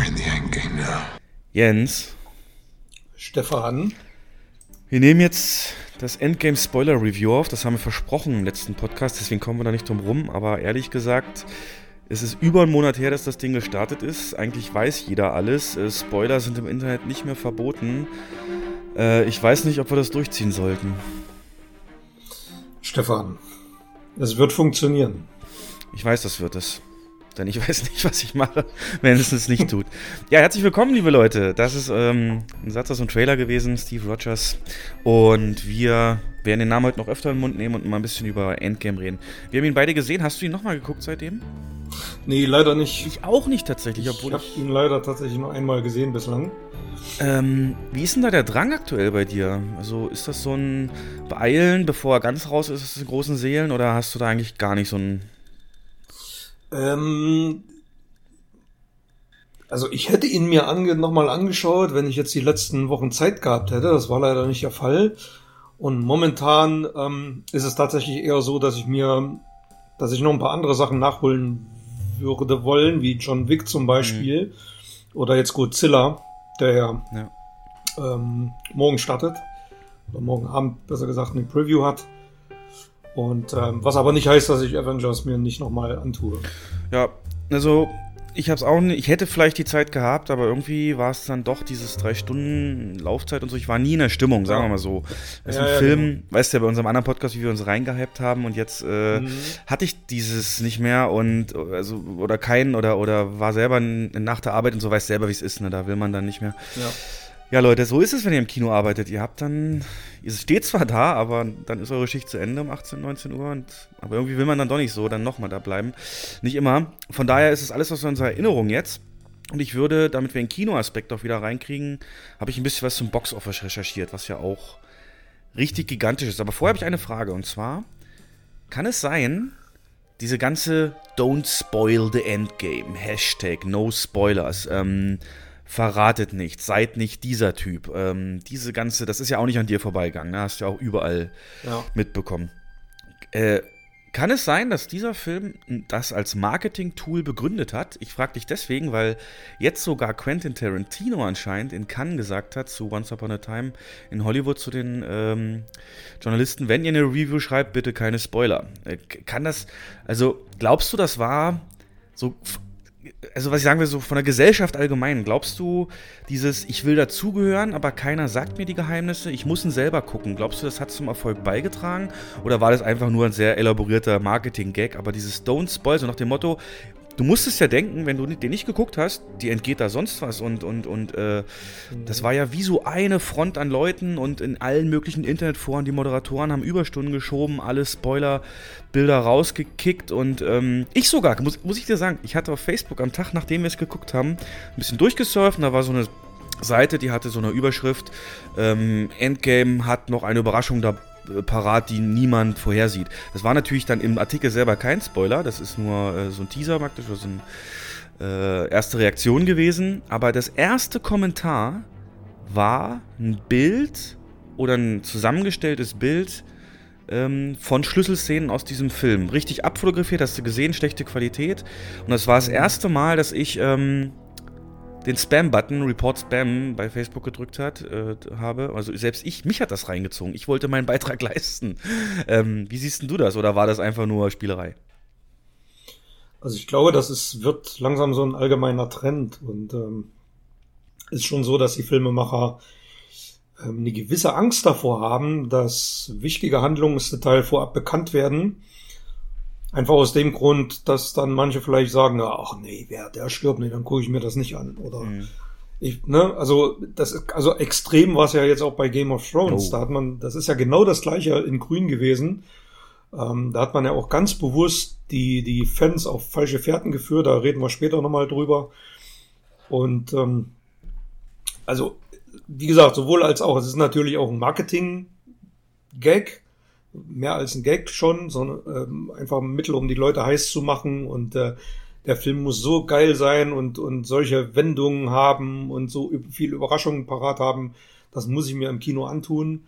We're in the endgame now. Jens, Stefan. wir nehmen jetzt das Endgame Spoiler Review auf. Das haben wir versprochen im letzten Podcast, deswegen kommen wir da nicht drum rum. Aber ehrlich gesagt, es ist über einen Monat her, dass das Ding gestartet ist. Eigentlich weiß jeder alles. Äh, Spoiler sind im Internet nicht mehr verboten. Äh, ich weiß nicht, ob wir das durchziehen sollten. Stefan. Es wird funktionieren. Ich weiß, das wird es. Denn ich weiß nicht, was ich mache, wenn es es nicht tut. Ja, herzlich willkommen, liebe Leute. Das ist ähm, ein Satz aus dem Trailer gewesen, Steve Rogers. Und wir werden den Namen heute noch öfter in den Mund nehmen und mal ein bisschen über Endgame reden. Wir haben ihn beide gesehen. Hast du ihn nochmal geguckt seitdem? Nee, leider nicht. Ich auch nicht tatsächlich, obwohl ich habe ihn leider tatsächlich nur einmal gesehen bislang. Ähm, wie ist denn da der Drang aktuell bei dir? Also ist das so ein Beeilen, bevor er ganz raus ist aus den großen Seelen, oder hast du da eigentlich gar nicht so ein ähm, also ich hätte ihn mir ange nochmal angeschaut, wenn ich jetzt die letzten Wochen Zeit gehabt hätte. Das war leider nicht der Fall. Und momentan ähm, ist es tatsächlich eher so, dass ich mir, dass ich noch ein paar andere Sachen nachholen würde wollen, wie John Wick zum Beispiel. Mhm. Oder jetzt Godzilla, der ja, ja. Ähm, morgen startet. Oder morgen Abend, besser gesagt, eine Preview hat. Und ähm, was aber nicht heißt, dass ich Avengers mir nicht nochmal antue. Ja, also ich habe es auch nicht, ich hätte vielleicht die Zeit gehabt, aber irgendwie war es dann doch dieses drei Stunden Laufzeit und so. Ich war nie in der Stimmung, sagen wir mal so. Das ist ja, ein ja, Film, genau. weißt du ja, bei unserem anderen Podcast, wie wir uns reingehypt haben und jetzt äh, mhm. hatte ich dieses nicht mehr und also oder keinen oder oder war selber nach der Arbeit und so weiß selber, wie es ist, ne? Da will man dann nicht mehr. Ja. Ja, Leute, so ist es, wenn ihr im Kino arbeitet. Ihr habt dann, ihr steht zwar da, aber dann ist eure Schicht zu Ende um 18, 19 Uhr. Und, aber irgendwie will man dann doch nicht so dann nochmal da bleiben. Nicht immer. Von daher ist es alles aus unserer Erinnerung jetzt. Und ich würde, damit wir den Kinoaspekt auch wieder reinkriegen, habe ich ein bisschen was zum Boxoffice recherchiert, was ja auch richtig gigantisch ist. Aber vorher habe ich eine Frage. Und zwar, kann es sein, diese ganze Don't Spoil the Endgame, Hashtag No Spoilers, ähm, verratet nichts, seid nicht dieser Typ. Ähm, diese ganze, das ist ja auch nicht an dir vorbeigegangen, ne? hast du ja auch überall ja. mitbekommen. Äh, kann es sein, dass dieser Film das als Marketing-Tool begründet hat? Ich frage dich deswegen, weil jetzt sogar Quentin Tarantino anscheinend in Cannes gesagt hat zu Once Upon a Time in Hollywood zu den ähm, Journalisten, wenn ihr eine Review schreibt, bitte keine Spoiler. Äh, kann das, also glaubst du, das war so also was ich sagen will, so von der Gesellschaft allgemein, glaubst du, dieses, ich will dazugehören, aber keiner sagt mir die Geheimnisse, ich muss ihn selber gucken, glaubst du, das hat zum Erfolg beigetragen? Oder war das einfach nur ein sehr elaborierter Marketing-Gag, aber dieses Don't Spoil, so nach dem Motto, du musstest ja denken, wenn du den nicht geguckt hast, die entgeht da sonst was und, und, und äh, das war ja wie so eine Front an Leuten und in allen möglichen Internetforen, die Moderatoren haben Überstunden geschoben, alle Spoiler-Bilder rausgekickt und ähm, ich sogar, muss, muss ich dir sagen, ich hatte auf Facebook am Tag, nachdem wir es geguckt haben, ein bisschen durchgesurft und da war so eine Seite, die hatte so eine Überschrift, ähm, Endgame hat noch eine Überraschung dabei parat, die niemand vorhersieht. Das war natürlich dann im Artikel selber kein Spoiler, das ist nur äh, so ein Teaser praktisch, so eine äh, erste Reaktion gewesen. Aber das erste Kommentar war ein Bild oder ein zusammengestelltes Bild ähm, von Schlüsselszenen aus diesem Film. Richtig abfotografiert, hast du gesehen, schlechte Qualität. Und das war das erste Mal, dass ich ähm, den Spam-Button, Report Spam, bei Facebook gedrückt hat, äh, habe. Also selbst ich, mich hat das reingezogen. Ich wollte meinen Beitrag leisten. Ähm, wie siehst du das? Oder war das einfach nur Spielerei? Also ich glaube, das ist, wird langsam so ein allgemeiner Trend und ähm, ist schon so, dass die Filmemacher ähm, eine gewisse Angst davor haben, dass wichtige Handlungsdetails vorab bekannt werden Einfach aus dem Grund, dass dann manche vielleicht sagen, ach nee, wer der stirbt, nee, dann gucke ich mir das nicht an. Oder mhm. ich, ne, also das ist, also extrem war es ja jetzt auch bei Game of Thrones. Oh. Da hat man, das ist ja genau das gleiche in Grün gewesen. Ähm, da hat man ja auch ganz bewusst die, die Fans auf falsche Fährten geführt, da reden wir später nochmal drüber. Und ähm, also, wie gesagt, sowohl als auch, es ist natürlich auch ein Marketing-Gag mehr als ein Gag schon, sondern ähm, einfach ein Mittel, um die Leute heiß zu machen und äh, der Film muss so geil sein und, und solche Wendungen haben und so viel Überraschungen parat haben. Das muss ich mir im Kino antun.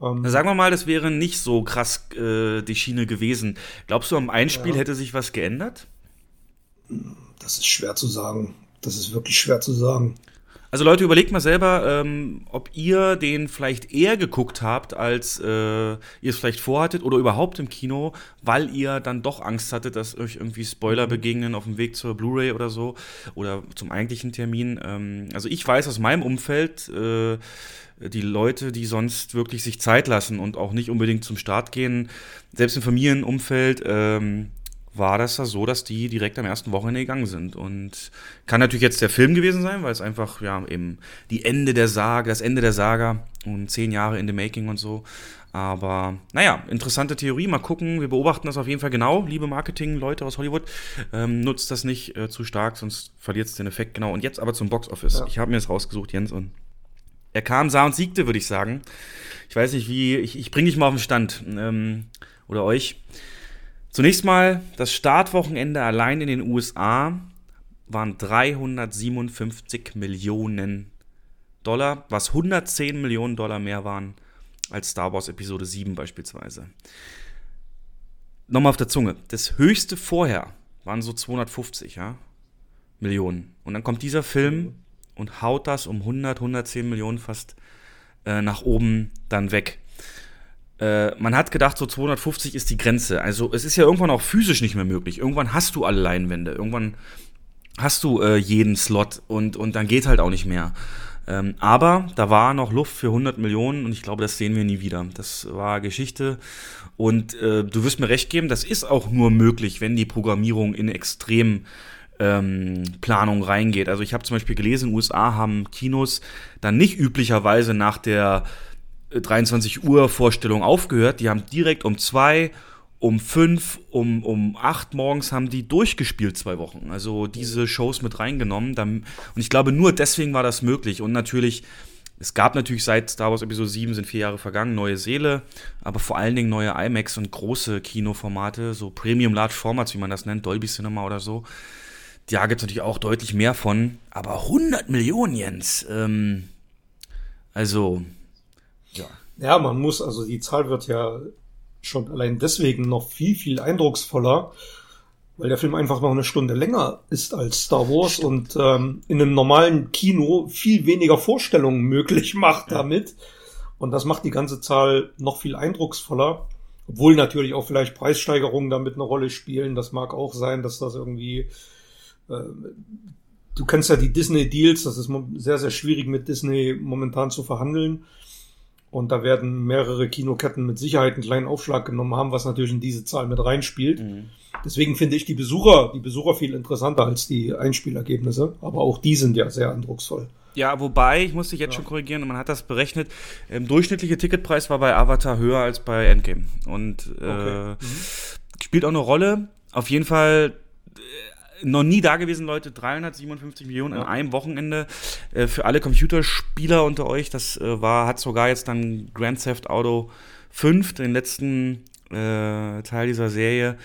Ähm, sagen wir mal, das wäre nicht so krass äh, die Schiene gewesen. Glaubst du, am Einspiel ja. hätte sich was geändert? Das ist schwer zu sagen. das ist wirklich schwer zu sagen. Also Leute, überlegt mal selber, ähm, ob ihr den vielleicht eher geguckt habt, als äh, ihr es vielleicht vorhattet oder überhaupt im Kino, weil ihr dann doch Angst hattet, dass euch irgendwie Spoiler mhm. begegnen auf dem Weg zur Blu-ray oder so oder zum eigentlichen Termin. Ähm, also ich weiß aus meinem Umfeld, äh, die Leute, die sonst wirklich sich Zeit lassen und auch nicht unbedingt zum Start gehen, selbst im Familienumfeld, ähm, war das da so, dass die direkt am ersten Wochenende gegangen sind. Und kann natürlich jetzt der Film gewesen sein, weil es einfach, ja, eben die Ende der Saga, das Ende der Saga und zehn Jahre in the making und so. Aber naja, interessante Theorie. Mal gucken. Wir beobachten das auf jeden Fall genau, liebe Marketing-Leute aus Hollywood. Ähm, nutzt das nicht äh, zu stark, sonst verliert es den Effekt. Genau. Und jetzt aber zum Box-Office. Ja. Ich habe mir das rausgesucht, Jens. Und er kam, sah und siegte, würde ich sagen. Ich weiß nicht, wie. Ich, ich bringe dich mal auf den Stand. Ähm, oder euch. Zunächst mal, das Startwochenende allein in den USA waren 357 Millionen Dollar, was 110 Millionen Dollar mehr waren als Star Wars Episode 7 beispielsweise. Nochmal auf der Zunge. Das höchste vorher waren so 250 ja, Millionen. Und dann kommt dieser Film und haut das um 100, 110 Millionen fast äh, nach oben dann weg. Äh, man hat gedacht, so 250 ist die Grenze. Also es ist ja irgendwann auch physisch nicht mehr möglich. Irgendwann hast du alle Leinwände. Irgendwann hast du äh, jeden Slot und, und dann geht halt auch nicht mehr. Ähm, aber da war noch Luft für 100 Millionen und ich glaube, das sehen wir nie wieder. Das war Geschichte. Und äh, du wirst mir recht geben, das ist auch nur möglich, wenn die Programmierung in extrem ähm, Planung reingeht. Also ich habe zum Beispiel gelesen, in den USA haben Kinos dann nicht üblicherweise nach der 23 Uhr Vorstellung aufgehört. Die haben direkt um zwei, um fünf, um, um acht morgens haben die durchgespielt zwei Wochen. Also diese Shows mit reingenommen. Und ich glaube, nur deswegen war das möglich. Und natürlich, es gab natürlich seit Star Wars Episode 7 sind vier Jahre vergangen, neue Seele, aber vor allen Dingen neue IMAX und große Kinoformate, so Premium Large Formats, wie man das nennt, Dolby Cinema oder so. Da gibt es natürlich auch deutlich mehr von. Aber 100 Millionen, Jens. Ähm, also, ja. Ja, man muss, also die Zahl wird ja schon allein deswegen noch viel, viel eindrucksvoller, weil der Film einfach noch eine Stunde länger ist als Star Wars und ähm, in einem normalen Kino viel weniger Vorstellungen möglich macht ja. damit. Und das macht die ganze Zahl noch viel eindrucksvoller. Obwohl natürlich auch vielleicht Preissteigerungen damit eine Rolle spielen. Das mag auch sein, dass das irgendwie. Äh, du kennst ja die Disney-Deals, das ist sehr, sehr schwierig mit Disney momentan zu verhandeln. Und da werden mehrere Kinoketten mit Sicherheit einen kleinen Aufschlag genommen haben, was natürlich in diese Zahl mit reinspielt. Mhm. Deswegen finde ich die Besucher, die Besucher viel interessanter als die Einspielergebnisse. Aber auch die sind ja sehr eindrucksvoll. Ja, wobei, ich muss dich jetzt ja. schon korrigieren, man hat das berechnet, der durchschnittliche Ticketpreis war bei Avatar höher als bei Endgame. Und äh, okay. mhm. spielt auch eine Rolle. Auf jeden Fall noch nie da gewesen, Leute. 357 Millionen ja. an einem Wochenende äh, für alle Computerspieler unter euch. Das äh, war, hat sogar jetzt dann Grand Theft Auto 5, den letzten äh, Teil dieser Serie,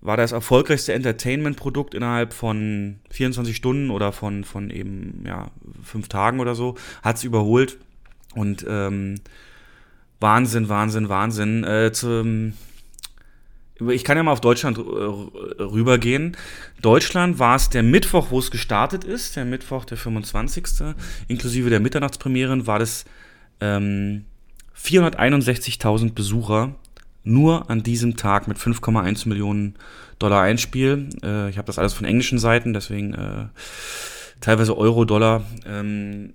war das erfolgreichste Entertainment-Produkt innerhalb von 24 Stunden oder von, von eben ja, fünf Tagen oder so. Hat es überholt. Und ähm, Wahnsinn, Wahnsinn, Wahnsinn. Äh, zum ich kann ja mal auf Deutschland äh, rübergehen. Deutschland war es der Mittwoch, wo es gestartet ist, der Mittwoch, der 25. Inklusive der Mitternachtspremieren, war das ähm, 461.000 Besucher nur an diesem Tag mit 5,1 Millionen Dollar Einspiel. Äh, ich habe das alles von englischen Seiten, deswegen äh, teilweise Euro, Dollar, ähm,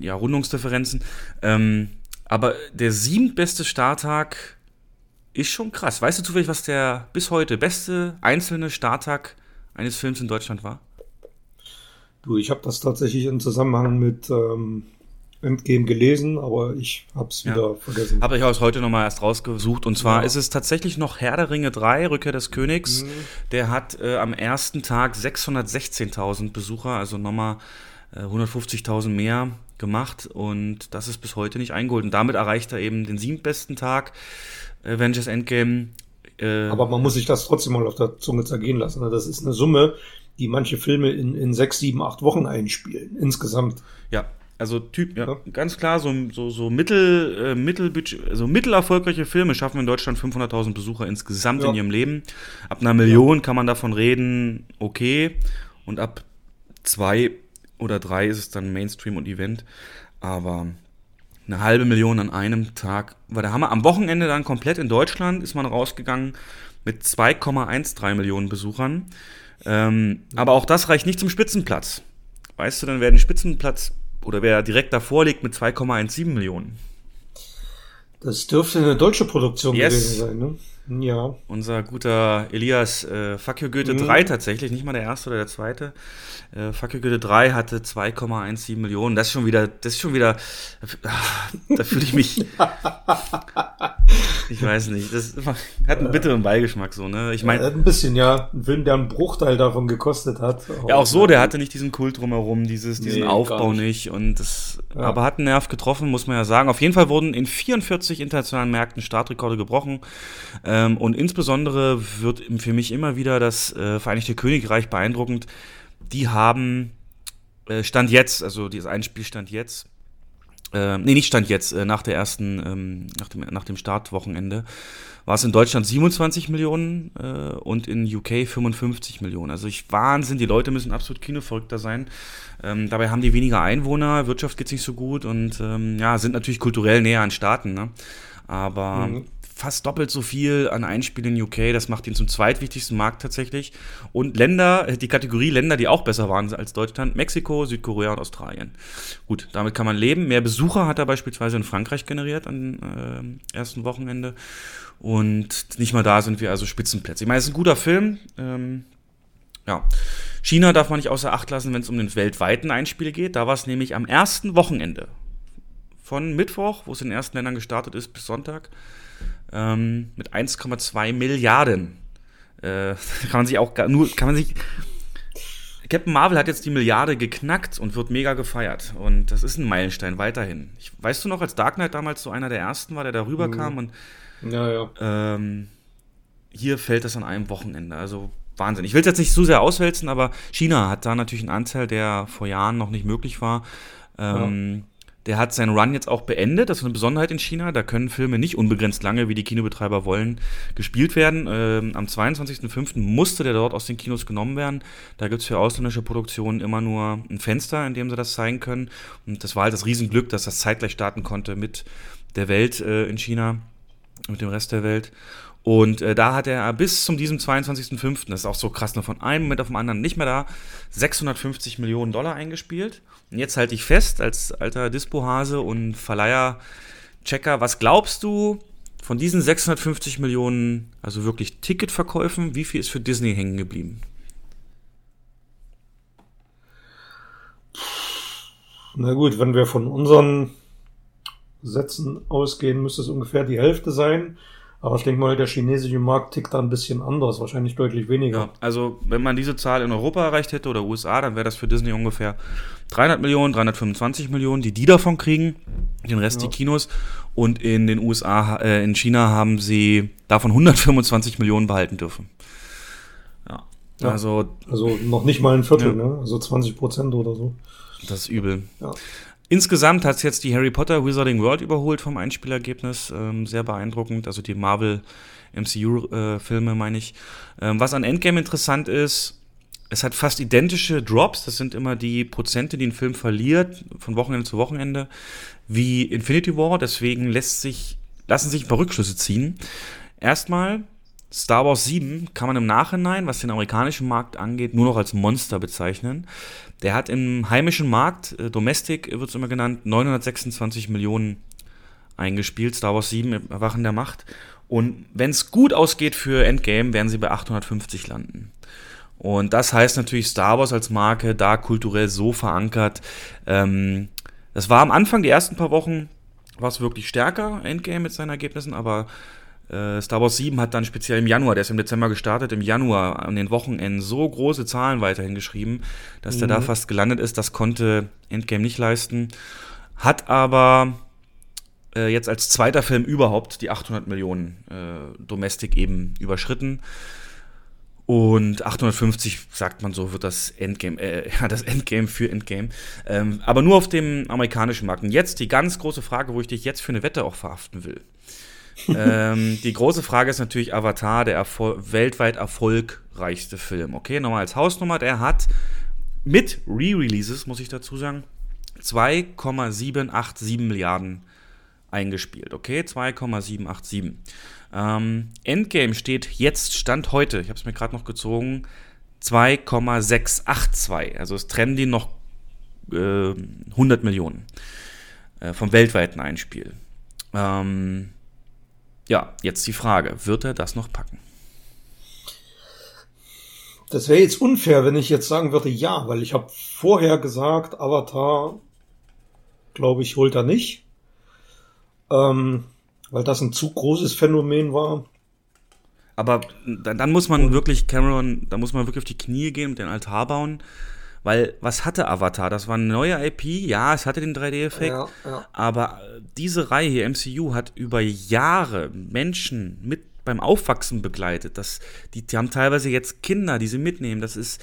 ja, Rundungsdifferenzen. Ähm, aber der siebtbeste Starttag ist schon krass. Weißt du zufällig, was der bis heute beste einzelne Starttag eines Films in Deutschland war? Du, ich habe das tatsächlich im Zusammenhang mit ähm, Endgame gelesen, aber ich habe es wieder ja. vergessen. Habe ich aus heute nochmal erst rausgesucht. Und zwar ja. ist es tatsächlich noch Herr der Ringe 3, Rückkehr des Königs. Mhm. Der hat äh, am ersten Tag 616.000 Besucher, also nochmal äh, 150.000 mehr gemacht. Und das ist bis heute nicht eingeholt. Und damit erreicht er eben den siebtbesten Tag. Avengers Endgame. Äh, Aber man muss sich das trotzdem mal auf der Zunge zergehen lassen. Ne? Das ist eine Summe, die manche Filme in, in sechs, sieben, acht Wochen einspielen, insgesamt. Ja, also Typ, ja, ja. ganz klar, so, so, so mittel, äh, mittelbudget, also mittelerfolgreiche Filme schaffen in Deutschland 500.000 Besucher insgesamt ja. in ihrem Leben. Ab einer Million kann man davon reden, okay. Und ab zwei oder drei ist es dann Mainstream und Event. Aber eine halbe Million an einem Tag war der Hammer. Am Wochenende dann komplett in Deutschland ist man rausgegangen mit 2,13 Millionen Besuchern. Ähm, aber auch das reicht nicht zum Spitzenplatz. Weißt du dann, wer den Spitzenplatz oder wer direkt davor liegt mit 2,17 Millionen? Das dürfte eine deutsche Produktion yes. gewesen sein, ne? Ja. Unser guter Elias äh, you Goethe mhm. 3 tatsächlich, nicht mal der erste oder der zweite. Äh, you Goethe 3 hatte 2,17 Millionen. Das ist schon wieder, das ist schon wieder, da fühle ich mich, ich weiß nicht, das hat einen bitteren Beigeschmack so, ne? Ich meine, ein bisschen, ja, ein Film, der einen Bruchteil davon gekostet hat. Ja, auch so, der hatte nicht diesen Kult drumherum, dieses, diesen nee, Aufbau nicht. nicht. und das, ja. aber hat einen Nerv getroffen, muss man ja sagen. Auf jeden Fall wurden in 44 internationalen Märkten Startrekorde gebrochen. Äh, ähm, und insbesondere wird für mich immer wieder das äh, Vereinigte Königreich beeindruckend. Die haben äh, Stand jetzt, also dieses Einspiel Stand jetzt, äh, nee, nicht Stand jetzt, äh, nach der ersten, ähm, nach, dem, nach dem Startwochenende, war es in Deutschland 27 Millionen äh, und in UK 55 Millionen. Also ich Wahnsinn, die Leute müssen absolut kinoverrückter sein. Ähm, dabei haben die weniger Einwohner, Wirtschaft geht nicht so gut und ähm, ja, sind natürlich kulturell näher an Staaten. Ne? Aber mhm fast doppelt so viel an Einspielen in UK. Das macht ihn zum zweitwichtigsten Markt tatsächlich. Und Länder, die Kategorie Länder, die auch besser waren als Deutschland, Mexiko, Südkorea und Australien. Gut, damit kann man leben. Mehr Besucher hat er beispielsweise in Frankreich generiert am äh, ersten Wochenende. Und nicht mal da sind wir also Spitzenplätze. Ich meine, es ist ein guter Film. Ähm, ja. China darf man nicht außer Acht lassen, wenn es um den weltweiten Einspiel geht. Da war es nämlich am ersten Wochenende von Mittwoch, wo es in den ersten Ländern gestartet ist, bis Sonntag, ähm, mit 1,2 Milliarden. Äh, kann man sich auch nur, kann man sich. Captain Marvel hat jetzt die Milliarde geknackt und wird mega gefeiert. Und das ist ein Meilenstein weiterhin. Ich, weißt du noch, als Dark Knight damals so einer der ersten war, der da rüberkam mhm. und ja, ja. Ähm, hier fällt das an einem Wochenende. Also Wahnsinn. Ich will es jetzt nicht zu sehr auswälzen, aber China hat da natürlich einen Anteil, der vor Jahren noch nicht möglich war. Ähm, ja. Der hat seinen Run jetzt auch beendet. Das ist eine Besonderheit in China. Da können Filme nicht unbegrenzt lange, wie die Kinobetreiber wollen, gespielt werden. Ähm, am 22.05. musste der dort aus den Kinos genommen werden. Da gibt es für ausländische Produktionen immer nur ein Fenster, in dem sie das zeigen können. Und das war halt das Riesenglück, dass das zeitgleich starten konnte mit der Welt äh, in China, mit dem Rest der Welt. Und äh, da hat er bis zum diesem 22.05., das ist auch so krass, nur von einem Moment auf den anderen nicht mehr da, 650 Millionen Dollar eingespielt. Und jetzt halte ich fest, als alter Dispo-Hase und Verleiher-Checker, was glaubst du von diesen 650 Millionen, also wirklich Ticketverkäufen, wie viel ist für Disney hängen geblieben? Na gut, wenn wir von unseren Sätzen ausgehen, müsste es ungefähr die Hälfte sein. Aber ich denke mal, der chinesische Markt tickt da ein bisschen anders, wahrscheinlich deutlich weniger. Ja, also wenn man diese Zahl in Europa erreicht hätte oder USA, dann wäre das für Disney ungefähr 300 Millionen, 325 Millionen, die die davon kriegen, den Rest ja. die Kinos. Und in den USA, äh, in China haben sie davon 125 Millionen behalten dürfen. Ja. ja. Also, also noch nicht mal ein Viertel, ne? Also 20 Prozent oder so. Das ist übel. Ja. Insgesamt hat es jetzt die Harry Potter Wizarding World überholt vom Einspielergebnis. Ähm, sehr beeindruckend. Also die Marvel MCU-Filme, äh, meine ich. Ähm, was an Endgame interessant ist, es hat fast identische Drops. Das sind immer die Prozente, die ein Film verliert, von Wochenende zu Wochenende, wie Infinity War. Deswegen lässt sich, lassen sich ein paar Rückschlüsse ziehen. Erstmal Star Wars 7 kann man im Nachhinein, was den amerikanischen Markt angeht, nur noch als Monster bezeichnen. Der hat im heimischen Markt, äh, Domestic wird es immer genannt, 926 Millionen eingespielt. Star Wars 7, Erwachen der Macht. Und wenn es gut ausgeht für Endgame, werden sie bei 850 landen. Und das heißt natürlich Star Wars als Marke da kulturell so verankert. Ähm, das war am Anfang, die ersten paar Wochen, war es wirklich stärker, Endgame mit seinen Ergebnissen, aber Star Wars 7 hat dann speziell im Januar, der ist im Dezember gestartet, im Januar an den Wochenenden so große Zahlen weiterhin geschrieben, dass mhm. der da mhm. fast gelandet ist. Das konnte Endgame nicht leisten. Hat aber äh, jetzt als zweiter Film überhaupt die 800 Millionen äh, Domestic eben überschritten. Und 850, sagt man so, wird das Endgame, äh, das Endgame für Endgame. Ähm, aber nur auf dem amerikanischen Markt. Und jetzt die ganz große Frage, wo ich dich jetzt für eine Wette auch verhaften will ähm, die große Frage ist natürlich Avatar, der Erfol weltweit erfolgreichste Film. Okay, nochmal als Hausnummer, der hat mit Re-Releases, muss ich dazu sagen, 2,787 Milliarden eingespielt. Okay, 2,787. Ähm, Endgame steht jetzt, Stand heute, ich habe es mir gerade noch gezogen, 2,682. Also es trennen die noch äh, 100 Millionen äh, vom weltweiten Einspiel. Ähm, ja, jetzt die Frage, wird er das noch packen? Das wäre jetzt unfair, wenn ich jetzt sagen würde, ja, weil ich habe vorher gesagt, Avatar, glaube ich, holt er nicht. Ähm, weil das ein zu großes Phänomen war. Aber dann, dann muss man wirklich, Cameron, da muss man wirklich auf die Knie gehen und den Altar bauen. Weil, was hatte Avatar? Das war eine neue IP, ja, es hatte den 3D-Effekt, ja, ja. aber diese Reihe hier, MCU, hat über Jahre Menschen mit beim Aufwachsen begleitet. Das, die, die haben teilweise jetzt Kinder, die sie mitnehmen. Das ist,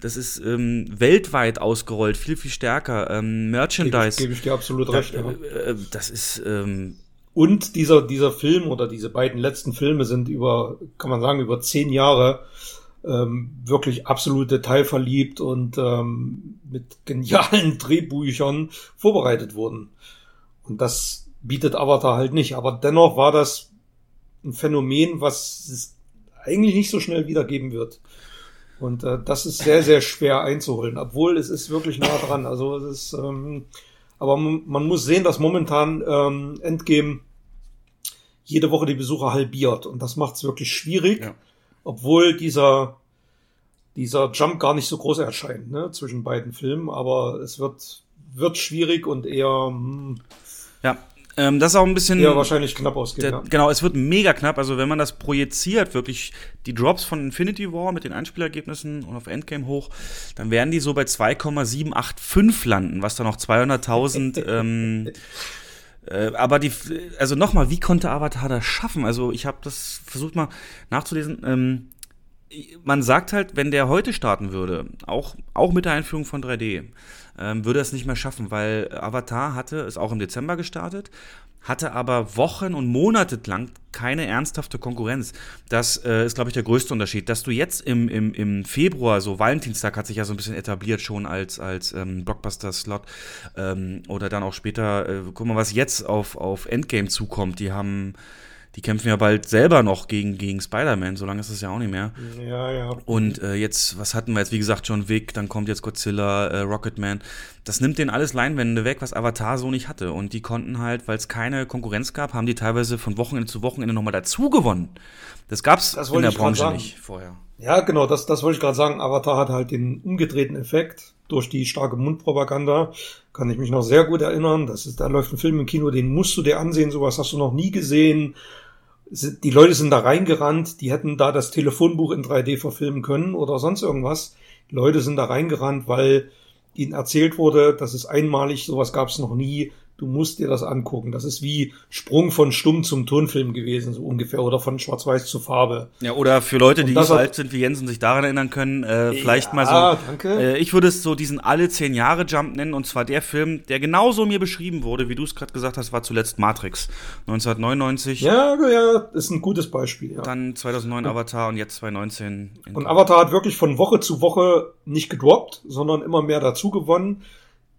das ist ähm, weltweit ausgerollt, viel, viel stärker. Ähm, Merchandise. Gebe ich, geb ich dir absolut recht. Da, äh, das ist. Ähm, und dieser, dieser Film oder diese beiden letzten Filme sind über, kann man sagen, über zehn Jahre ähm, wirklich absolut detailverliebt und ähm, mit genialen Drehbüchern vorbereitet wurden. Und das bietet Avatar halt nicht. Aber dennoch war das ein Phänomen, was es eigentlich nicht so schnell wiedergeben wird. Und äh, das ist sehr, sehr schwer einzuholen, obwohl es ist wirklich nah dran. Also es ist, ähm, aber man muss sehen, dass momentan ähm, Endgame jede Woche die Besucher halbiert. Und das macht es wirklich schwierig, ja. Obwohl dieser, dieser Jump gar nicht so groß erscheint ne, zwischen beiden Filmen. Aber es wird, wird schwierig und eher. Hm, ja, ähm, das ist auch ein bisschen. Ja, wahrscheinlich knapp ausgeht. Der, ja. Genau, es wird mega knapp. Also, wenn man das projiziert, wirklich die Drops von Infinity War mit den Einspielergebnissen und auf Endgame hoch, dann werden die so bei 2,785 landen, was dann noch 200.000 ähm, äh, aber die, also nochmal, wie konnte Avatar das schaffen? Also ich habe das versucht mal nachzulesen. Ähm, man sagt halt, wenn der heute starten würde, auch, auch mit der Einführung von 3D, ähm, würde er es nicht mehr schaffen, weil Avatar hatte, ist auch im Dezember gestartet, hatte aber Wochen und Monate lang keine ernsthafte Konkurrenz. Das äh, ist, glaube ich, der größte Unterschied. Dass du jetzt im, im, im Februar, so Valentinstag hat sich ja so ein bisschen etabliert schon als, als ähm, Blockbuster-Slot ähm, oder dann auch später, äh, guck mal, was jetzt auf, auf Endgame zukommt. Die haben die kämpfen ja bald selber noch gegen, gegen Spider-Man, so lange ist es ja auch nicht mehr. Ja, ja. Und äh, jetzt, was hatten wir jetzt? Wie gesagt, John Wick, dann kommt jetzt Godzilla, äh, Rocketman. Das nimmt denen alles Leinwände weg, was Avatar so nicht hatte. Und die konnten halt, weil es keine Konkurrenz gab, haben die teilweise von Wochenende zu Wochenende nochmal dazu gewonnen. Das gab's das in der Branche nicht vorher. Ja, genau, das, das wollte ich gerade sagen. Avatar hat halt den umgedrehten Effekt durch die starke Mundpropaganda. Kann ich mich noch sehr gut erinnern. Das ist, da läuft ein Film im Kino, den musst du dir ansehen. Sowas hast du noch nie gesehen die Leute sind da reingerannt, die hätten da das Telefonbuch in 3D verfilmen können oder sonst irgendwas. Die Leute sind da reingerannt, weil ihnen erzählt wurde, das ist einmalig, sowas gab es noch nie, du musst dir das angucken. Das ist wie Sprung von Stumm zum Tonfilm gewesen, so ungefähr, oder von Schwarz-Weiß zu Farbe. Ja, oder für Leute, die so alt sind wie Jens und sich daran erinnern können, äh, vielleicht ja, mal so. Danke. Äh, ich würde es so diesen alle zehn Jahre Jump nennen, und zwar der Film, der genauso mir beschrieben wurde, wie du es gerade gesagt hast, war zuletzt Matrix. 1999. Ja, ja, ist ein gutes Beispiel. Ja. Dann 2009 ja. Avatar und jetzt 2019. Und Avatar hat wirklich von Woche zu Woche nicht gedroppt, sondern immer mehr dazu gewonnen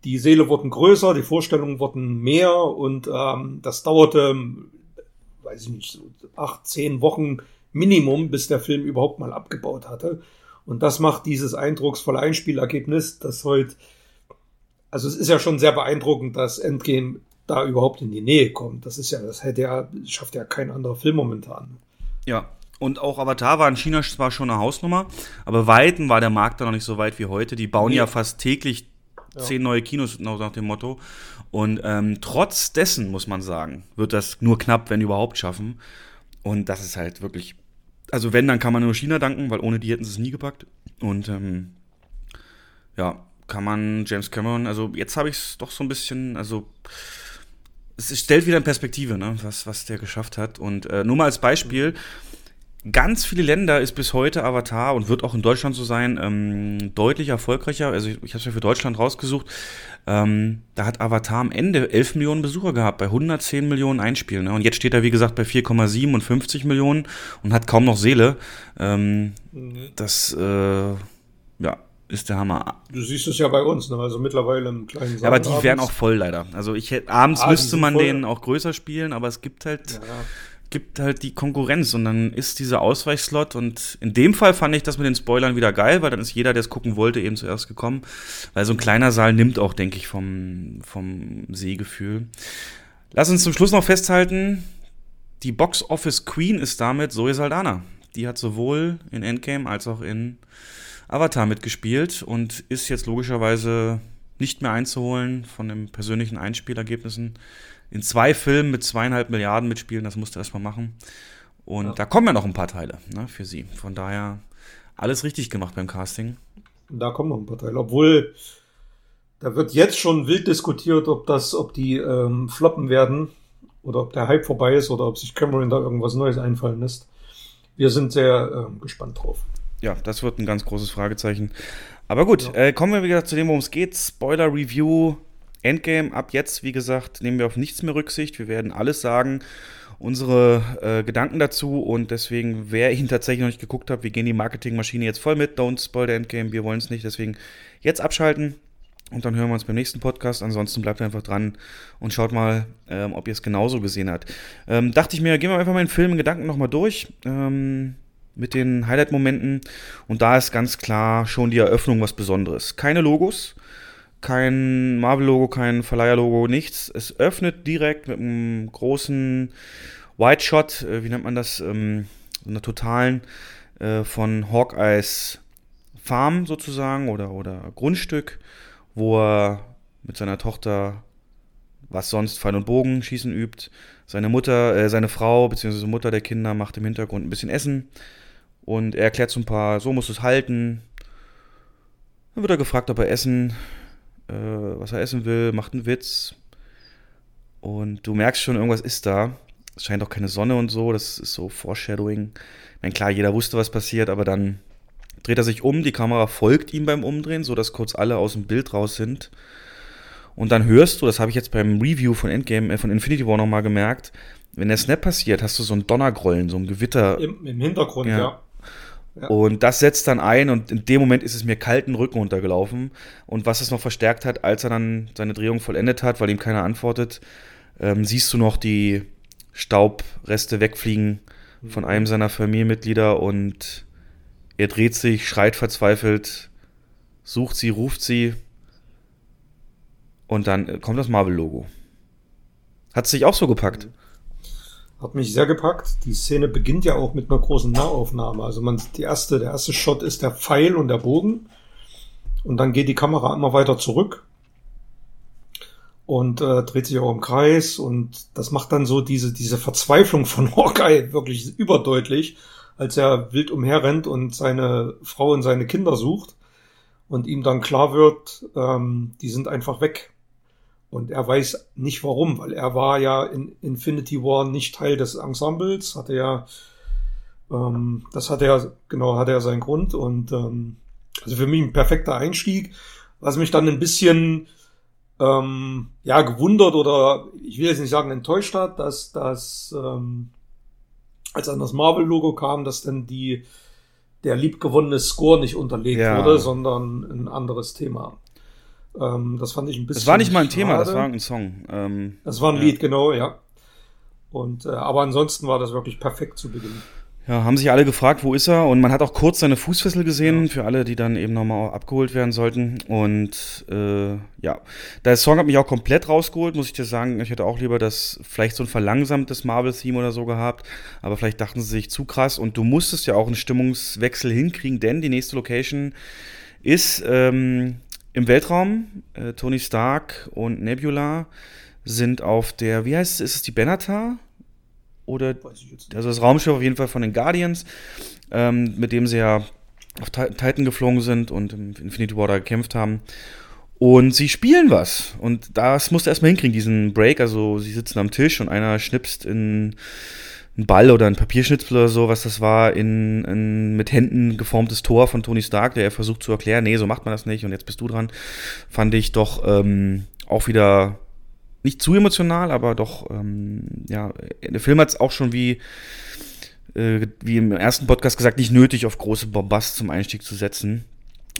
die Seele wurden größer, die Vorstellungen wurden mehr und ähm, das dauerte, weiß ich nicht, so acht, zehn Wochen Minimum, bis der Film überhaupt mal abgebaut hatte. Und das macht dieses eindrucksvolle Einspielergebnis, das heute, also es ist ja schon sehr beeindruckend, dass Endgame da überhaupt in die Nähe kommt. Das ist ja, das hätte ja, schafft ja kein anderer Film momentan. Ja, und auch Avatar war in China zwar schon eine Hausnummer, aber weiten war der Markt da noch nicht so weit wie heute. Die bauen nee. ja fast täglich ja. zehn neue Kinos nach dem Motto. Und ähm, trotz dessen, muss man sagen, wird das nur knapp, wenn überhaupt, schaffen. Und das ist halt wirklich. Also, wenn, dann kann man nur China danken, weil ohne die hätten sie es nie gepackt. Und ähm, ja, kann man James Cameron, also jetzt habe ich es doch so ein bisschen, also es stellt wieder in Perspektive, ne, was, was der geschafft hat. Und äh, nur mal als Beispiel, ganz viele Länder ist bis heute Avatar und wird auch in Deutschland so sein, ähm, deutlich erfolgreicher. Also ich, ich habe es ja für Deutschland rausgesucht. Ähm, da hat Avatar am Ende 11 Millionen Besucher gehabt, bei 110 Millionen Einspielen. Ne? Und jetzt steht er, wie gesagt, bei 4,7 und 50 Millionen und hat kaum noch Seele. Ähm. Das, äh, ja, ist der Hammer. Du siehst es ja bei uns, ne? also mittlerweile im kleinen Saal. Ja, aber die wären auch voll leider. Also ich hätte, abends ah, müsste man voll. den auch größer spielen, aber es gibt halt, ja, gibt halt die Konkurrenz und dann ist dieser Ausweichslot und in dem Fall fand ich das mit den Spoilern wieder geil, weil dann ist jeder, der es gucken wollte, eben zuerst gekommen, weil so ein kleiner Saal nimmt auch, denke ich, vom, vom Sehgefühl. Lass uns zum Schluss noch festhalten, die Box Office Queen ist damit Zoe Saldana. Die hat sowohl in Endgame als auch in Avatar mitgespielt und ist jetzt logischerweise nicht mehr einzuholen von den persönlichen Einspielergebnissen. In zwei Filmen mit zweieinhalb Milliarden mitspielen, das musste er erstmal machen. Und ja. da kommen ja noch ein paar Teile ne, für sie. Von daher alles richtig gemacht beim Casting. Da kommen noch ein paar Teile, obwohl da wird jetzt schon wild diskutiert, ob das, ob die ähm, floppen werden oder ob der Hype vorbei ist oder ob sich Cameron da irgendwas Neues einfallen lässt. Wir sind sehr ähm, gespannt drauf ja, das wird ein ganz großes Fragezeichen. Aber gut, ja. äh, kommen wir wieder zu dem, worum es geht. Spoiler Review, Endgame. Ab jetzt, wie gesagt, nehmen wir auf nichts mehr Rücksicht. Wir werden alles sagen, unsere äh, Gedanken dazu. Und deswegen, wer ihn tatsächlich noch nicht geguckt hat, wir gehen die Marketingmaschine jetzt voll mit. Don't spoil the Endgame. Wir wollen es nicht. Deswegen jetzt abschalten. Und dann hören wir uns beim nächsten Podcast. Ansonsten bleibt einfach dran und schaut mal, ähm, ob ihr es genauso gesehen habt. Ähm, dachte ich mir, gehen wir einfach mal den Film in Gedanken nochmal durch. Ähm, mit den Highlight-Momenten. Und da ist ganz klar schon die Eröffnung was Besonderes. Keine Logos, kein Marvel-Logo, kein Verleiher-Logo, nichts. Es öffnet direkt mit einem großen White Shot, äh, wie nennt man das, ähm, einer totalen äh, von Hawkeyes Farm sozusagen oder, oder Grundstück, wo er mit seiner Tochter was sonst Pfeil und Bogen schießen übt. Seine Mutter, äh, seine Frau bzw. Mutter der Kinder macht im Hintergrund ein bisschen Essen. Und er erklärt so ein paar, so muss es halten. Dann wird er gefragt, ob er essen, äh, was er essen will, macht einen Witz. Und du merkst schon, irgendwas ist da. Es scheint auch keine Sonne und so, das ist so Foreshadowing. Ich meine, klar, jeder wusste, was passiert, aber dann dreht er sich um, die Kamera folgt ihm beim Umdrehen, sodass kurz alle aus dem Bild raus sind. Und dann hörst du, das habe ich jetzt beim Review von Endgame, äh, von Infinity War nochmal gemerkt, wenn der Snap passiert, hast du so ein Donnergrollen, so ein Gewitter. Im, im Hintergrund, ja. ja. Und das setzt dann ein und in dem Moment ist es mir kalten Rücken runtergelaufen. Und was es noch verstärkt hat, als er dann seine Drehung vollendet hat, weil ihm keiner antwortet, ähm, siehst du noch die Staubreste wegfliegen von einem seiner Familienmitglieder und er dreht sich, schreit verzweifelt, sucht sie, ruft sie und dann kommt das Marvel-Logo. Hat es dich auch so gepackt? Mhm. Hat mich sehr gepackt. Die Szene beginnt ja auch mit einer großen Nahaufnahme. Also man, die erste, der erste Shot ist der Pfeil und der Bogen. Und dann geht die Kamera immer weiter zurück und äh, dreht sich auch im Kreis und das macht dann so diese diese Verzweiflung von Hawkeye wirklich überdeutlich, als er wild umherrennt und seine Frau und seine Kinder sucht und ihm dann klar wird, ähm, die sind einfach weg. Und er weiß nicht warum, weil er war ja in Infinity War nicht Teil des Ensembles, hatte ja, ähm, das hatte er, genau, hatte er seinen Grund und ähm, also für mich ein perfekter Einstieg, was mich dann ein bisschen ähm, ja gewundert oder ich will jetzt nicht sagen enttäuscht hat, dass das ähm, als an das Marvel-Logo kam, dass dann die der liebgewonnene Score nicht unterlegt ja. wurde, sondern ein anderes Thema. Ähm, das fand ich ein bisschen. Das war nicht mal ein Thema, das war ein Song. Ähm, das war ein ja. Lied, genau, ja. Und äh, aber ansonsten war das wirklich perfekt zu Beginn. Ja, haben sich alle gefragt, wo ist er? Und man hat auch kurz seine Fußfessel gesehen, ja. für alle, die dann eben nochmal abgeholt werden sollten. Und äh, ja, der Song hat mich auch komplett rausgeholt, muss ich dir sagen. Ich hätte auch lieber das, vielleicht so ein verlangsamtes Marvel-Theme oder so gehabt. Aber vielleicht dachten sie sich zu krass. Und du musstest ja auch einen Stimmungswechsel hinkriegen, denn die nächste Location ist ähm, im Weltraum, äh, Tony Stark und Nebula sind auf der, wie heißt es, ist es die Benatar? Oder, also das Raumschiff auf jeden Fall von den Guardians, ähm, mit dem sie ja auf Titan geflogen sind und im Infinity War da gekämpft haben. Und sie spielen was. Und das musste erstmal hinkriegen, diesen Break. Also sie sitzen am Tisch und einer schnipst in ein Ball oder ein Papierschnitzel oder so, was das war, in ein mit Händen geformtes Tor von Tony Stark, der er versucht zu erklären, nee, so macht man das nicht und jetzt bist du dran, fand ich doch ähm, auch wieder nicht zu emotional, aber doch, ähm, ja, der Film hat es auch schon wie, äh, wie im ersten Podcast gesagt, nicht nötig, auf große Bombast zum Einstieg zu setzen.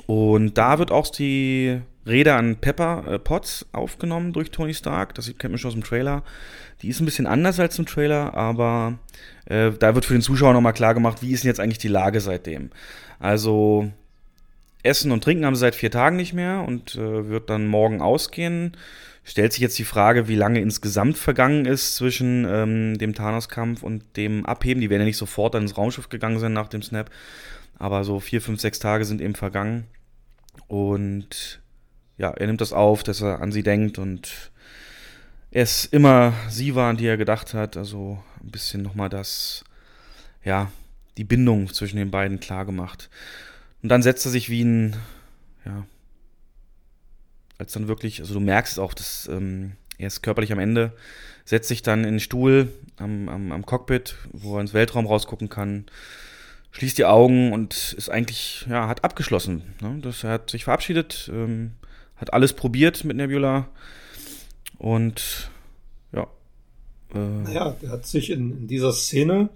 Und da wird auch die Rede an Pepper äh, Potts aufgenommen durch Tony Stark. Das kennt man schon aus dem Trailer. Die ist ein bisschen anders als im Trailer, aber äh, da wird für den Zuschauer nochmal klar gemacht, wie ist denn jetzt eigentlich die Lage seitdem. Also Essen und Trinken haben sie seit vier Tagen nicht mehr und äh, wird dann morgen ausgehen. Stellt sich jetzt die Frage, wie lange insgesamt vergangen ist zwischen ähm, dem Thanos-Kampf und dem Abheben. Die werden ja nicht sofort dann ins Raumschiff gegangen sein nach dem Snap. Aber so vier, fünf, sechs Tage sind eben vergangen. Und ja, er nimmt das auf, dass er an sie denkt und er ist immer sie war, an die er gedacht hat. Also ein bisschen nochmal das, ja, die Bindung zwischen den beiden klar gemacht. Und dann setzt er sich wie ein, ja, als dann wirklich, also du merkst auch, dass ähm, er ist körperlich am Ende, setzt sich dann in den Stuhl am, am, am Cockpit, wo er ins Weltraum rausgucken kann, schließt die Augen und ist eigentlich, ja, hat abgeschlossen. Ne? Das, er hat sich verabschiedet, ähm, hat alles probiert mit Nebula und ja. Äh, naja, er hat sich in, in, dieser Szene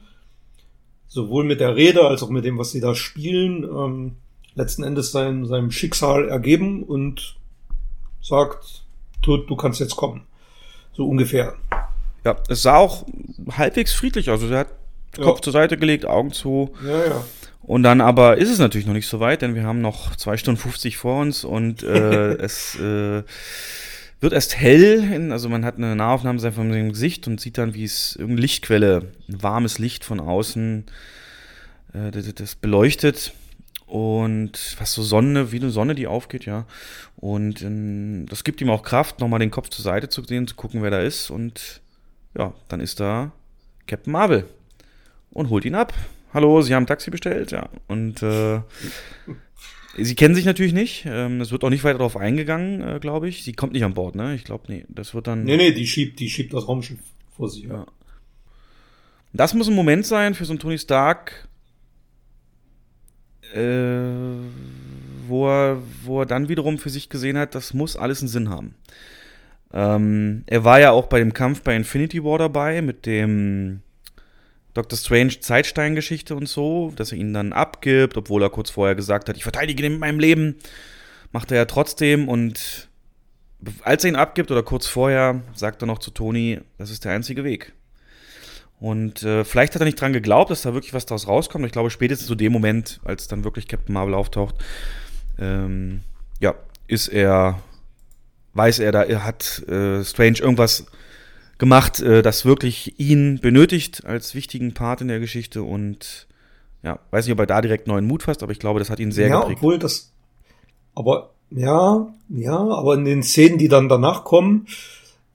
sowohl mit der Rede als auch mit dem, was sie da spielen, ähm, letzten Endes sein, seinem Schicksal ergeben und sagt, du, du kannst jetzt kommen. So ungefähr. Ja, es sah auch halbwegs friedlich aus. Also er hat ja. Kopf zur Seite gelegt, Augen zu. Ja, ja. Und dann aber ist es natürlich noch nicht so weit, denn wir haben noch zwei Stunden 50 vor uns und äh, es äh, wird erst hell, also man hat eine Nahaufnahme von seinem Gesicht und sieht dann, wie es irgendeine Lichtquelle, ein warmes Licht von außen, äh, das, das beleuchtet und fast so Sonne, wie eine Sonne, die aufgeht, ja. Und ähm, das gibt ihm auch Kraft, nochmal den Kopf zur Seite zu sehen, zu gucken, wer da ist. Und ja, dann ist da Captain Marvel und holt ihn ab. Hallo, Sie haben ein Taxi bestellt, ja. Und äh, sie kennen sich natürlich nicht. Ähm, es wird auch nicht weiter darauf eingegangen, äh, glaube ich. Sie kommt nicht an Bord, ne? Ich glaube, nee, das wird dann. Nee, nee, die schiebt, die schiebt das Raumschiff vor sich. Ja. Das muss ein Moment sein für so einen Tony Stark, äh, wo, er, wo er dann wiederum für sich gesehen hat, das muss alles einen Sinn haben. Ähm, er war ja auch bei dem Kampf bei Infinity War dabei mit dem Doctor Strange Zeitstein-Geschichte und so, dass er ihn dann abgibt, obwohl er kurz vorher gesagt hat, ich verteidige ihn mit meinem Leben. Macht er ja trotzdem und als er ihn abgibt oder kurz vorher, sagt er noch zu Tony, das ist der einzige Weg. Und äh, vielleicht hat er nicht dran geglaubt, dass da wirklich was daraus rauskommt. Ich glaube, spätestens zu dem Moment, als dann wirklich Captain Marvel auftaucht, ähm, ja, ist er, weiß er, da hat äh, Strange irgendwas gemacht, äh, das wirklich ihn benötigt als wichtigen Part in der Geschichte und ja, weiß nicht, ob er da direkt neuen Mut fasst, aber ich glaube, das hat ihn sehr ja, geprägt. Obwohl das, aber ja, ja, aber in den Szenen, die dann danach kommen,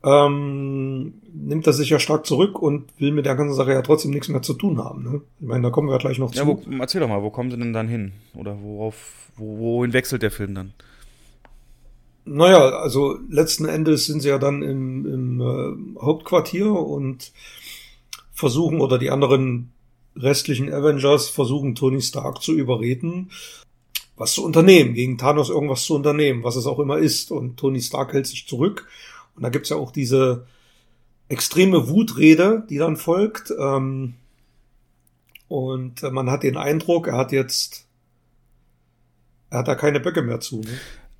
ähm, nimmt er sich ja stark zurück und will mit der ganzen Sache ja trotzdem nichts mehr zu tun haben. Ne? Ich meine, da kommen wir ja gleich noch ja, zu. Wo, erzähl doch mal, wo kommen sie denn dann hin? Oder worauf, wo, wohin wechselt der Film dann? Naja, also letzten Endes sind sie ja dann im, im äh, Hauptquartier und versuchen, oder die anderen restlichen Avengers versuchen, Tony Stark zu überreden, was zu unternehmen, gegen Thanos irgendwas zu unternehmen, was es auch immer ist. Und Tony Stark hält sich zurück. Und da gibt's ja auch diese extreme Wutrede, die dann folgt. Ähm, und man hat den Eindruck, er hat jetzt, er hat da keine Böcke mehr zu. Ne?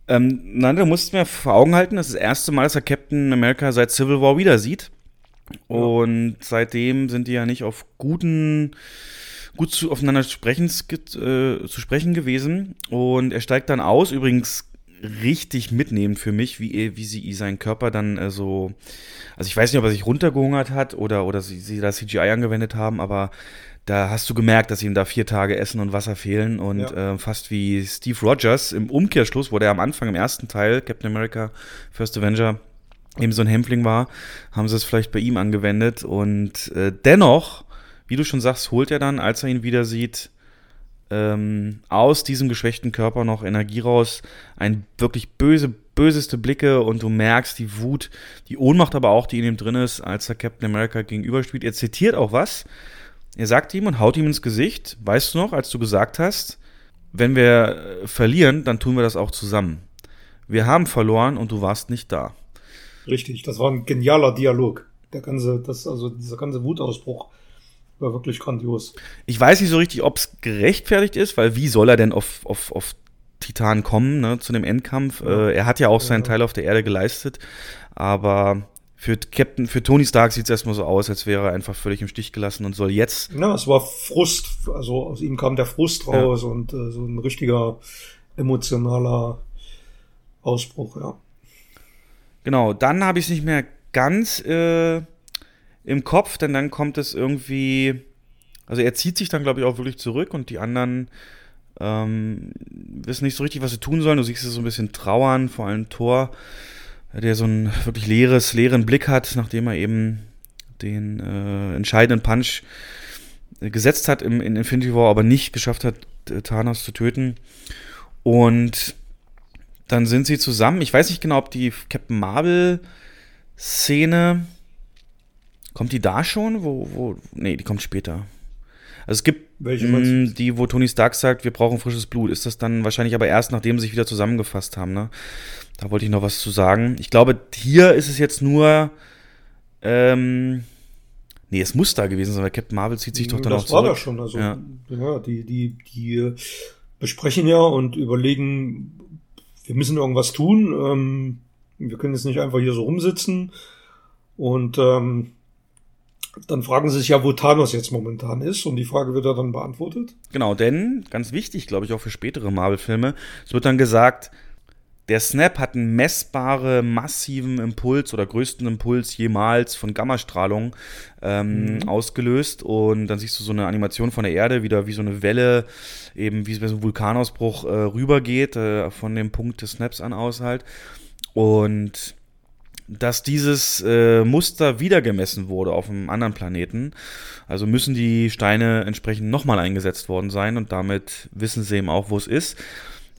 Ähm, nein, du musst mir vor Augen halten, das ist das erste Mal, dass er Captain America seit Civil War wieder sieht. Und seitdem sind die ja nicht auf guten, gut zu, aufeinander äh, zu sprechen gewesen. Und er steigt dann aus, übrigens richtig mitnehmend für mich, wie, wie sie seinen Körper dann äh, so. Also ich weiß nicht, ob er sich runtergehungert hat oder, oder sie, sie da CGI angewendet haben, aber da hast du gemerkt, dass ihm da vier Tage Essen und Wasser fehlen und ja. äh, fast wie Steve Rogers im Umkehrschluss, wo der am Anfang im ersten Teil Captain America First Avenger eben so ein Hämpfling war, haben sie es vielleicht bei ihm angewendet und äh, dennoch, wie du schon sagst, holt er dann, als er ihn wieder sieht, ähm, aus diesem geschwächten Körper noch Energie raus, ein wirklich böse, böseste Blicke und du merkst die Wut, die Ohnmacht aber auch, die in ihm drin ist, als er Captain America gegenüberspielt. Er zitiert auch was, er sagt ihm und haut ihm ins Gesicht, weißt du noch, als du gesagt hast, wenn wir äh, verlieren, dann tun wir das auch zusammen. Wir haben verloren und du warst nicht da. Richtig, das war ein genialer Dialog. Der ganze, das, also dieser ganze Wutausbruch war wirklich grandios. Ich weiß nicht so richtig, ob es gerechtfertigt ist, weil wie soll er denn auf, auf, auf Titanen kommen, ne, zu dem Endkampf. Ja. Äh, er hat ja auch seinen Teil auf der Erde geleistet, aber für Captain, für Tony Stark sieht es erstmal so aus, als wäre er einfach völlig im Stich gelassen und soll jetzt. Ja, es war Frust, also aus ihm kam der Frust raus ja. und äh, so ein richtiger emotionaler Ausbruch, ja. Genau, dann habe ich es nicht mehr ganz äh, im Kopf, denn dann kommt es irgendwie. Also er zieht sich dann, glaube ich, auch wirklich zurück und die anderen ähm, wissen nicht so richtig, was sie tun sollen. Du siehst es so ein bisschen trauern, vor allem Thor der so einen wirklich leeres, leeren Blick hat, nachdem er eben den äh, entscheidenden Punch äh, gesetzt hat im, in Infinity War, aber nicht geschafft hat, Thanos zu töten. Und dann sind sie zusammen. Ich weiß nicht genau, ob die Captain Marvel-Szene. Kommt die da schon? Wo, wo. Nee, die kommt später. Also es gibt Welche mh, die, wo Tony Stark sagt, wir brauchen frisches Blut. Ist das dann wahrscheinlich aber erst, nachdem sie sich wieder zusammengefasst haben, ne? Da wollte ich noch was zu sagen. Ich glaube, hier ist es jetzt nur. Ähm, nee, es muss da gewesen sein, weil Captain Marvel zieht sich doch dann das auch zurück. Das war da schon. Also, ja. ja, die, die, die besprechen ja und überlegen, wir müssen irgendwas tun. Ähm, wir können jetzt nicht einfach hier so rumsitzen. Und ähm, dann fragen sie sich ja, wo Thanos jetzt momentan ist. Und die Frage wird ja dann beantwortet. Genau, denn, ganz wichtig, glaube ich, auch für spätere Marvel-Filme, es wird dann gesagt, der Snap hat einen messbaren, massiven Impuls oder größten Impuls jemals von Gammastrahlung ähm, mhm. ausgelöst. Und dann siehst du so eine Animation von der Erde, wieder wie so eine Welle, eben wie so einem Vulkanausbruch äh, rübergeht, äh, von dem Punkt des Snaps an aus halt. Und dass dieses äh, Muster wieder gemessen wurde auf einem anderen Planeten. Also müssen die Steine entsprechend nochmal eingesetzt worden sein und damit wissen sie eben auch, wo es ist.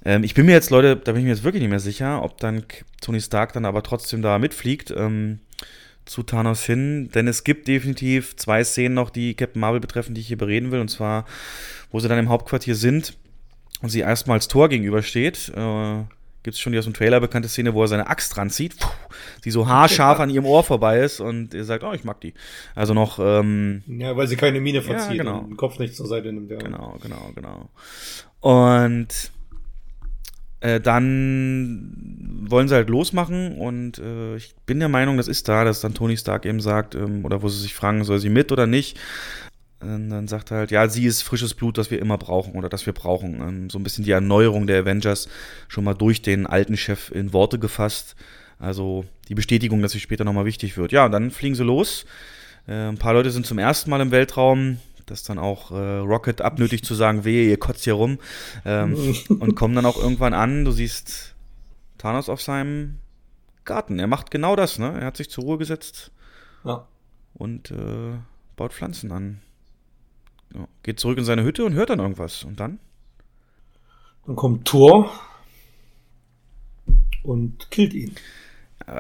Ähm, ich bin mir jetzt, Leute, da bin ich mir jetzt wirklich nicht mehr sicher, ob dann Tony Stark dann aber trotzdem da mitfliegt ähm, zu Thanos hin. Denn es gibt definitiv zwei Szenen noch, die Captain Marvel betreffen, die ich hier bereden will. Und zwar, wo sie dann im Hauptquartier sind und sie erstmals Tor gegenübersteht. Äh, Gibt es schon die aus dem Trailer bekannte Szene, wo er seine Axt dran zieht, die so haarscharf an ihrem Ohr vorbei ist und er sagt, oh, ich mag die. Also noch. Ähm, ja, weil sie keine Mine verzieht ja, genau. und den Kopf nicht zur Seite nimmt. Ja. Genau, genau, genau. Und äh, dann wollen sie halt losmachen und äh, ich bin der Meinung, das ist da, dass dann Tony Stark eben sagt, ähm, oder wo sie sich fragen, soll sie mit oder nicht. Und dann sagt er halt, ja, sie ist frisches Blut, das wir immer brauchen oder das wir brauchen. Ähm, so ein bisschen die Erneuerung der Avengers schon mal durch den alten Chef in Worte gefasst. Also die Bestätigung, dass sie später nochmal wichtig wird. Ja, und dann fliegen sie los. Äh, ein paar Leute sind zum ersten Mal im Weltraum das dann auch äh, Rocket abnötigt zu sagen, wehe, ihr kotzt hier rum. Ähm, und kommen dann auch irgendwann an, du siehst Thanos auf seinem Garten. Er macht genau das, ne? Er hat sich zur Ruhe gesetzt ja. und äh, baut Pflanzen an. Ja, geht zurück in seine Hütte und hört dann irgendwas. Und dann? Dann kommt Thor und killt ihn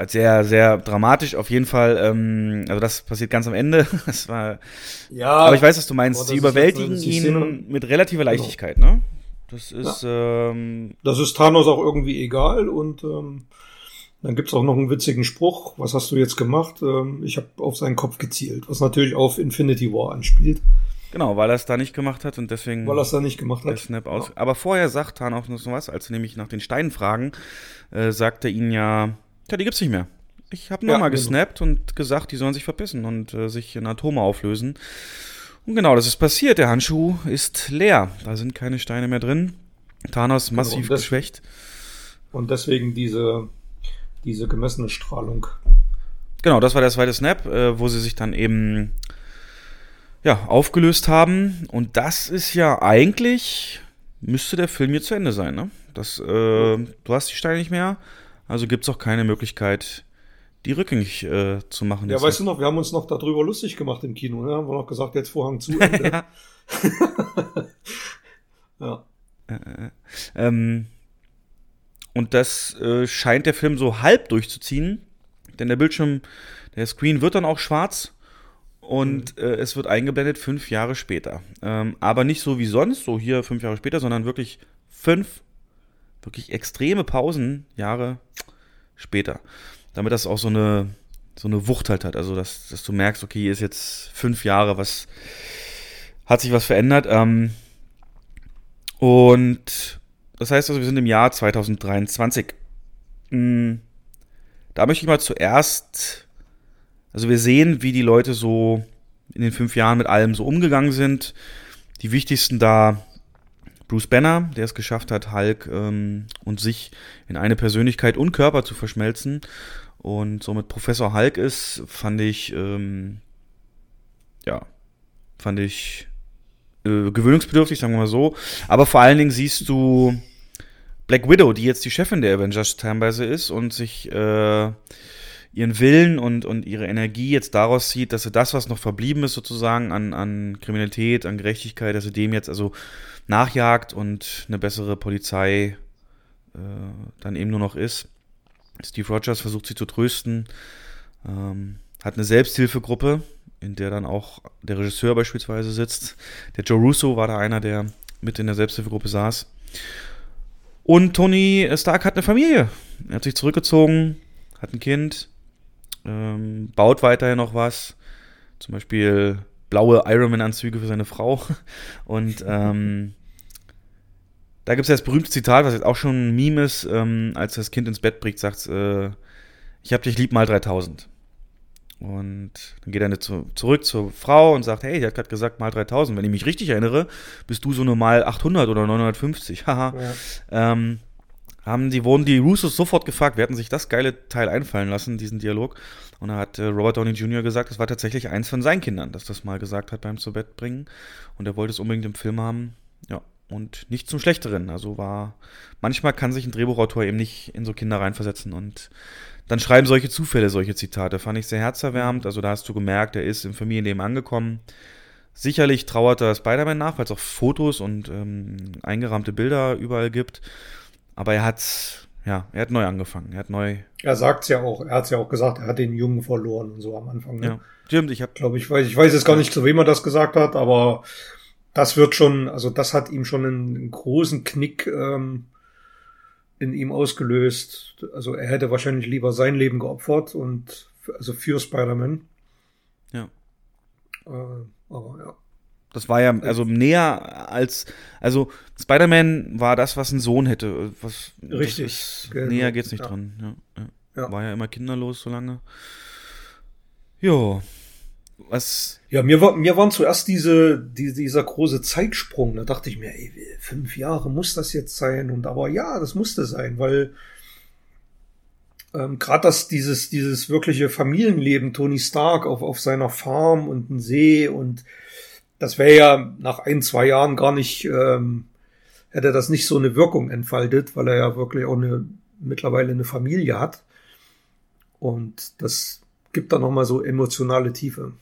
sehr, sehr dramatisch auf jeden Fall. Ähm, also das passiert ganz am Ende. Das war, ja, aber ich weiß, was du meinst. Sie überwältigen ihn mit relativer genau. Leichtigkeit, genau. ne? Das ist, ja. ähm, das ist Thanos auch irgendwie egal und ähm, dann gibt's auch noch einen witzigen Spruch. Was hast du jetzt gemacht? Ähm, ich habe auf seinen Kopf gezielt, was natürlich auf Infinity War anspielt. Genau, weil er es da nicht gemacht hat und deswegen. Weil er es da nicht gemacht hat. Snap aus. Ja. Aber vorher sagt Thanos noch was, als sie nämlich nach den Steinen fragen, äh, sagt er ihnen ja, ja, die gibt's nicht mehr. Ich habe nochmal ja, genau. gesnappt und gesagt, die sollen sich verpissen und äh, sich in Atome auflösen. Und genau, das ist passiert. Der Handschuh ist leer. Da sind keine Steine mehr drin. Thanos genau, massiv des geschwächt. Und deswegen diese, diese gemessene Strahlung. Genau, das war der zweite Snap, äh, wo sie sich dann eben ja, aufgelöst haben. Und das ist ja eigentlich, müsste der Film hier zu Ende sein, ne? Das, äh, du hast die Steine nicht mehr. Also gibt es auch keine Möglichkeit, die rückgängig äh, zu machen. Ja, weißt du noch, wir haben uns noch darüber lustig gemacht im Kino. Ne? Haben wir noch gesagt, jetzt Vorhang zu. ja. ja. Äh, äh, ähm, und das äh, scheint der Film so halb durchzuziehen, denn der Bildschirm, der Screen wird dann auch schwarz und mhm. äh, es wird eingeblendet fünf Jahre später. Ähm, aber nicht so wie sonst, so hier fünf Jahre später, sondern wirklich fünf wirklich extreme Pausen, Jahre später. Damit das auch so eine, so eine Wucht halt hat. Also, dass, dass du merkst, okay, hier ist jetzt fünf Jahre, was hat sich was verändert. Ähm, und Das heißt also, wir sind im Jahr 2023. Hm, da möchte ich mal zuerst, also wir sehen, wie die Leute so in den fünf Jahren mit allem so umgegangen sind. Die wichtigsten da Bruce Banner, der es geschafft hat, Hulk ähm, und sich in eine Persönlichkeit und Körper zu verschmelzen und somit Professor Hulk ist, fand ich, ähm, ja, fand ich äh, gewöhnungsbedürftig, sagen wir mal so. Aber vor allen Dingen siehst du Black Widow, die jetzt die Chefin der Avengers teilweise ist und sich äh, ihren Willen und, und ihre Energie jetzt daraus zieht, dass sie das, was noch verblieben ist, sozusagen an, an Kriminalität, an Gerechtigkeit, dass sie dem jetzt also nachjagt und eine bessere Polizei äh, dann eben nur noch ist. Steve Rogers versucht sie zu trösten, ähm, hat eine Selbsthilfegruppe, in der dann auch der Regisseur beispielsweise sitzt. Der Joe Russo war da einer, der mit in der Selbsthilfegruppe saß. Und Tony Stark hat eine Familie. Er hat sich zurückgezogen, hat ein Kind, ähm, baut weiterhin noch was. Zum Beispiel blaue Ironman-Anzüge für seine Frau. Und ähm, da gibt es ja das berühmte Zitat, was jetzt auch schon ein Meme ist, ähm, als das Kind ins Bett bringt, sagt äh, ich hab dich lieb mal 3000. Und dann geht er zu, zurück zur Frau und sagt, hey, die hat gerade gesagt mal 3000. Wenn ich mich richtig erinnere, bist du so normal 800 oder 950. Haha. ja. ähm, haben die, wurden die Russos sofort gefragt, wir hatten sich das geile Teil einfallen lassen, diesen Dialog. Und da hat äh, Robert Downey Jr. gesagt, es war tatsächlich eins von seinen Kindern, das das mal gesagt hat beim zu Bett bringen. Und er wollte es unbedingt im Film haben. Ja. Und nicht zum Schlechteren. Also war, manchmal kann sich ein Drehbuchautor eben nicht in so Kinder reinversetzen und dann schreiben solche Zufälle solche Zitate. Fand ich sehr herzerwärmend. Also da hast du gemerkt, er ist im Familienleben angekommen. Sicherlich trauert er Spider-Man nach, weil es auch Fotos und ähm, eingerahmte Bilder überall gibt. Aber er hat, ja, er hat neu angefangen. Er hat neu. Er sagt es ja auch. Er hat es ja auch gesagt. Er hat den Jungen verloren und so am Anfang. Ne? Ja, stimmt. Ich habe, glaube ich, weiß, ich weiß jetzt gar nicht, zu wem er das gesagt hat, aber das wird schon, also das hat ihm schon einen, einen großen Knick ähm, in ihm ausgelöst. Also er hätte wahrscheinlich lieber sein Leben geopfert und also für Spider-Man. Ja. Äh, aber ja. Das war ja also näher als also Spider-Man war das, was ein Sohn hätte. Was, Richtig. Ist, genau. Näher geht's nicht ja. dran. Ja, ja. War ja immer kinderlos so lange. Jo. Was? Ja, mir war, mir waren zuerst diese, die, dieser große Zeitsprung. Da dachte ich mir, ey, fünf Jahre muss das jetzt sein. Und aber ja, das musste sein, weil ähm, gerade das, dieses, dieses wirkliche Familienleben, Tony Stark auf, auf seiner Farm und ein See und das wäre ja nach ein, zwei Jahren gar nicht, ähm, hätte das nicht so eine Wirkung entfaltet, weil er ja wirklich auch eine, mittlerweile eine Familie hat. Und das gibt dann nochmal so emotionale Tiefe.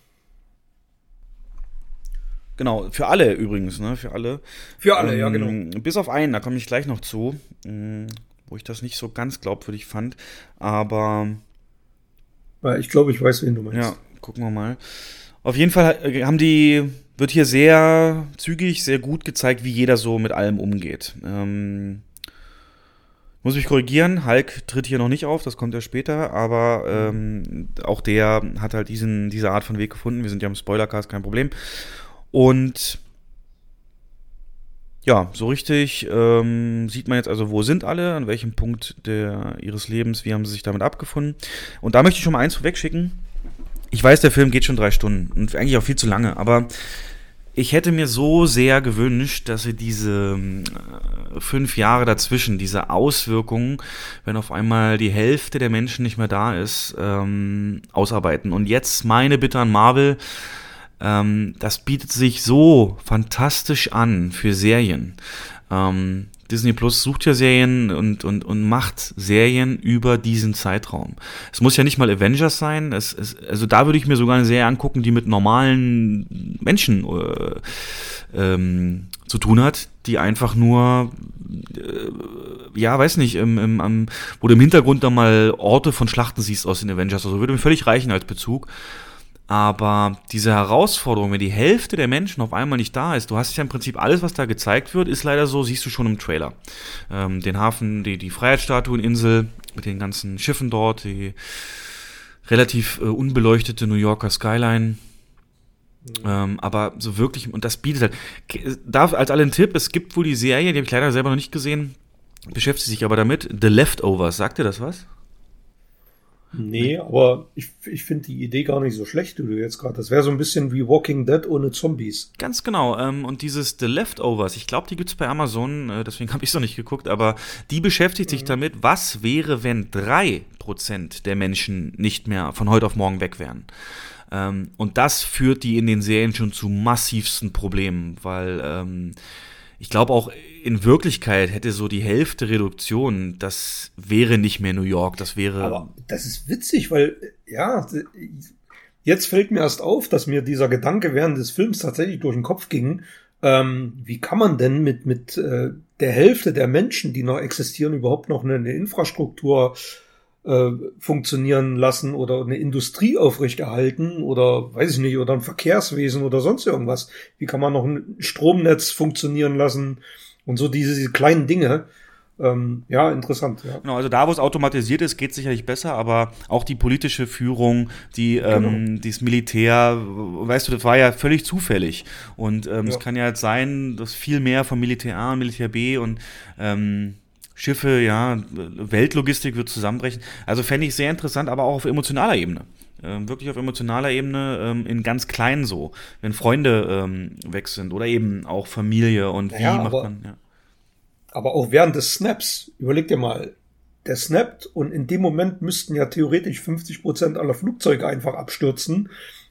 Genau, für alle übrigens, ne? Für alle. Für alle, ähm, ja, genau. Bis auf einen, da komme ich gleich noch zu, ähm, wo ich das nicht so ganz glaubwürdig fand. Aber. Ich glaube, ich weiß, wen du meinst. Ja, gucken wir mal. Auf jeden Fall äh, haben die, wird hier sehr zügig, sehr gut gezeigt, wie jeder so mit allem umgeht. Ähm, muss mich korrigieren, Hulk tritt hier noch nicht auf, das kommt ja später, aber ähm, auch der hat halt diesen, diese Art von Weg gefunden. Wir sind ja im Spoilercast, kein Problem. Und ja, so richtig ähm, sieht man jetzt also, wo sind alle, an welchem Punkt der, ihres Lebens, wie haben sie sich damit abgefunden. Und da möchte ich schon mal eins vorwegschicken. Ich weiß, der Film geht schon drei Stunden und eigentlich auch viel zu lange, aber ich hätte mir so sehr gewünscht, dass sie diese äh, fünf Jahre dazwischen, diese Auswirkungen, wenn auf einmal die Hälfte der Menschen nicht mehr da ist, ähm, ausarbeiten. Und jetzt meine Bitte an Marvel, ähm, das bietet sich so fantastisch an für Serien. Ähm, Disney Plus sucht ja Serien und, und, und macht Serien über diesen Zeitraum. Es muss ja nicht mal Avengers sein. Es, es, also da würde ich mir sogar eine Serie angucken, die mit normalen Menschen äh, ähm, zu tun hat, die einfach nur, äh, ja, weiß nicht, im, im, am, wo du im Hintergrund dann mal Orte von Schlachten siehst aus den Avengers. Also würde mir völlig reichen als Bezug. Aber diese Herausforderung, wenn die Hälfte der Menschen auf einmal nicht da ist, du hast ja im Prinzip alles, was da gezeigt wird, ist leider so, siehst du schon im Trailer. Ähm, den Hafen, die, die Freiheitsstatueninsel mit den ganzen Schiffen dort, die relativ äh, unbeleuchtete New Yorker Skyline. Ähm, aber so wirklich, und das bietet halt, darf als allen Tipp, es gibt wohl die Serie, die habe ich leider selber noch nicht gesehen, beschäftigt sich aber damit. The Leftovers, sagt dir das was? Nee, aber ich, ich finde die Idee gar nicht so schlecht, die du jetzt gerade. Das wäre so ein bisschen wie Walking Dead ohne Zombies. Ganz genau. Ähm, und dieses The Leftovers, ich glaube, die gibt es bei Amazon, äh, deswegen habe ich es noch nicht geguckt, aber die beschäftigt sich mhm. damit, was wäre, wenn drei Prozent der Menschen nicht mehr von heute auf morgen weg wären. Ähm, und das führt die in den Serien schon zu massivsten Problemen, weil ähm, ich glaube auch in Wirklichkeit hätte so die Hälfte Reduktion, das wäre nicht mehr New York, das wäre. Aber das ist witzig, weil, ja, jetzt fällt mir erst auf, dass mir dieser Gedanke während des Films tatsächlich durch den Kopf ging. Ähm, wie kann man denn mit, mit äh, der Hälfte der Menschen, die noch existieren, überhaupt noch eine, eine Infrastruktur äh, funktionieren lassen oder eine Industrie aufrechterhalten oder weiß ich nicht, oder ein Verkehrswesen oder sonst irgendwas. Wie kann man noch ein Stromnetz funktionieren lassen und so diese, diese kleinen Dinge. Ähm, ja, interessant. Ja. Genau, also da, wo es automatisiert ist, geht es sicherlich besser, aber auch die politische Führung, die, ähm, genau. ähm, das Militär, weißt du, das war ja völlig zufällig. Und ähm, ja. es kann ja jetzt sein, dass viel mehr vom Militär A und Militär B und ähm, Schiffe, ja, Weltlogistik wird zusammenbrechen. Also fände ich sehr interessant, aber auch auf emotionaler Ebene. Ähm, wirklich auf emotionaler Ebene, ähm, in ganz kleinen so, wenn Freunde ähm, weg sind oder eben auch Familie und wie ja, macht aber, man, ja. Aber auch während des Snaps, überleg dir mal, der snappt und in dem Moment müssten ja theoretisch 50 Prozent aller Flugzeuge einfach abstürzen,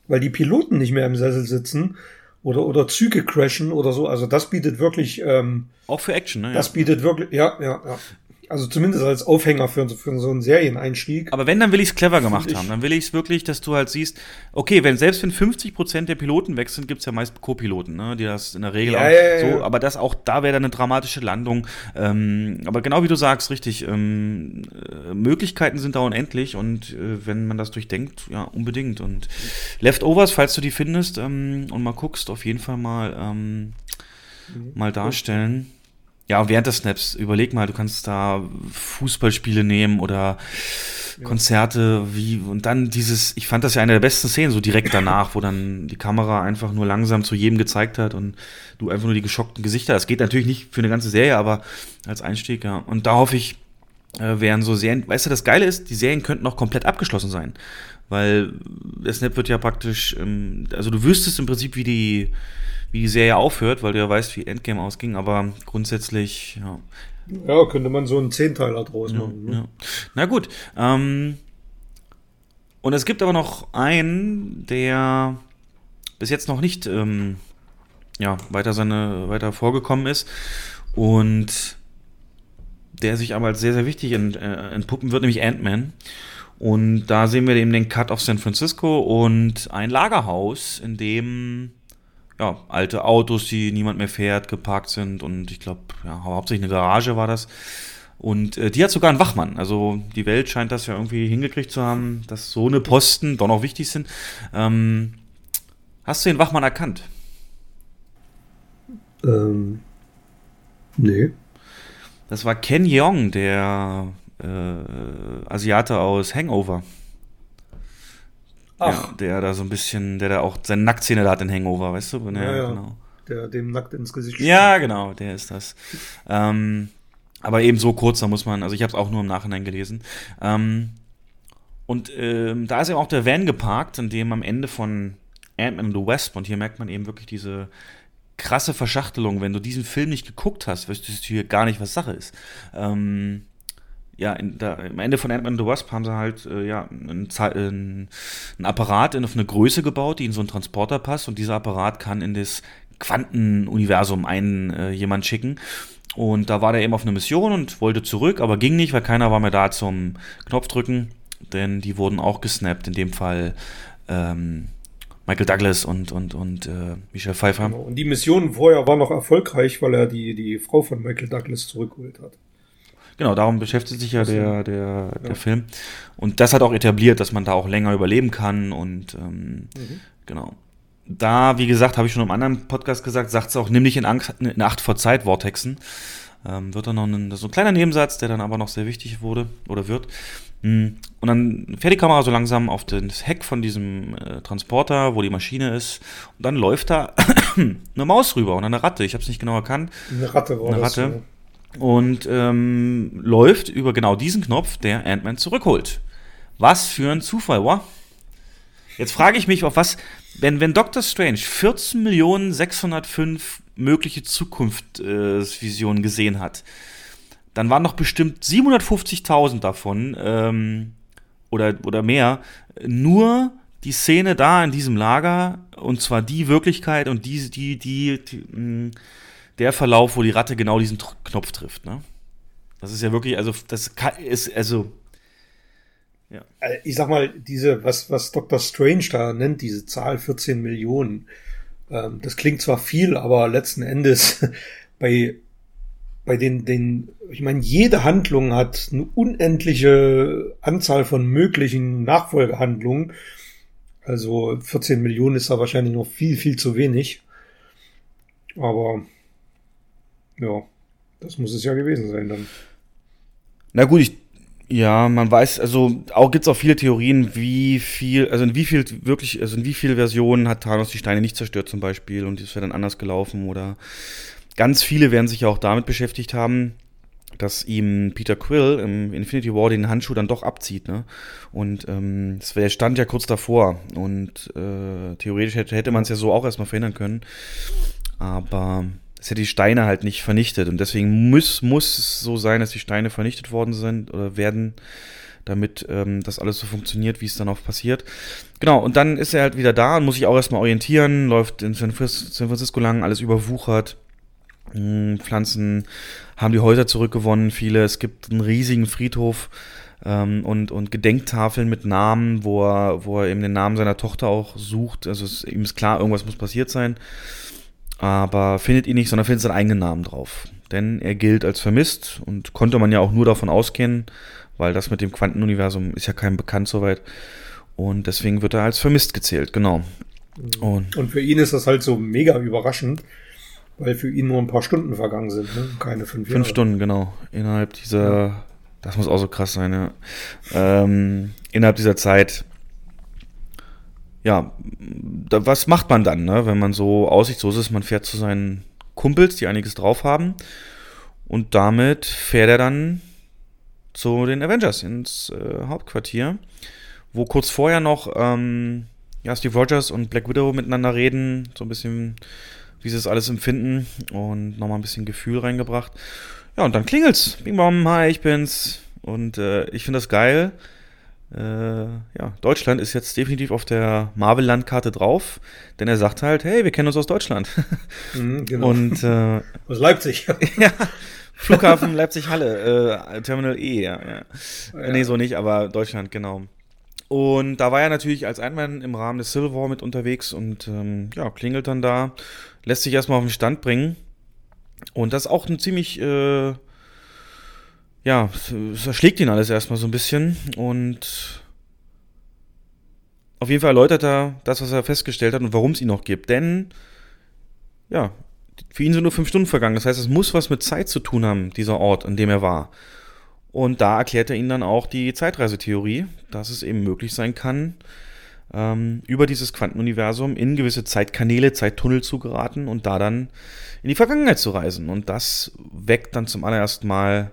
weil die Piloten nicht mehr im Sessel sitzen oder, oder Züge crashen oder so. Also das bietet wirklich. Ähm, Auch für Action, ne? Das bietet wirklich, ja, ja, ja. Also zumindest als Aufhänger für, für so einen Serieneinstieg. Aber wenn, dann will ich es clever gemacht haben. Dann will ich es wirklich, dass du halt siehst, okay, wenn selbst wenn 50% der Piloten weg sind, gibt es ja meist Co-Piloten, ne? die das in der Regel ja, auch ja, so, ja. aber das auch, da wäre dann eine dramatische Landung. Ähm, aber genau wie du sagst, richtig, ähm, äh, Möglichkeiten sind da unendlich und äh, wenn man das durchdenkt, ja, unbedingt. Und Leftovers, falls du die findest ähm, und mal guckst, auf jeden Fall mal, ähm, mhm. mal darstellen. Ja, während des Snaps, überleg mal, du kannst da Fußballspiele nehmen oder ja. Konzerte, wie, und dann dieses, ich fand das ja eine der besten Szenen, so direkt danach, wo dann die Kamera einfach nur langsam zu jedem gezeigt hat und du einfach nur die geschockten Gesichter. Das geht natürlich nicht für eine ganze Serie, aber als Einstieg, ja. Und da hoffe ich, äh, wären so Serien, weißt du, das Geile ist, die Serien könnten noch komplett abgeschlossen sein. Weil der Snap wird ja praktisch, ähm, also du wüsstest im Prinzip, wie die, wie die Serie aufhört, weil du ja weißt, wie Endgame ausging, aber grundsätzlich, ja. Ja, könnte man so einen Zehnteiler draus ja, machen. Ne? Ja. Na gut. Ähm, und es gibt aber noch einen, der bis jetzt noch nicht ähm, ja, weiter, seine, weiter vorgekommen ist und der sich aber als sehr, sehr wichtig ent, äh, entpuppen wird, nämlich Ant-Man. Und da sehen wir eben den Cut of San Francisco und ein Lagerhaus, in dem ja, alte Autos, die niemand mehr fährt, geparkt sind und ich glaube, ja, hauptsächlich eine Garage war das. Und äh, die hat sogar einen Wachmann. Also die Welt scheint das ja irgendwie hingekriegt zu haben, dass so eine Posten doch noch wichtig sind. Ähm, hast du den Wachmann erkannt? Ähm, nee. Das war Ken Jeong, der äh, Asiate aus Hangover. Ach. Ja, der da so ein bisschen, der da auch seine Nacktszene da hat in Hangover, weißt du? Ja, ja, ja. Genau. Der dem nackt ins Gesicht Ja, genau, der ist das. ähm, aber eben so kurz, da muss man, also ich habe es auch nur im Nachhinein gelesen. Ähm, und ähm, da ist eben auch der Van geparkt, in dem am Ende von Ant-Man and the Wasp, und hier merkt man eben wirklich diese krasse Verschachtelung. Wenn du diesen Film nicht geguckt hast, wüsstest du hier gar nicht, was Sache ist. Ähm, ja, in, da, am Ende von Ant-Man the Wasp haben sie halt äh, ja, einen, einen, Apparat in, auf eine Größe gebaut, die in so einen Transporter passt und dieser Apparat kann in das Quantenuniversum einen äh, jemand schicken. Und da war der eben auf einer Mission und wollte zurück, aber ging nicht, weil keiner war mehr da zum Knopfdrücken, denn die wurden auch gesnappt, in dem Fall ähm, Michael Douglas und, und, und äh, Michelle Pfeiffer. Genau. Und die Mission vorher war noch erfolgreich, weil er die, die Frau von Michael Douglas zurückgeholt hat. Genau, darum beschäftigt sich ja der, der, der ja. Film. Und das hat auch etabliert, dass man da auch länger überleben kann und ähm, mhm. genau. Da, wie gesagt, habe ich schon im anderen Podcast gesagt, sagt es auch, nimm dich in, Angst, in Acht vor Zeit, Vortexen. Ähm, wird dann noch ein, so ein kleiner Nebensatz, der dann aber noch sehr wichtig wurde oder wird. Mm, und dann fährt die Kamera so langsam auf das Heck von diesem äh, Transporter, wo die Maschine ist. Und dann läuft da eine Maus rüber und eine Ratte. Ich habe es nicht genau erkannt. Eine Ratte war Eine Ratte. Das, und ähm, läuft über genau diesen Knopf, der Ant-Man zurückholt. Was für ein Zufall, wa? Jetzt frage ich mich, auf was, wenn, wenn Doctor Strange 14.605 mögliche Zukunftsvisionen äh, gesehen hat, dann waren noch bestimmt 750.000 davon ähm, oder, oder mehr nur die Szene da in diesem Lager und zwar die Wirklichkeit und die, die, die, die mh, der Verlauf, wo die Ratte genau diesen Knopf trifft. Ne? Das ist ja wirklich, also das ist, also ja. Äh, ich sag mal, diese, was, was Dr. Strange da nennt, diese Zahl 14 Millionen, ähm, das klingt zwar viel, aber letzten Endes bei, bei den, den, ich meine, jede Handlung hat eine unendliche Anzahl von möglichen Nachfolgehandlungen. Also 14 Millionen ist da wahrscheinlich noch viel, viel zu wenig. Aber ja, das muss es ja gewesen sein dann. Na gut, ich, ja, man weiß, also auch gibt es auch viele Theorien, wie viel, also in wie viel wirklich, also in wie viele Versionen hat Thanos die Steine nicht zerstört zum Beispiel und es wäre dann anders gelaufen oder ganz viele werden sich ja auch damit beschäftigt haben, dass ihm Peter Quill im Infinity War den Handschuh dann doch abzieht, ne? Und ähm, das stand ja kurz davor und äh, theoretisch hätte, hätte man es ja so auch erstmal verhindern können, aber es hätte die Steine halt nicht vernichtet. Und deswegen muss, muss es so sein, dass die Steine vernichtet worden sind oder werden, damit ähm, das alles so funktioniert, wie es dann auch passiert. Genau, und dann ist er halt wieder da und muss sich auch erstmal orientieren, läuft in San Francisco lang, alles überwuchert. Hm, Pflanzen haben die Häuser zurückgewonnen, viele. Es gibt einen riesigen Friedhof ähm, und, und Gedenktafeln mit Namen, wo er, wo er eben den Namen seiner Tochter auch sucht. Also es, ihm ist klar, irgendwas muss passiert sein aber findet ihn nicht, sondern findet seinen eigenen Namen drauf. Denn er gilt als vermisst und konnte man ja auch nur davon ausgehen, weil das mit dem Quantenuniversum ist ja keinem bekannt soweit. Und deswegen wird er als vermisst gezählt, genau. Und, und für ihn ist das halt so mega überraschend, weil für ihn nur ein paar Stunden vergangen sind, ne? keine fünf Jahre. Fünf Stunden, genau. Innerhalb dieser, das muss auch so krass sein, ja. Ähm, innerhalb dieser Zeit ja, da, was macht man dann, ne? wenn man so aussichtslos ist? Man fährt zu seinen Kumpels, die einiges drauf haben. Und damit fährt er dann zu den Avengers ins äh, Hauptquartier, wo kurz vorher noch ähm, ja, Steve Rogers und Black Widow miteinander reden, so ein bisschen, wie sie das alles empfinden und nochmal ein bisschen Gefühl reingebracht. Ja, und dann klingelt's. Bing Bom, hi, ich bin's. Und äh, ich finde das geil ja, Deutschland ist jetzt definitiv auf der Marvel-Landkarte drauf, denn er sagt halt, hey, wir kennen uns aus Deutschland. Mhm, genau. Und äh, aus Leipzig. ja, Flughafen Leipzig-Halle, äh, Terminal E, ja, ja. ja. Nee, so nicht, aber Deutschland, genau. Und da war er natürlich als Einmann im Rahmen des Civil War mit unterwegs und ähm, ja, klingelt dann da, lässt sich erstmal auf den Stand bringen. Und das ist auch ein ziemlich äh, ja, es erschlägt ihn alles erstmal so ein bisschen und auf jeden Fall erläutert er das, was er festgestellt hat und warum es ihn noch gibt. Denn, ja, für ihn sind nur fünf Stunden vergangen. Das heißt, es muss was mit Zeit zu tun haben, dieser Ort, an dem er war. Und da erklärt er ihnen dann auch die Zeitreisetheorie, dass es eben möglich sein kann, ähm, über dieses Quantenuniversum in gewisse Zeitkanäle, Zeittunnel zu geraten und da dann in die Vergangenheit zu reisen. Und das weckt dann zum allerersten Mal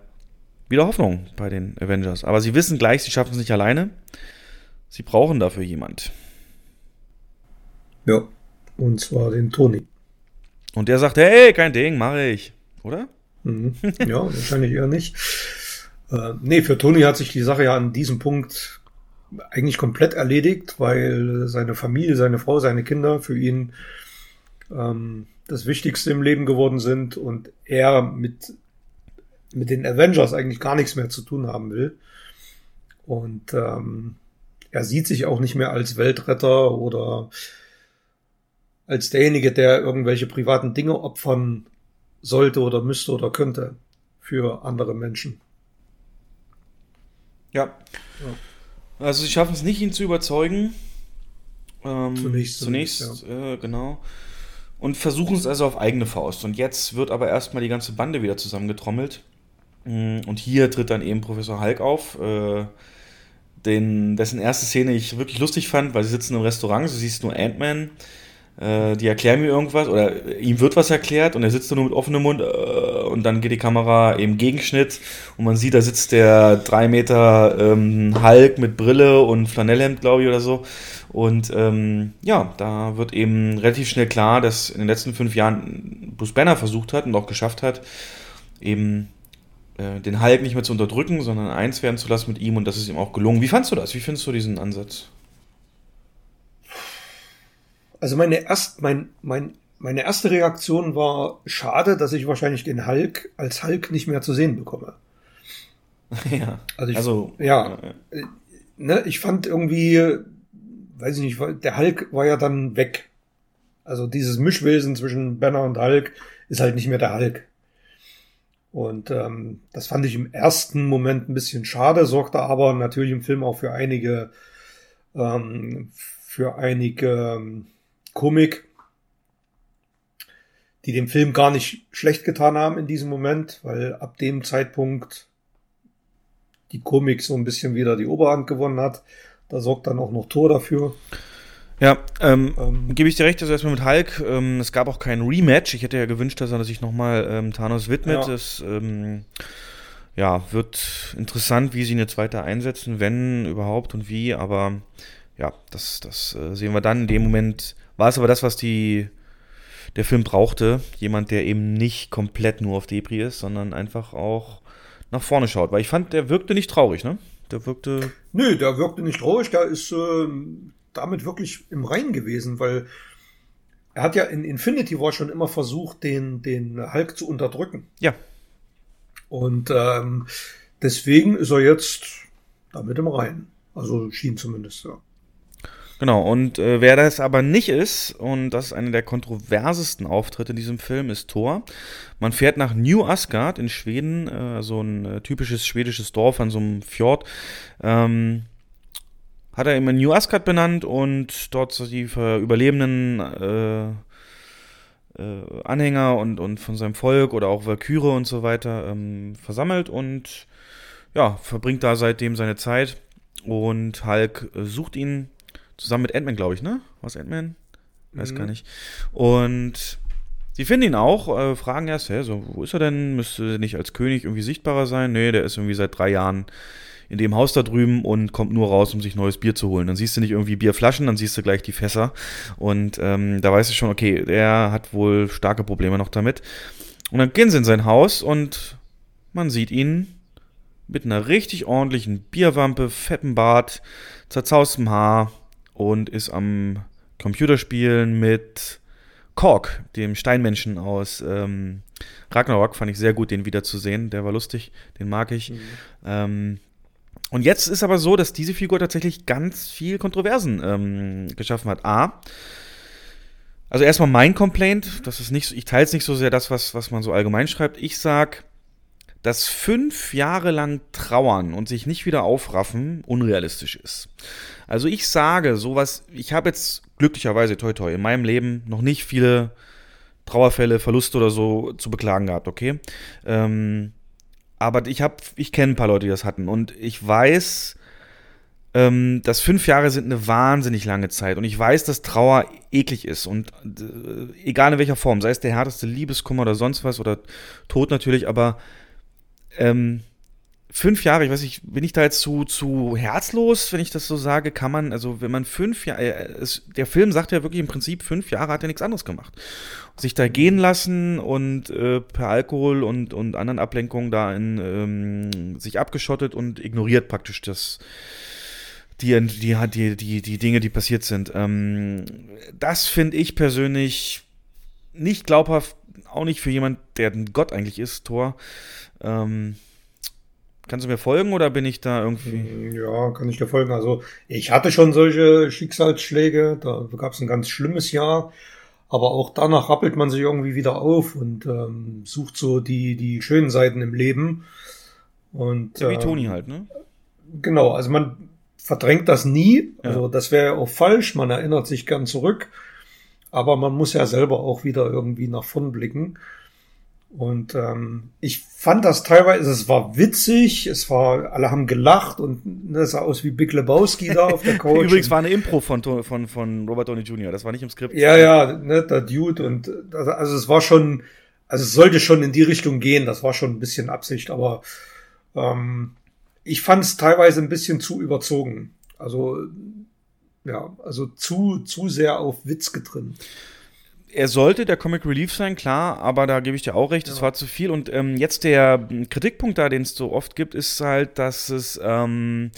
wieder Hoffnung bei den Avengers. Aber sie wissen gleich, sie schaffen es nicht alleine. Sie brauchen dafür jemand. Ja, und zwar den Tony. Und der sagt, hey, kein Ding, mache ich. Oder? Mhm. Ja, wahrscheinlich eher nicht. Äh, nee, für Tony hat sich die Sache ja an diesem Punkt eigentlich komplett erledigt, weil seine Familie, seine Frau, seine Kinder für ihn ähm, das Wichtigste im Leben geworden sind und er mit mit den Avengers eigentlich gar nichts mehr zu tun haben will. Und ähm, er sieht sich auch nicht mehr als Weltretter oder als derjenige, der irgendwelche privaten Dinge opfern sollte oder müsste oder könnte für andere Menschen. Ja. ja. Also sie schaffen es nicht, ihn zu überzeugen. Ähm, zunächst. Zunächst, zunächst ja. äh, genau. Und versuchen es also auf eigene Faust. Und jetzt wird aber erstmal die ganze Bande wieder zusammengetrommelt. Mm, und hier tritt dann eben Professor Hulk auf, äh, den, dessen erste Szene ich wirklich lustig fand, weil sie sitzen im Restaurant, du siehst nur Ant-Man, äh, die erklären mir irgendwas oder ihm wird was erklärt und er sitzt nur mit offenem Mund äh, und dann geht die Kamera im Gegenschnitt und man sieht, da sitzt der drei Meter ähm, Hulk mit Brille und Flanellhemd, glaube ich, oder so. Und ähm, ja, da wird eben relativ schnell klar, dass in den letzten fünf Jahren Bruce Banner versucht hat und auch geschafft hat, eben äh, den Hulk nicht mehr zu unterdrücken, sondern eins werden zu lassen mit ihm und das ist ihm auch gelungen. Wie fandst du das? Wie findest du diesen Ansatz? Also meine erst, mein, mein, meine erste Reaktion war schade, dass ich wahrscheinlich den Hulk als Hulk nicht mehr zu sehen bekomme. Ja. Also, ich, also ja, ja. Äh, ne, ich fand irgendwie, weiß ich nicht, der Hulk war ja dann weg. Also dieses Mischwesen zwischen Banner und Hulk ist halt nicht mehr der Hulk. Und ähm, das fand ich im ersten Moment ein bisschen schade, sorgte aber natürlich im Film auch für einige ähm, für einige ähm, Komik, die dem Film gar nicht schlecht getan haben in diesem Moment, weil ab dem Zeitpunkt die Komik so ein bisschen wieder die Oberhand gewonnen hat. Da sorgt dann auch noch Tor dafür. Ja, ähm, ähm, gebe ich dir recht, also erstmal mit Hulk, ähm, es gab auch kein Rematch. Ich hätte ja gewünscht, dass er sich nochmal ähm, Thanos widmet. Ja. Es ähm, ja, wird interessant, wie sie ihn jetzt weiter einsetzen, wenn überhaupt und wie, aber ja, das, das äh, sehen wir dann. In dem Moment war es aber das, was die, der Film brauchte. Jemand, der eben nicht komplett nur auf Debris ist, sondern einfach auch nach vorne schaut. Weil ich fand, der wirkte nicht traurig, ne? Der wirkte. Nö, der wirkte nicht traurig, der ist äh, damit wirklich im Rein gewesen, weil er hat ja in Infinity War schon immer versucht, den, den Hulk zu unterdrücken. Ja. Und ähm, deswegen ist er jetzt damit im Rein. Also schien zumindest, ja. Genau, und äh, wer das aber nicht ist, und das ist einer der kontroversesten Auftritte in diesem Film, ist Thor. Man fährt nach New Asgard in Schweden, äh, so ein äh, typisches schwedisches Dorf an so einem Fjord. Ähm, hat er immer New Asgard benannt und dort die Überlebenden äh, äh, Anhänger und, und von seinem Volk oder auch Valkyrie und so weiter ähm, versammelt und ja, verbringt da seitdem seine Zeit. Und Hulk sucht ihn Zusammen mit Ant-Man, glaube ich, ne? Was Ant-Man? Weiß mhm. gar nicht. Und sie finden ihn auch, äh, fragen erst, hä, so, wo ist er denn? Müsste er nicht als König irgendwie sichtbarer sein? Nee, der ist irgendwie seit drei Jahren in dem Haus da drüben und kommt nur raus, um sich neues Bier zu holen. Dann siehst du nicht irgendwie Bierflaschen, dann siehst du gleich die Fässer. Und ähm, da weißt du schon, okay, der hat wohl starke Probleme noch damit. Und dann gehen sie in sein Haus und man sieht ihn mit einer richtig ordentlichen Bierwampe, fetten Bart, zerzaustem Haar, und ist am Computerspielen mit Kork, dem Steinmenschen aus ähm, Ragnarok. Fand ich sehr gut, den wiederzusehen. Der war lustig, den mag ich. Mhm. Ähm, und jetzt ist aber so, dass diese Figur tatsächlich ganz viel Kontroversen ähm, geschaffen hat. A. Also erstmal mein Complaint, das ist nicht, ich teile es nicht so sehr das, was, was man so allgemein schreibt. Ich sag, dass fünf Jahre lang trauern und sich nicht wieder aufraffen unrealistisch ist. Also ich sage sowas, ich habe jetzt glücklicherweise toi toi in meinem Leben noch nicht viele Trauerfälle, Verluste oder so zu beklagen gehabt, okay? Ähm, aber ich habe, ich kenne ein paar Leute, die das hatten. Und ich weiß, ähm, dass fünf Jahre sind eine wahnsinnig lange Zeit. Und ich weiß, dass Trauer eklig ist. Und äh, egal in welcher Form, sei es der härteste Liebeskummer oder sonst was oder Tod natürlich, aber ähm, fünf Jahre, ich weiß nicht, bin ich da jetzt zu, zu herzlos, wenn ich das so sage, kann man, also wenn man fünf Jahre, äh, der Film sagt ja wirklich im Prinzip, fünf Jahre hat er nichts anderes gemacht. Sich da gehen lassen und äh, per Alkohol und, und anderen Ablenkungen da in, ähm, sich abgeschottet und ignoriert praktisch das, die, die, die, die, die Dinge, die passiert sind. Ähm, das finde ich persönlich nicht glaubhaft, auch nicht für jemand, der ein Gott eigentlich ist, Thor. Ähm, kannst du mir folgen oder bin ich da irgendwie? Mm, ja, kann ich dir folgen. Also ich hatte schon solche Schicksalsschläge. Da gab es ein ganz schlimmes Jahr. Aber auch danach rappelt man sich irgendwie wieder auf und ähm, sucht so die, die schönen Seiten im Leben. Und, ja, wie ähm, Toni halt, ne? Genau, also man verdrängt das nie. Ja. Also das wäre ja auch falsch. Man erinnert sich gern zurück. Aber man muss ja selber auch wieder irgendwie nach vorn blicken. Und ähm, ich fand das teilweise, es war witzig, es war, alle haben gelacht und das sah aus wie Big Lebowski da auf der Couch. Übrigens war eine Impro von, von, von Robert Downey Jr., das war nicht im Skript. Ja, ja, ne, der Dude und also es war schon, also es sollte schon in die Richtung gehen, das war schon ein bisschen Absicht, aber ähm, ich fand es teilweise ein bisschen zu überzogen. Also ja, also zu, zu sehr auf Witz getrimmt er sollte der Comic Relief sein, klar, aber da gebe ich dir auch recht, es ja. war zu viel. Und ähm, jetzt der Kritikpunkt da, den es so oft gibt, ist halt, dass es ähm,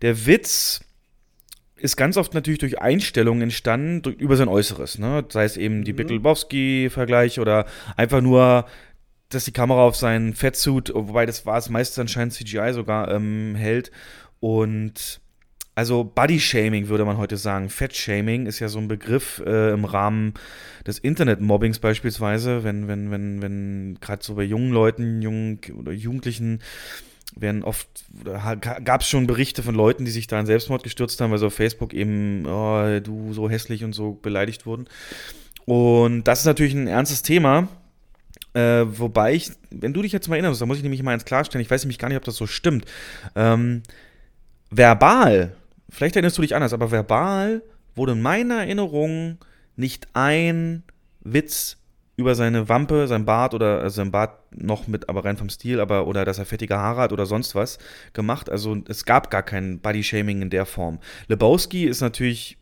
der Witz ist ganz oft natürlich durch Einstellungen entstanden, durch, über sein Äußeres, ne? Sei es eben die mhm. Bittelbowski-Vergleich oder einfach nur, dass die Kamera auf seinen Fettsuit, wobei das war es meistens anscheinend CGI sogar, ähm, hält. Und also Body-Shaming würde man heute sagen. Fett-Shaming ist ja so ein Begriff äh, im Rahmen des Internet-Mobbings beispielsweise, wenn, wenn, wenn, wenn gerade so bei jungen Leuten, jungen oder Jugendlichen werden oft, gab es schon Berichte von Leuten, die sich da in Selbstmord gestürzt haben, weil so auf Facebook eben, oh, du so hässlich und so beleidigt wurden. Und das ist natürlich ein ernstes Thema. Äh, wobei ich, wenn du dich jetzt mal erinnerst, da muss ich nämlich mal eins klarstellen, ich weiß nämlich gar nicht, ob das so stimmt. Ähm, verbal vielleicht erinnerst du dich anders, aber verbal wurde in meiner Erinnerung nicht ein Witz über seine Wampe, sein Bart oder also sein Bart noch mit, aber rein vom Stil, aber oder dass er fettige Haare hat oder sonst was gemacht. Also es gab gar kein Body-Shaming in der Form. Lebowski ist natürlich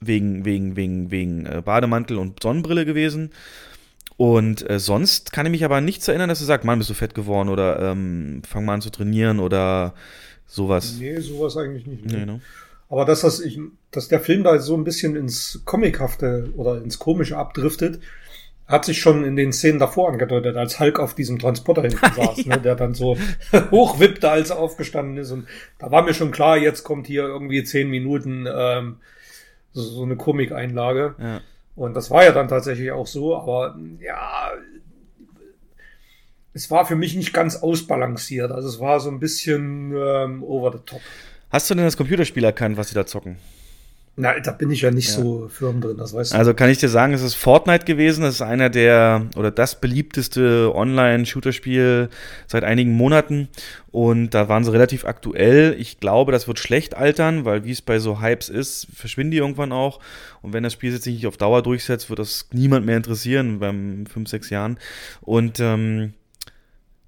wegen, wegen, wegen, wegen äh, Bademantel und Sonnenbrille gewesen. Und äh, sonst kann ich mich aber nichts erinnern, dass er sagt, Mann, bist du fett geworden oder ähm, fang mal an zu trainieren oder sowas. Nee, sowas eigentlich nicht. Nee, ne? Aber dass, das ich, dass der Film da so ein bisschen ins Comichafte oder ins Komische abdriftet, hat sich schon in den Szenen davor angedeutet, als Hulk auf diesem Transporter hinten saß, ja. ne, der dann so hochwippte, als er aufgestanden ist. Und da war mir schon klar, jetzt kommt hier irgendwie zehn Minuten ähm, so, so eine Komikeinlage. Ja. Und das war ja dann tatsächlich auch so, aber ja, es war für mich nicht ganz ausbalanciert. Also es war so ein bisschen ähm, over the top. Hast du denn das Computerspiel erkannt, was sie da zocken? Na, da bin ich ja nicht ja. so firm drin, das weißt du. Also kann ich dir sagen, es ist Fortnite gewesen. Das ist einer der oder das beliebteste Online-Shooter-Spiel seit einigen Monaten. Und da waren sie relativ aktuell. Ich glaube, das wird schlecht altern, weil wie es bei so Hypes ist, verschwinden die irgendwann auch. Und wenn das Spiel sich nicht auf Dauer durchsetzt, wird das niemand mehr interessieren beim 5, 6 Jahren. Und ähm,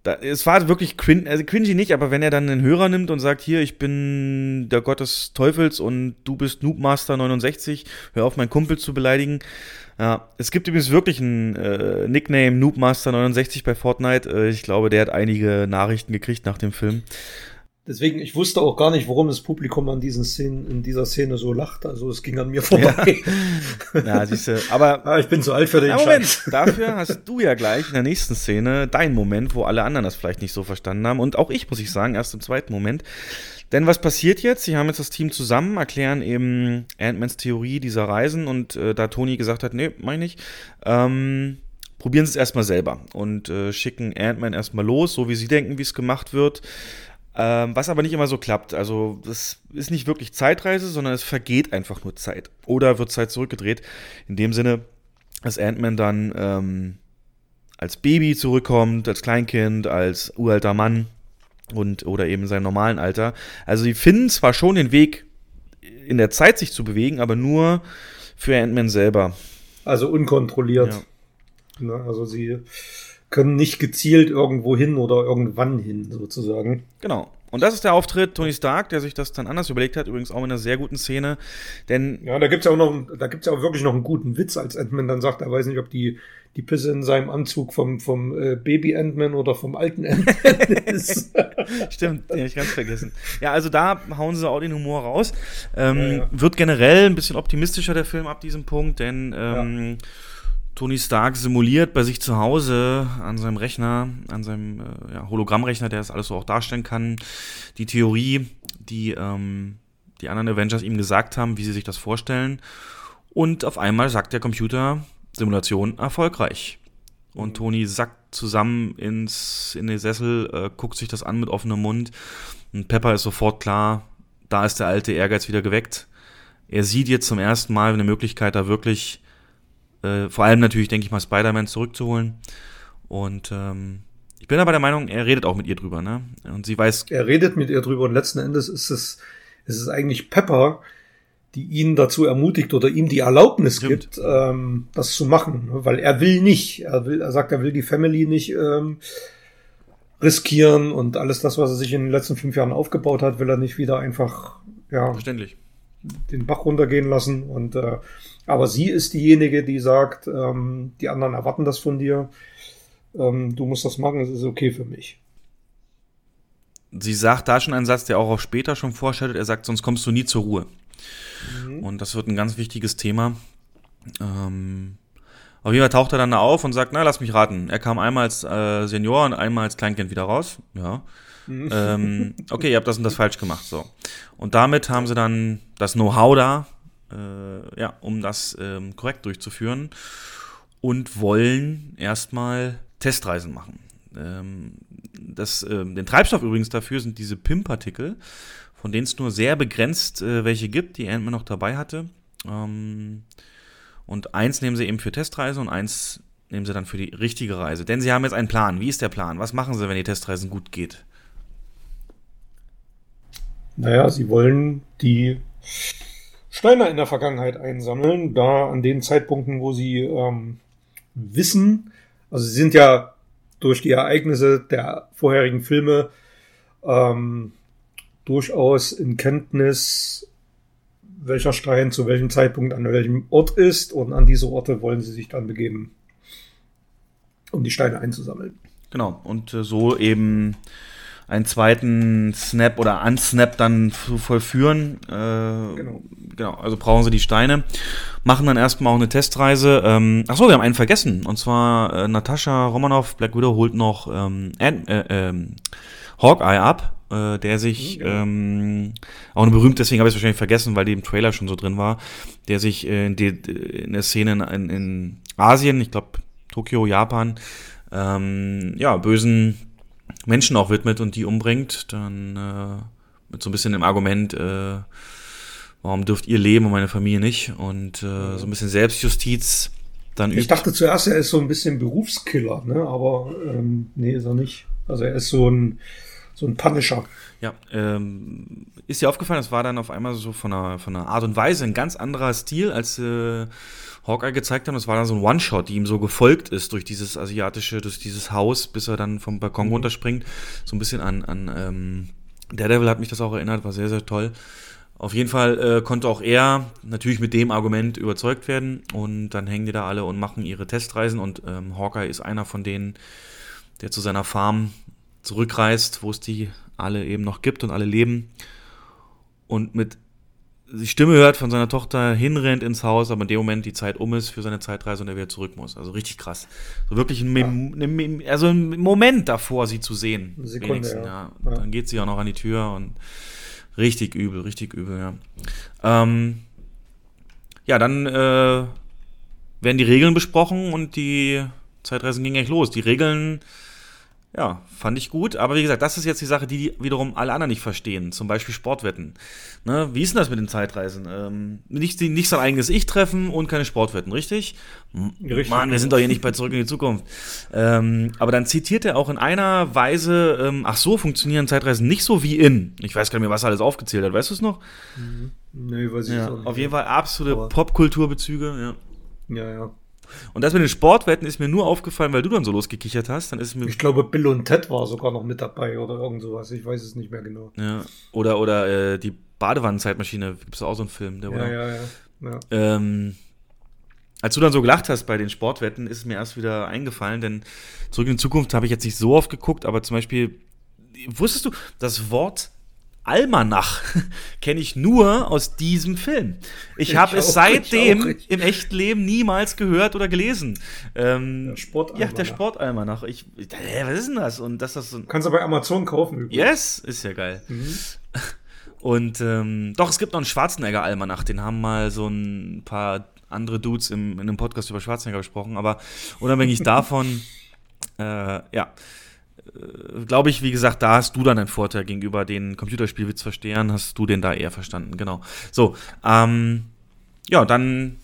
da, es war wirklich cringe, also cringy nicht, aber wenn er dann einen Hörer nimmt und sagt, hier, ich bin der Gott des Teufels und du bist Noobmaster 69, hör auf, meinen Kumpel zu beleidigen. Ja, es gibt übrigens wirklich einen äh, Nickname Noobmaster 69 bei Fortnite. Äh, ich glaube, der hat einige Nachrichten gekriegt nach dem Film. Deswegen, ich wusste auch gar nicht, warum das Publikum an diesen Szenen, in dieser Szene so lacht. Also es ging an mir vorbei. Ja, ja siehst du, aber. Ja, ich bin zu alt für den Moment, Scheiß. dafür hast du ja gleich in der nächsten Szene deinen Moment, wo alle anderen das vielleicht nicht so verstanden haben. Und auch ich, muss ich sagen, erst im zweiten Moment. Denn was passiert jetzt? Sie haben jetzt das Team zusammen, erklären eben Ant-Mans Theorie dieser Reisen und äh, da Tony gesagt hat, nee, meine ich, ähm, probieren sie es erstmal selber und äh, schicken Ant-Man erstmal los, so wie sie denken, wie es gemacht wird. Ähm, was aber nicht immer so klappt. Also, das ist nicht wirklich Zeitreise, sondern es vergeht einfach nur Zeit. Oder wird Zeit zurückgedreht. In dem Sinne, dass Ant-Man dann ähm, als Baby zurückkommt, als Kleinkind, als uralter Mann und oder eben seinem normalen Alter. Also, sie finden zwar schon den Weg in der Zeit sich zu bewegen, aber nur für Ant-Man selber. Also unkontrolliert. Ja. Ne, also sie können nicht gezielt irgendwo hin oder irgendwann hin, sozusagen. Genau. Und das ist der Auftritt Tony Stark, der sich das dann anders überlegt hat, übrigens auch in einer sehr guten Szene. Denn ja, da gibt's ja auch noch, da gibt's ja auch wirklich noch einen guten Witz, als Ant-Man dann sagt, er weiß nicht, ob die die Pisse in seinem Anzug vom vom äh, Baby Ant-Man oder vom alten Ant-Man ist. Stimmt, den hab ich ganz vergessen. Ja, also da hauen sie auch den Humor raus. Ähm, ja, ja. Wird generell ein bisschen optimistischer der Film ab diesem Punkt, denn ähm, ja Tony Stark simuliert bei sich zu Hause an seinem Rechner, an seinem äh, ja, Hologrammrechner, der das alles so auch darstellen kann, die Theorie, die ähm, die anderen Avengers ihm gesagt haben, wie sie sich das vorstellen. Und auf einmal sagt der Computer, Simulation erfolgreich. Und Tony sackt zusammen ins, in den Sessel, äh, guckt sich das an mit offenem Mund. Und Pepper ist sofort klar, da ist der alte Ehrgeiz wieder geweckt. Er sieht jetzt zum ersten Mal eine Möglichkeit, da wirklich äh, vor allem natürlich, denke ich mal, Spider-Man zurückzuholen. Und ähm, ich bin aber der Meinung, er redet auch mit ihr drüber, ne? Und sie weiß. Er redet mit ihr drüber und letzten Endes ist es, ist es eigentlich Pepper, die ihn dazu ermutigt oder ihm die Erlaubnis Stimmt. gibt, ähm, das zu machen, ne? weil er will nicht. Er will, er sagt, er will die Family nicht ähm, riskieren und alles das, was er sich in den letzten fünf Jahren aufgebaut hat, will er nicht wieder einfach ja verständlich den Bach runtergehen lassen. Und äh, aber sie ist diejenige, die sagt, ähm, die anderen erwarten das von dir. Ähm, du musst das machen, es ist okay für mich. Sie sagt da schon einen Satz, der auch auf später schon vorstellt. Er sagt, sonst kommst du nie zur Ruhe. Mhm. Und das wird ein ganz wichtiges Thema. Ähm, auf jeden Fall taucht er dann da auf und sagt, na, lass mich raten. Er kam einmal als äh, Senior und einmal als Kleinkind wieder raus. Ja. Mhm. Ähm, okay, ihr habt das und das falsch gemacht. So. Und damit haben sie dann das Know-how da, äh, ja, um das ähm, korrekt durchzuführen und wollen erstmal Testreisen machen. Ähm, das, äh, den Treibstoff übrigens dafür sind diese PIM-Partikel, von denen es nur sehr begrenzt äh, welche gibt, die Ant-Man noch dabei hatte. Ähm, und eins nehmen sie eben für Testreise und eins nehmen sie dann für die richtige Reise. Denn sie haben jetzt einen Plan. Wie ist der Plan? Was machen sie, wenn die Testreisen gut geht? Naja, sie wollen die Steine in der Vergangenheit einsammeln, da an den Zeitpunkten, wo sie ähm, wissen, also sie sind ja durch die Ereignisse der vorherigen Filme ähm, durchaus in Kenntnis welcher Stein zu welchem Zeitpunkt an welchem Ort ist und an diese Orte wollen sie sich dann begeben, um die Steine einzusammeln. Genau, und äh, so eben einen zweiten Snap oder Unsnap dann zu vollführen. Äh, genau. genau, also brauchen sie die Steine. Machen dann erstmal auch eine Testreise. Ähm, achso, wir haben einen vergessen. Und zwar äh, Natascha Romanoff, Black Widow, holt noch ähm, äh, äh, Hawkeye ab äh, der sich, mhm. ähm, auch eine berühmt, deswegen habe ich es wahrscheinlich vergessen, weil die im Trailer schon so drin war, der sich äh, in, die, in der Szene in, in Asien, ich glaube Tokio, Japan, ähm, ja, bösen Menschen auch widmet und die umbringt, dann äh, mit so ein bisschen dem Argument, äh, warum dürft ihr leben und meine Familie nicht? Und äh, so ein bisschen Selbstjustiz dann Ich übt. dachte zuerst, er ist so ein bisschen Berufskiller, ne? aber ähm, nee, ist er nicht. Also er ist so ein so ein Punisher. Ja, ähm, ist dir aufgefallen, das war dann auf einmal so von einer, von einer Art und Weise ein ganz anderer Stil, als äh, Hawkeye gezeigt haben. Das war dann so ein One-Shot, die ihm so gefolgt ist durch dieses asiatische, durch dieses Haus, bis er dann vom Balkon mhm. runterspringt. So ein bisschen an, an ähm, Daredevil hat mich das auch erinnert, war sehr, sehr toll. Auf jeden Fall äh, konnte auch er natürlich mit dem Argument überzeugt werden und dann hängen die da alle und machen ihre Testreisen und ähm, Hawkeye ist einer von denen, der zu seiner Farm zurückreist, wo es die alle eben noch gibt und alle leben und mit die Stimme hört von seiner Tochter, hinrennt ins Haus, aber in dem Moment die Zeit um ist für seine Zeitreise und er wieder zurück muss. Also richtig krass. So wirklich ein, Mem ja. also ein Moment davor, sie zu sehen. Sekunde, ja. ja. Dann geht sie auch noch an die Tür und richtig übel, richtig übel, ja. Ähm, ja, dann äh, werden die Regeln besprochen und die Zeitreisen gingen echt los. Die Regeln ja, fand ich gut. Aber wie gesagt, das ist jetzt die Sache, die wiederum alle anderen nicht verstehen. Zum Beispiel Sportwetten. Ne? Wie ist denn das mit den Zeitreisen? Ähm, nicht, nicht sein eigenes Ich treffen und keine Sportwetten, richtig? richtig? Mann, wir sind doch hier nicht bei Zurück in die Zukunft. Ähm, aber dann zitiert er auch in einer Weise, ähm, ach so, funktionieren Zeitreisen nicht so wie in. Ich weiß gar nicht mehr, was er alles aufgezählt hat. Weißt du es noch? Mhm. Nee, weiß ich ja, nicht. Auf jeden Fall absolute Popkulturbezüge, ja. Ja, ja. Und das mit den Sportwetten ist mir nur aufgefallen, weil du dann so losgekichert hast. Dann ist mir ich glaube, Bill und Ted war sogar noch mit dabei oder irgend sowas. Ich weiß es nicht mehr genau. Ja. Oder, oder äh, die Badewannenzeitmaschine. Gibt es auch so einen Film? Der, ja, ja, ja, ja. Ähm, als du dann so gelacht hast bei den Sportwetten, ist es mir erst wieder eingefallen, denn zurück in die Zukunft habe ich jetzt nicht so oft geguckt, aber zum Beispiel, wusstest du, das Wort Almanach kenne ich nur aus diesem Film. Ich, ich habe es seitdem im echten Leben niemals gehört oder gelesen. Ähm, der Sportalmanach. Ja, der Sportalmanach. Ich, äh, was ist denn das? Und dass das so Kannst du bei Amazon kaufen. Übrigens. Yes, ist ja geil. Mhm. Und ähm, doch, es gibt noch einen Schwarzenegger-Almanach. Den haben mal so ein paar andere Dudes im, in einem Podcast über Schwarzenegger besprochen. Aber unabhängig davon, äh, ja glaube ich, wie gesagt, da hast du dann einen Vorteil gegenüber den Computerspielwitzverstehern, hast du den da eher verstanden, genau. So, ähm, ja, dann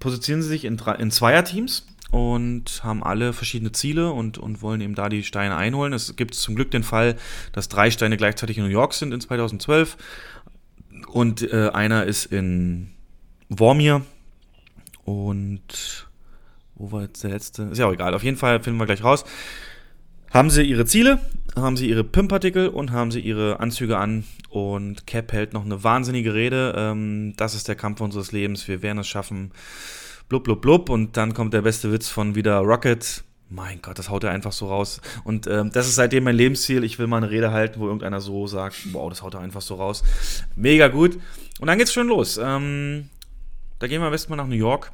positionieren sie sich in, in Zweierteams und haben alle verschiedene Ziele und, und wollen eben da die Steine einholen. Es gibt zum Glück den Fall, dass drei Steine gleichzeitig in New York sind in 2012. Und äh, einer ist in Wormir. Und wo war jetzt der letzte? Ist ja auch egal. Auf jeden Fall finden wir gleich raus. Haben sie ihre Ziele, haben sie ihre Pimpartikel und haben sie ihre Anzüge an. Und Cap hält noch eine wahnsinnige Rede. Ähm, das ist der Kampf unseres Lebens. Wir werden es schaffen. Blub, blub, blub. Und dann kommt der beste Witz von wieder Rocket. Mein Gott, das haut er einfach so raus. Und ähm, das ist seitdem mein Lebensziel. Ich will mal eine Rede halten, wo irgendeiner so sagt, wow, das haut er einfach so raus. Mega gut. Und dann geht's schon los. Ähm, da gehen wir am besten mal nach New York.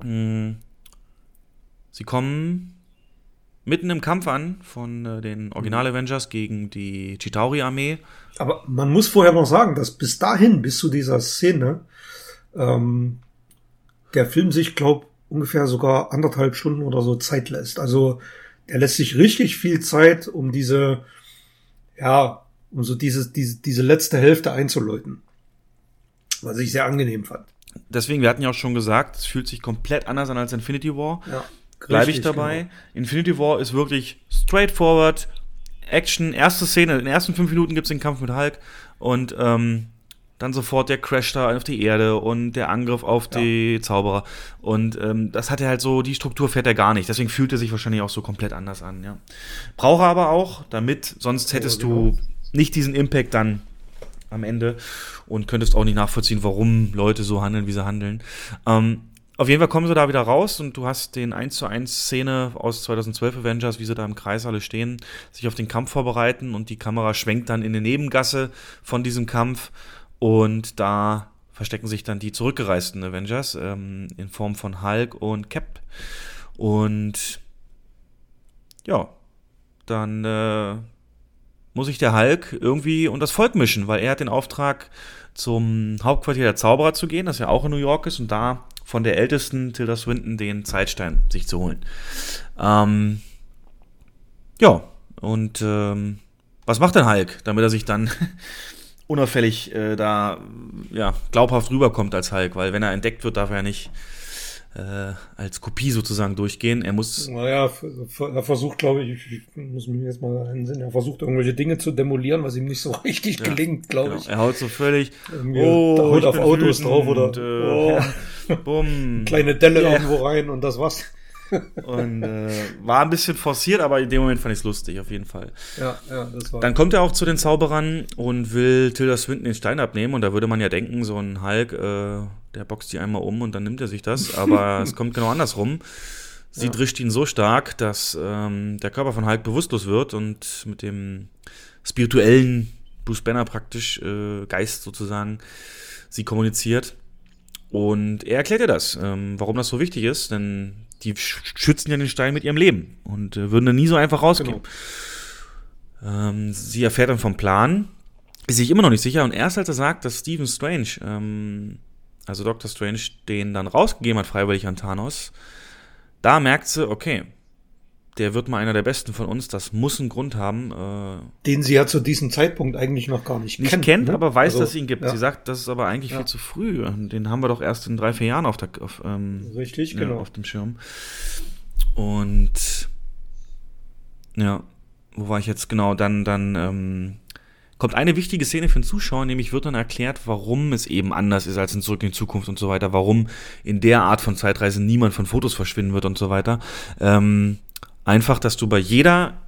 Hm. Sie kommen mitten im Kampf an von äh, den Original Avengers gegen die Chitauri-Armee. Aber man muss vorher noch sagen, dass bis dahin, bis zu dieser Szene, ähm, der Film sich, glaub, ungefähr sogar anderthalb Stunden oder so Zeit lässt. Also der lässt sich richtig viel Zeit, um diese, ja, um so diese, diese, diese letzte Hälfte einzuläuten. Was ich sehr angenehm fand. Deswegen, wir hatten ja auch schon gesagt, es fühlt sich komplett anders an als Infinity War. Ja, Bleibe ich dabei. Genau. Infinity War ist wirklich straightforward, Action, erste Szene, in den ersten fünf Minuten gibt es den Kampf mit Hulk und ähm, dann sofort der Crash da auf die Erde und der Angriff auf ja. die Zauberer. Und ähm, das hat er halt so, die Struktur fährt er gar nicht. Deswegen fühlt er sich wahrscheinlich auch so komplett anders an, ja. Brauche aber auch, damit, sonst hättest ja, genau. du nicht diesen Impact dann am Ende und könntest auch nicht nachvollziehen, warum Leute so handeln, wie sie handeln. Ähm, auf jeden Fall kommen sie da wieder raus und du hast den 1 zu 1 Szene aus 2012 Avengers, wie sie da im Kreis alle stehen, sich auf den Kampf vorbereiten und die Kamera schwenkt dann in eine Nebengasse von diesem Kampf und da verstecken sich dann die zurückgereisten Avengers ähm, in Form von Hulk und Cap. Und ja, dann äh, muss sich der Hulk irgendwie und das Volk mischen, weil er hat den Auftrag, zum Hauptquartier der Zauberer zu gehen, das ja auch in New York ist, und da von der ältesten Tilda Swinton den Zeitstein sich zu holen. Ähm, ja, und ähm, was macht denn Hulk, damit er sich dann unauffällig äh, da ja, glaubhaft rüberkommt als Hulk, weil wenn er entdeckt wird, darf er ja nicht äh, als Kopie sozusagen durchgehen. Er muss. Naja, er versucht, glaube ich, ich muss mich jetzt mal einsehen, er versucht irgendwelche Dinge zu demolieren, was ihm nicht so richtig ja, gelingt, glaube genau. ich. Er haut so völlig. oh, haut auf Autos drauf oder. Und, äh, oh, ja, bumm. Kleine Delle yeah. irgendwo rein und das war's. Und äh, war ein bisschen forciert, aber in dem Moment fand ich es lustig, auf jeden Fall. Ja, ja, das war. Dann kommt er auch zu den Zauberern und will Tilda Swinton den Stein abnehmen. Und da würde man ja denken, so ein Hulk, äh, der boxt die einmal um und dann nimmt er sich das. Aber es kommt genau andersrum. Sie ja. drischt ihn so stark, dass ähm, der Körper von Hulk bewusstlos wird und mit dem spirituellen Bruce Banner praktisch, äh, Geist sozusagen, sie kommuniziert. Und er erklärt ihr das, ähm, warum das so wichtig ist, denn die schützen ja den Stein mit ihrem Leben und äh, würden dann nie so einfach rausgeben. Genau. Ähm, sie erfährt dann vom Plan, ist sich immer noch nicht sicher und erst als er sagt, dass Stephen Strange, ähm, also Dr. Strange, den dann rausgegeben hat, freiwillig an Thanos, da merkt sie, okay, der wird mal einer der besten von uns, das muss einen Grund haben. Äh, Den sie ja zu diesem Zeitpunkt eigentlich noch gar nicht, nicht kennt. kennt ne? aber weiß, also, dass es ihn gibt. Ja. Sie sagt, das ist aber eigentlich ja. viel zu früh. Den haben wir doch erst in drei, vier Jahren auf, der, auf, ähm, Richtig, ja, genau. auf dem Schirm. Und ja, wo war ich jetzt genau? Dann, dann ähm, kommt eine wichtige Szene für den Zuschauer, nämlich wird dann erklärt, warum es eben anders ist als in Zurück in die Zukunft und so weiter, warum in der Art von Zeitreise niemand von Fotos verschwinden wird und so weiter. Ähm, Einfach, dass du bei jeder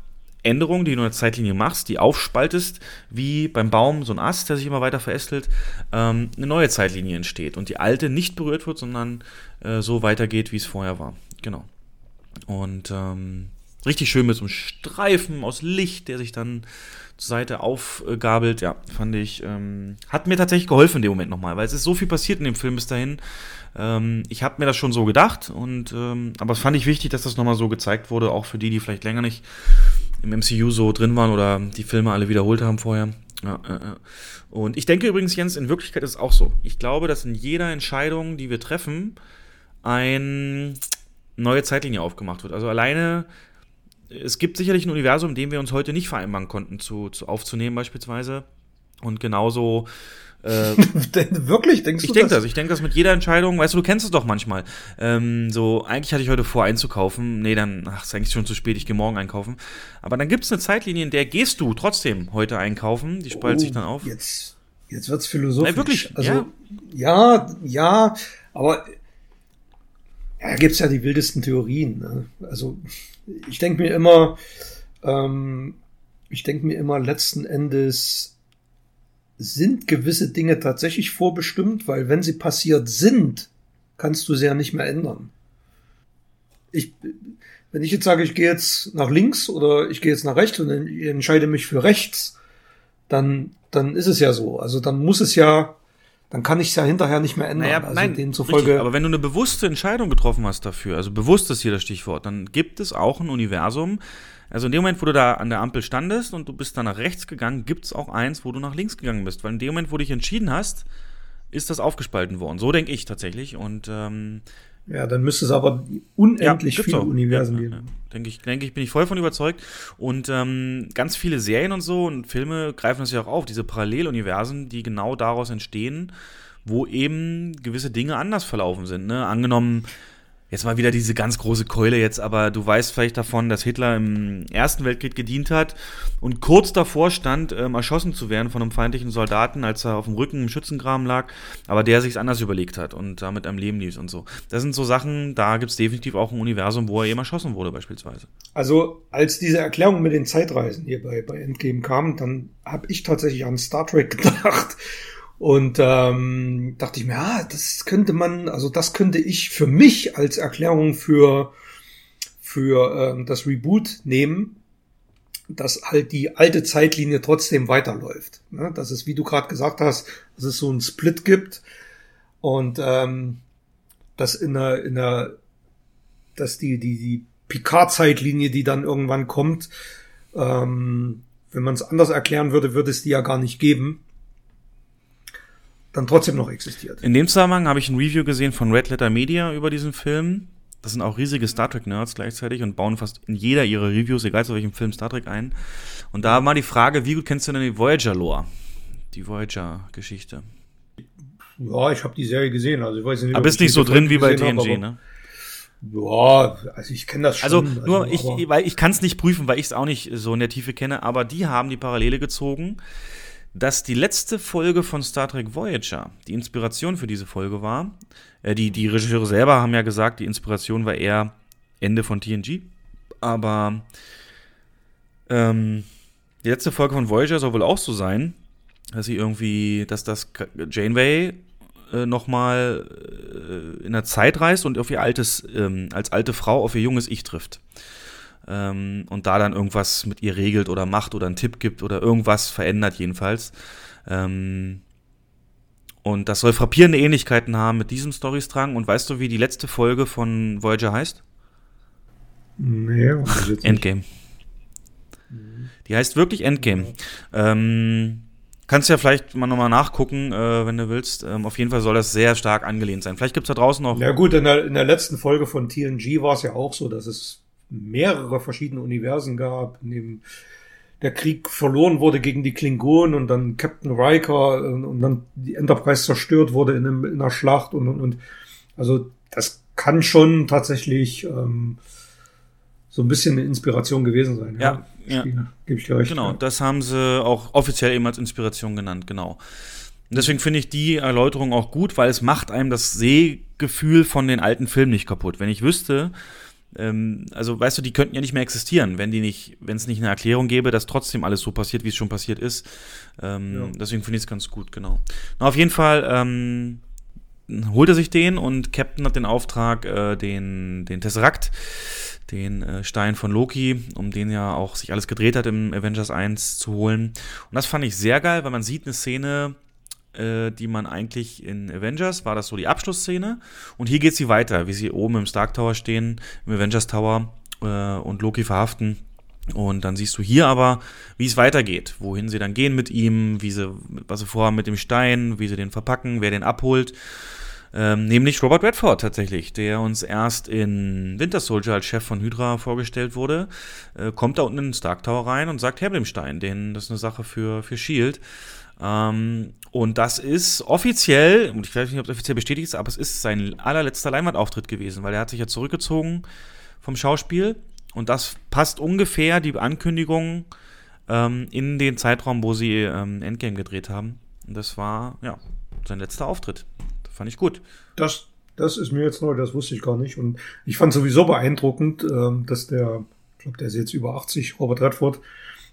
Änderung, die du in der Zeitlinie machst, die aufspaltest, wie beim Baum so ein Ast, der sich immer weiter verästelt, ähm, eine neue Zeitlinie entsteht und die alte nicht berührt wird, sondern äh, so weitergeht, wie es vorher war. Genau. Und ähm, richtig schön mit so einem Streifen aus Licht, der sich dann zur Seite aufgabelt. Ja, fand ich, ähm, hat mir tatsächlich geholfen in dem Moment nochmal, weil es ist so viel passiert in dem Film bis dahin. Ähm, ich habe mir das schon so gedacht, und ähm, aber es fand ich wichtig, dass das nochmal so gezeigt wurde, auch für die, die vielleicht länger nicht im MCU so drin waren oder die Filme alle wiederholt haben vorher. Ja, ja, ja. Und ich denke übrigens, Jens, in Wirklichkeit ist es auch so. Ich glaube, dass in jeder Entscheidung, die wir treffen, eine neue Zeitlinie aufgemacht wird. Also alleine es gibt sicherlich ein Universum, in dem wir uns heute nicht vereinbaren konnten, zu, zu aufzunehmen beispielsweise. Und genauso. Äh, Wirklich, denkst ich du denk das? das? Ich denke das mit jeder Entscheidung, weißt du, du kennst es doch manchmal. Ähm, so, eigentlich hatte ich heute vor einzukaufen. Nee, dann, ach, ist eigentlich schon zu spät, ich gehe morgen einkaufen. Aber dann gibt es eine Zeitlinie, in der gehst du trotzdem heute einkaufen. Die spaltet oh, sich dann auf. Jetzt Jetzt wird's philosophisch. Nein, wirklich? Also, ja, ja, ja aber ja, da gibt's ja die wildesten Theorien. Ne? Also, ich denke mir immer, ähm, ich denke mir immer, letzten Endes sind gewisse Dinge tatsächlich vorbestimmt, weil wenn sie passiert sind, kannst du sie ja nicht mehr ändern. Ich, wenn ich jetzt sage, ich gehe jetzt nach links oder ich gehe jetzt nach rechts und entscheide mich für rechts, dann, dann ist es ja so. Also dann muss es ja, dann kann ich es ja hinterher nicht mehr ändern. Naja, also nein, demzufolge. Richtig, aber wenn du eine bewusste Entscheidung getroffen hast dafür, also bewusst ist hier das Stichwort, dann gibt es auch ein Universum. Also in dem Moment, wo du da an der Ampel standest und du bist dann nach rechts gegangen, gibt es auch eins, wo du nach links gegangen bist. Weil in dem Moment, wo du dich entschieden hast, ist das aufgespalten worden. So denke ich tatsächlich. Und ähm, ja, dann müsste es aber unendlich ja, viele auch. Universen ja, geben. Ja, denke ich, denke ich, bin ich voll von überzeugt. Und ähm, ganz viele Serien und so und Filme greifen das ja auch auf, diese Paralleluniversen, die genau daraus entstehen, wo eben gewisse Dinge anders verlaufen sind. Ne? Angenommen, Jetzt mal wieder diese ganz große Keule jetzt, aber du weißt vielleicht davon, dass Hitler im Ersten Weltkrieg gedient hat und kurz davor stand, ähm, erschossen zu werden von einem feindlichen Soldaten, als er auf dem Rücken im Schützengraben lag, aber der sich anders überlegt hat und damit am Leben ließ und so. Das sind so Sachen, da gibt es definitiv auch ein Universum, wo er eben erschossen wurde beispielsweise. Also als diese Erklärung mit den Zeitreisen hier bei, bei Endgame kam, dann habe ich tatsächlich an Star Trek gedacht und ähm, dachte ich mir, ah, das könnte man, also das könnte ich für mich als Erklärung für, für ähm, das Reboot nehmen, dass halt die alte Zeitlinie trotzdem weiterläuft. Ne? Dass es, wie du gerade gesagt hast, dass es so einen Split gibt und ähm, dass in der, in der, dass die, die, die Picard-Zeitlinie, die dann irgendwann kommt, ähm, wenn man es anders erklären würde, würde es die ja gar nicht geben dann trotzdem noch existiert. In dem Zusammenhang habe ich ein Review gesehen von Red Letter Media über diesen Film. Das sind auch riesige Star Trek-Nerds gleichzeitig und bauen fast in jeder ihrer Reviews, egal zu welchem Film, Star Trek ein. Und da war die Frage, wie gut kennst du denn die Voyager-Lore? Die Voyager-Geschichte. Ja, ich habe die Serie gesehen. Also ich weiß nicht, aber bist nicht so drin wie bei TNG, habe, ne? Ja, also ich kenne das schon. Also nur, also, ich, weil ich kann es nicht prüfen, weil ich es auch nicht so in der Tiefe kenne, aber die haben die Parallele gezogen dass die letzte Folge von Star Trek Voyager die Inspiration für diese Folge war. Äh, die, die Regisseure selber haben ja gesagt, die Inspiration war eher Ende von TNG. Aber ähm, die letzte Folge von Voyager soll wohl auch so sein, dass sie irgendwie, dass das Janeway äh, nochmal äh, in der Zeit reist und auf ihr altes, ähm, als alte Frau auf ihr junges Ich trifft ähm, und da dann irgendwas mit ihr regelt oder macht oder einen Tipp gibt oder irgendwas verändert jedenfalls. Ähm, und das soll frappierende Ähnlichkeiten haben mit diesem Storystrang. Und weißt du, wie die letzte Folge von Voyager heißt? Nee, Endgame. Die heißt wirklich Endgame. Ähm, kannst ja vielleicht mal nochmal nachgucken, äh, wenn du willst. Ähm, auf jeden Fall soll das sehr stark angelehnt sein. Vielleicht gibt es da draußen noch. Ja gut, in der, in der letzten Folge von TNG war es ja auch so, dass es mehrere verschiedene Universen gab, in dem der Krieg verloren wurde gegen die Klingonen und dann Captain Riker und, und dann die Enterprise zerstört wurde in, einem, in einer Schlacht und, und, und also das kann schon tatsächlich ähm, so ein bisschen eine Inspiration gewesen sein. Ja, ja. ja. Gebe ich dir recht. Genau, ja. das haben sie auch offiziell eben als Inspiration genannt, genau. Und deswegen finde ich die Erläuterung auch gut, weil es macht einem das Sehgefühl von den alten Filmen nicht kaputt. Wenn ich wüsste, ähm, also weißt du, die könnten ja nicht mehr existieren, wenn die nicht, wenn es nicht eine Erklärung gäbe, dass trotzdem alles so passiert, wie es schon passiert ist. Ähm, ja. Deswegen finde ich es ganz gut, genau. Na, auf jeden Fall ähm, holt er sich den und Captain hat den Auftrag, äh, den, den Tesseract, den äh, Stein von Loki, um den ja auch sich alles gedreht hat im Avengers 1 zu holen. Und das fand ich sehr geil, weil man sieht eine Szene, äh, die man eigentlich in Avengers, war das so die Abschlussszene. Und hier geht sie weiter, wie sie oben im Stark Tower stehen, im Avengers Tower äh, und Loki verhaften. Und dann siehst du hier aber, wie es weitergeht, wohin sie dann gehen mit ihm, wie sie, was sie vorhaben mit dem Stein, wie sie den verpacken, wer den abholt. Ähm, nämlich Robert Redford tatsächlich, der uns erst in Winter Soldier als Chef von Hydra vorgestellt wurde, äh, kommt da unten in den Stark Tower rein und sagt, her mit dem Stein, den, das ist eine Sache für, für Shield. Ähm, und das ist offiziell, und ich weiß nicht, ob es offiziell bestätigt ist, aber es ist sein allerletzter Leinwandauftritt gewesen, weil er hat sich ja zurückgezogen vom Schauspiel. Und das passt ungefähr die Ankündigung ähm, in den Zeitraum, wo sie ähm, Endgame gedreht haben. Und das war, ja, sein letzter Auftritt. Das fand ich gut. Das, das ist mir jetzt neu, das wusste ich gar nicht. Und ich fand sowieso beeindruckend, ähm, dass der, ich glaube, der ist jetzt über 80, Robert Redford,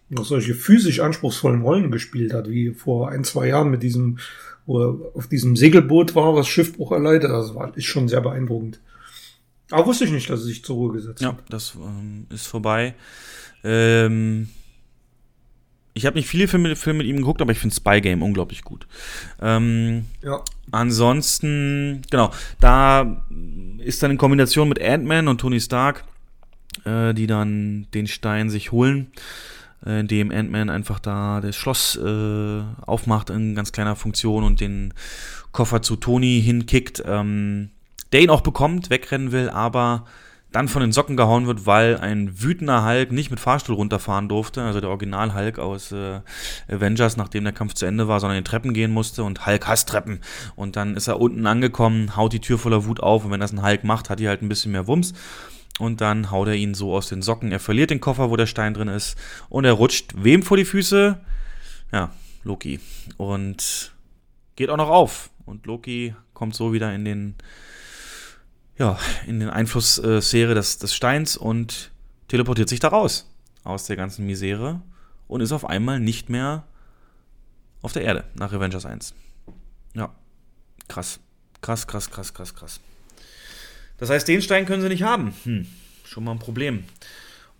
noch solche physisch anspruchsvollen Rollen gespielt hat, wie vor ein, zwei Jahren mit diesem, wo er auf diesem Segelboot war, was Schiffbruch erleidet. Das war, ist schon sehr beeindruckend. Aber wusste ich nicht, dass er sich zur Ruhe gesetzt ja, hat. Ja, das ähm, ist vorbei. Ähm, ich habe nicht viele Filme, Filme mit ihm geguckt, aber ich finde Spy Game unglaublich gut. Ähm, ja. Ansonsten, genau, da ist dann in Kombination mit Ant-Man und Tony Stark, äh, die dann den Stein sich holen, äh, indem Ant-Man einfach da das Schloss äh, aufmacht in ganz kleiner Funktion und den Koffer zu Tony hinkickt, ähm, der ihn auch bekommt, wegrennen will, aber dann von den Socken gehauen wird, weil ein wütender Hulk nicht mit Fahrstuhl runterfahren durfte, also der Original Hulk aus äh, Avengers, nachdem der Kampf zu Ende war, sondern in Treppen gehen musste und Hulk hasst Treppen. Und dann ist er unten angekommen, haut die Tür voller Wut auf und wenn das ein Hulk macht, hat die halt ein bisschen mehr Wumms. Und dann haut er ihn so aus den Socken. Er verliert den Koffer, wo der Stein drin ist. Und er rutscht wem vor die Füße? Ja, Loki. Und geht auch noch auf. Und Loki kommt so wieder in den ja, in den Einflusssphäre des, des Steins und teleportiert sich da raus aus der ganzen Misere und ist auf einmal nicht mehr auf der Erde nach Avengers 1. Ja, krass. Krass, krass, krass, krass, krass. Das heißt, den Stein können sie nicht haben. Hm, schon mal ein Problem.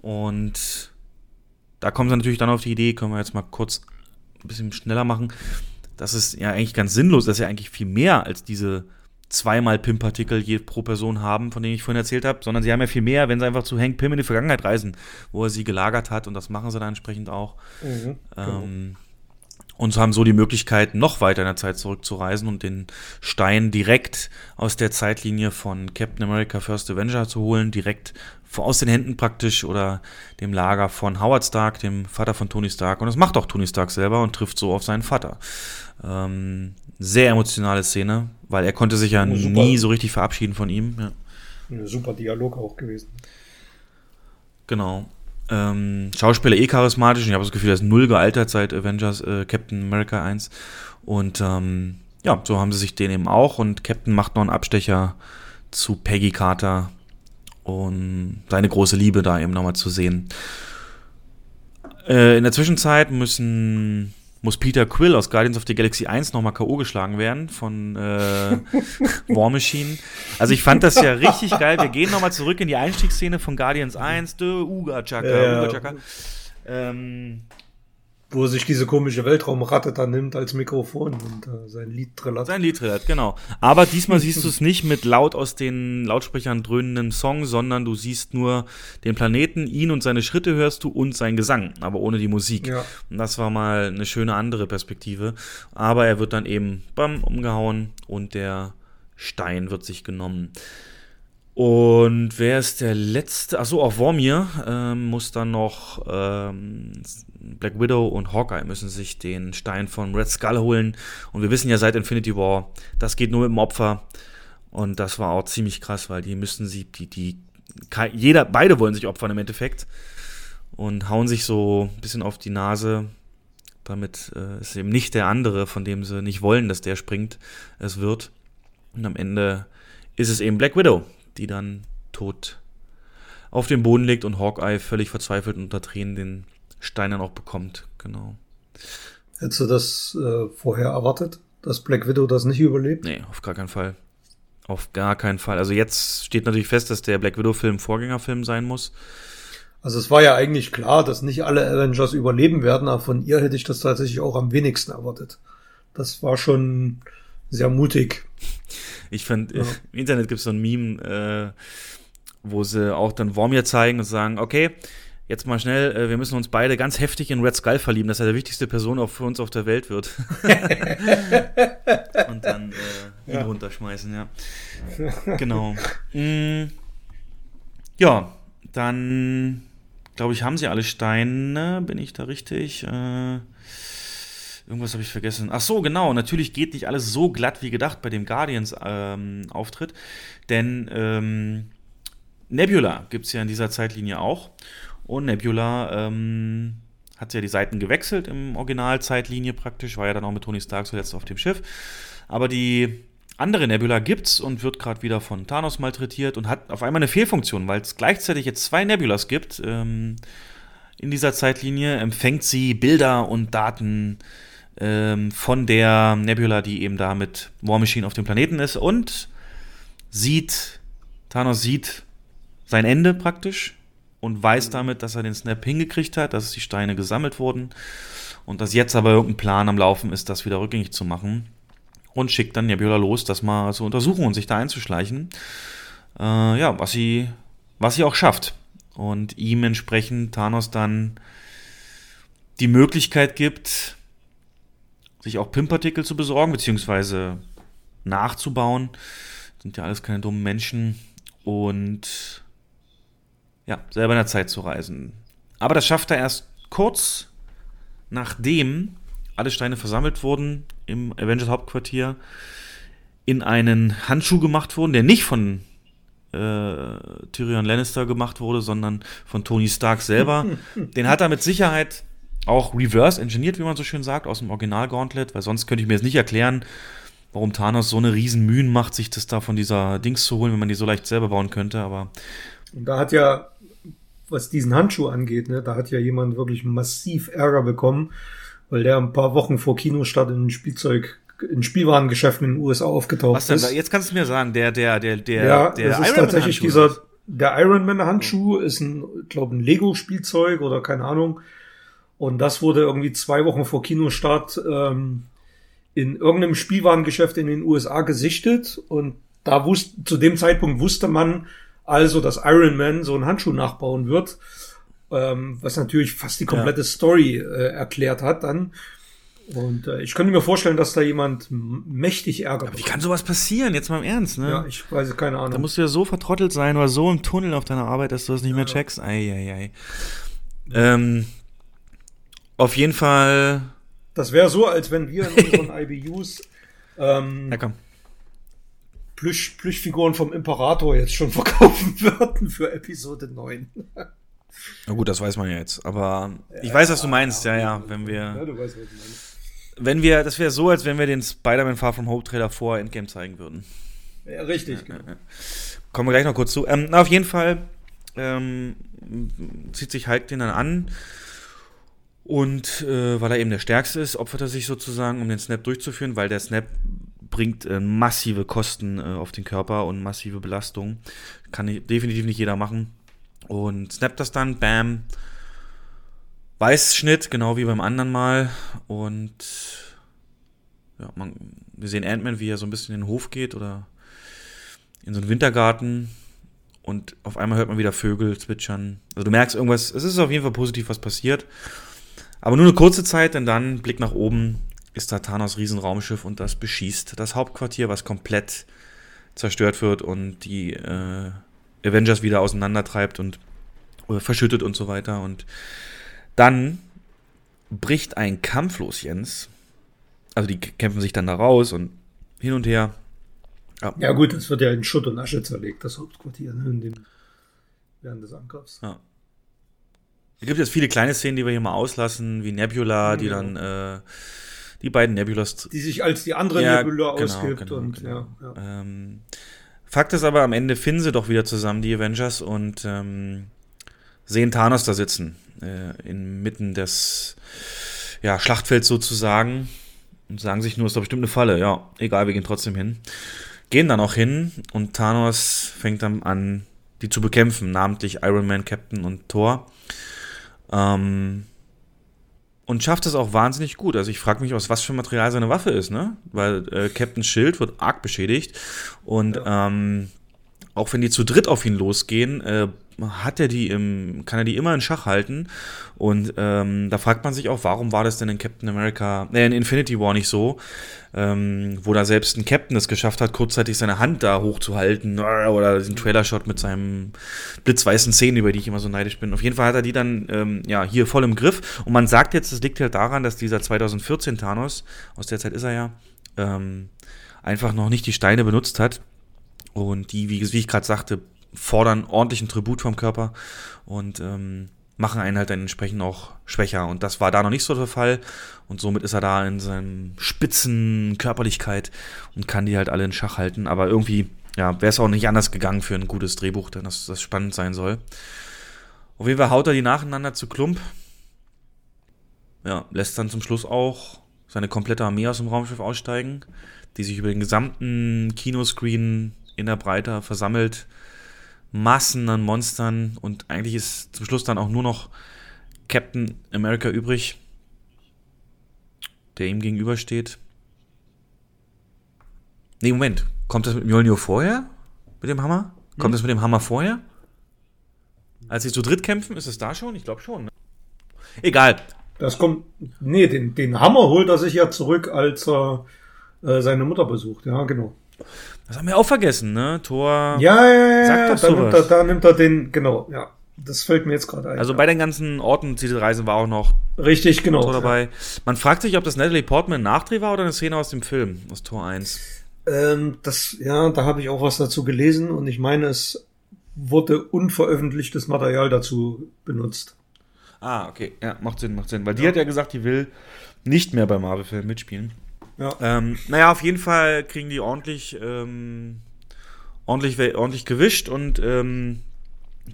Und da kommen sie natürlich dann auf die Idee, können wir jetzt mal kurz ein bisschen schneller machen. Das ist ja eigentlich ganz sinnlos, das ist ja eigentlich viel mehr als diese zweimal Pim-Partikel je pro Person haben, von denen ich vorhin erzählt habe, sondern sie haben ja viel mehr, wenn sie einfach zu Hank Pym in die Vergangenheit reisen, wo er sie gelagert hat und das machen sie dann entsprechend auch. Mhm, genau. ähm, und haben so die Möglichkeit, noch weiter in der Zeit zurückzureisen und den Stein direkt aus der Zeitlinie von Captain America First Avenger zu holen, direkt aus den Händen praktisch oder dem Lager von Howard Stark, dem Vater von Tony Stark. Und das macht auch Tony Stark selber und trifft so auf seinen Vater. Ähm, sehr emotionale Szene, weil er konnte sich ja nie so richtig verabschieden von ihm. Ja. Ein super Dialog auch gewesen. Genau. Ähm, Schauspieler eh charismatisch. Ich habe das Gefühl, er ist null gealtert seit Avengers äh, Captain America 1. Und ähm, ja, so haben sie sich den eben auch. Und Captain macht noch einen Abstecher zu Peggy Carter und seine große Liebe da eben nochmal zu sehen. Äh, in der Zwischenzeit müssen muss Peter Quill aus Guardians of the Galaxy 1 nochmal K.O. geschlagen werden von äh, War Machine. Also ich fand das ja richtig geil. Wir gehen nochmal zurück in die Einstiegsszene von Guardians 1. Uga Chaka, ja, Uga Chaka. Ähm, wo er sich diese komische Weltraumratte dann nimmt als Mikrofon und äh, sein Lied trillert. Sein Lied trillert, genau. Aber diesmal siehst du es nicht mit laut aus den Lautsprechern dröhnendem Song, sondern du siehst nur den Planeten, ihn und seine Schritte hörst du und sein Gesang, aber ohne die Musik. Ja. Und das war mal eine schöne andere Perspektive. Aber er wird dann eben bam, umgehauen und der Stein wird sich genommen. Und wer ist der letzte? Achso, auch Vormir ähm, muss dann noch ähm, Black Widow und Hawkeye müssen sich den Stein von Red Skull holen. Und wir wissen ja seit Infinity War, das geht nur mit dem Opfer. Und das war auch ziemlich krass, weil die müssen sie, die, die, jeder, beide wollen sich opfern im Endeffekt. Und hauen sich so ein bisschen auf die Nase. Damit äh, es eben nicht der andere, von dem sie nicht wollen, dass der springt, es wird. Und am Ende ist es eben Black Widow, die dann tot auf dem Boden liegt und Hawkeye völlig verzweifelt unter Tränen den Stein dann auch bekommt. Genau. Hättest du das äh, vorher erwartet, dass Black Widow das nicht überlebt? Nee, auf gar keinen Fall. Auf gar keinen Fall. Also jetzt steht natürlich fest, dass der Black Widow-Film Vorgängerfilm sein muss. Also es war ja eigentlich klar, dass nicht alle Avengers überleben werden, aber von ihr hätte ich das tatsächlich auch am wenigsten erwartet. Das war schon sehr mutig. Ich fand, ja. im Internet gibt es so ein Meme, äh, wo sie auch dann Wormir zeigen und sagen, okay, jetzt mal schnell, äh, wir müssen uns beide ganz heftig in Red Skull verlieben, dass er der wichtigste Person auch für uns auf der Welt wird. und dann äh, ihn ja. runterschmeißen, ja. genau. Mm, ja, dann glaube ich, haben sie alle Steine. Bin ich da richtig? Äh, Irgendwas habe ich vergessen. Ach so, genau. Natürlich geht nicht alles so glatt wie gedacht bei dem Guardians-Auftritt. Ähm, denn ähm, Nebula gibt es ja in dieser Zeitlinie auch. Und Nebula ähm, hat ja die Seiten gewechselt im Originalzeitlinie praktisch, war ja dann auch mit Tony Stark zuletzt auf dem Schiff. Aber die andere Nebula gibt's und wird gerade wieder von Thanos malträtiert und hat auf einmal eine Fehlfunktion, weil es gleichzeitig jetzt zwei Nebulas gibt. Ähm, in dieser Zeitlinie empfängt sie Bilder und Daten ähm, von der Nebula, die eben da mit War Machine auf dem Planeten ist und sieht, Thanos sieht sein Ende praktisch und weiß damit, dass er den Snap hingekriegt hat, dass die Steine gesammelt wurden und dass jetzt aber irgendein Plan am Laufen ist, das wieder rückgängig zu machen und schickt dann Nebula los, das mal zu untersuchen und sich da einzuschleichen. Äh, ja, was sie, was sie auch schafft. Und ihm entsprechend Thanos dann die Möglichkeit gibt, sich auch PIM-Partikel zu besorgen, beziehungsweise nachzubauen. sind ja alles keine dummen Menschen. Und ja, selber in der Zeit zu reisen. Aber das schafft er erst kurz nachdem alle Steine versammelt wurden im Avengers Hauptquartier, in einen Handschuh gemacht wurden, der nicht von äh, Tyrion Lannister gemacht wurde, sondern von Tony Stark selber. Den hat er mit Sicherheit auch reverse engineert, wie man so schön sagt, aus dem Original Gauntlet, weil sonst könnte ich mir jetzt nicht erklären, warum Thanos so eine riesen Mühen macht, sich das da von dieser Dings zu holen, wenn man die so leicht selber bauen könnte, aber. Und da hat ja, was diesen Handschuh angeht, ne, da hat ja jemand wirklich massiv Ärger bekommen, weil der ein paar Wochen vor Kinostart in Spielzeug in Spielwarengeschäften in den USA aufgetaucht Was denn? ist. Jetzt kannst du mir sagen, der, der, der, der, ja, der das ist Iron tatsächlich dieser, der Iron Man Handschuh ist ein, glaube ein Lego Spielzeug oder keine Ahnung. Und das wurde irgendwie zwei Wochen vor Kinostart ähm, in irgendeinem Spielwarengeschäft in den USA gesichtet und da wusste, zu dem Zeitpunkt wusste man also, dass Iron Man so einen Handschuh nachbauen wird, ähm, was natürlich fast die komplette ja. Story äh, erklärt hat dann. Und äh, ich könnte mir vorstellen, dass da jemand mächtig ärgert. Aber wie kann sowas passieren? Jetzt mal im Ernst, ne? Ja, ich weiß keine Ahnung. Da musst du ja so vertrottelt sein oder so im Tunnel auf deiner Arbeit, dass du das nicht ja. mehr checkst. Eieiei. Ähm, auf jeden Fall. Das wäre so, als wenn wir in unseren IBUs ähm, ja. Plüsch, Plüschfiguren vom Imperator jetzt schon verkaufen würden für Episode 9. Na gut, das weiß man ja jetzt. Aber ich ja, weiß, was du meinst, ja, ja. Wenn wir. Ja, du weißt, was du meinst wenn wir, das wäre so, als wenn wir den Spider-Man Far From Hope Trailer vor Endgame zeigen würden. Ja, richtig, genau. Kommen wir gleich noch kurz zu. Ähm, na, auf jeden Fall ähm, zieht sich Hulk den dann an und äh, weil er eben der Stärkste ist, opfert er sich sozusagen, um den Snap durchzuführen, weil der Snap bringt äh, massive Kosten äh, auf den Körper und massive Belastung. Kann definitiv nicht jeder machen. Und snappt das dann, bam, Weißschnitt, genau wie beim anderen Mal. Und ja, man, wir sehen Ant-Man, wie er so ein bisschen in den Hof geht oder in so einen Wintergarten. Und auf einmal hört man wieder Vögel zwitschern. Also du merkst irgendwas, es ist auf jeden Fall positiv, was passiert. Aber nur eine kurze Zeit, denn dann, Blick nach oben, ist da Thanos Riesenraumschiff und das beschießt das Hauptquartier, was komplett zerstört wird und die äh, Avengers wieder auseinandertreibt und äh, verschüttet und so weiter. Und dann bricht ein Kampf los, Jens. Also die kämpfen sich dann da raus und hin und her. Ja, ja gut, das wird ja in Schutt und Asche zerlegt, das Hauptquartier, ne, in dem, während des Angriffs. Ja. Es gibt jetzt viele kleine Szenen, die wir hier mal auslassen, wie Nebula, die dann äh, die beiden Nebulas. Die sich als die andere ja, Nebula genau, ausgibt. Genau, und, genau. Ja, ähm, Fakt ist aber, am Ende finden sie doch wieder zusammen, die Avengers, und ähm, sehen Thanos da sitzen äh, inmitten des ja, Schlachtfelds sozusagen und sagen sich nur, es ist doch bestimmt eine Falle. Ja, egal, wir gehen trotzdem hin. Gehen dann auch hin und Thanos fängt dann an, die zu bekämpfen, namentlich Iron Man, Captain und Thor. Ähm, und schafft es auch wahnsinnig gut. Also ich frage mich, aus was für Material seine Waffe ist, ne? Weil äh, Captain Schild wird arg beschädigt und ja. ähm, auch wenn die zu dritt auf ihn losgehen, äh, hat er die im, kann er die immer in Schach halten. Und ähm, da fragt man sich auch, warum war das denn in Captain America, äh, in Infinity War nicht so, ähm, wo da selbst ein Captain es geschafft hat, kurzzeitig seine Hand da hochzuhalten äh, oder diesen Trailer-Shot mit seinem blitzweißen Zähnen, über die ich immer so neidisch bin. Auf jeden Fall hat er die dann ähm, ja hier voll im Griff. Und man sagt jetzt, das liegt halt daran, dass dieser 2014 Thanos, aus der Zeit ist er ja, ähm, einfach noch nicht die Steine benutzt hat. Und die, wie, wie ich gerade sagte, fordern ordentlichen Tribut vom Körper. Und ähm, machen einen halt dann entsprechend auch schwächer. Und das war da noch nicht so der Fall. Und somit ist er da in seinem spitzen Körperlichkeit und kann die halt alle in Schach halten. Aber irgendwie, ja, wäre es auch nicht anders gegangen für ein gutes Drehbuch, denn das, das spannend sein soll. Auf jeden Fall haut er die nacheinander zu Klump. Ja, lässt dann zum Schluss auch seine komplette Armee aus dem Raumschiff aussteigen, die sich über den gesamten Kinoscreen in der Breite versammelt Massen an Monstern und eigentlich ist zum Schluss dann auch nur noch Captain America übrig, der ihm gegenübersteht. Nee, Moment. Kommt das mit Mjolnir vorher? Mit dem Hammer? Kommt hm. das mit dem Hammer vorher? Als sie zu dritt kämpfen, ist es da schon? Ich glaube schon. Ne? Egal. Das kommt. Nee, den, den Hammer holt er sich ja zurück, als er äh, seine Mutter besucht. Ja, genau. Das haben wir auch vergessen, ne? Tor. Ja, ja, ja. Sagt doch da, sowas. nimmt er, da nimmt er den, genau, ja. Das fällt mir jetzt gerade ein. Also ja. bei den ganzen Orten Titelreisen war auch noch Richtig, genau. Tor dabei. Ja. Man fragt sich, ob das Natalie Portman ein Nachdreh war oder eine Szene aus dem Film, aus Tor 1. Ähm, das, ja, da habe ich auch was dazu gelesen und ich meine, es wurde unveröffentlichtes Material dazu benutzt. Ah, okay. Ja, macht Sinn, macht Sinn. Weil die hat ja gesagt, die will nicht mehr bei Marvel-Filmen mitspielen. Ähm, naja, auf jeden Fall kriegen die ordentlich, ähm, ordentlich, ordentlich gewischt und ähm,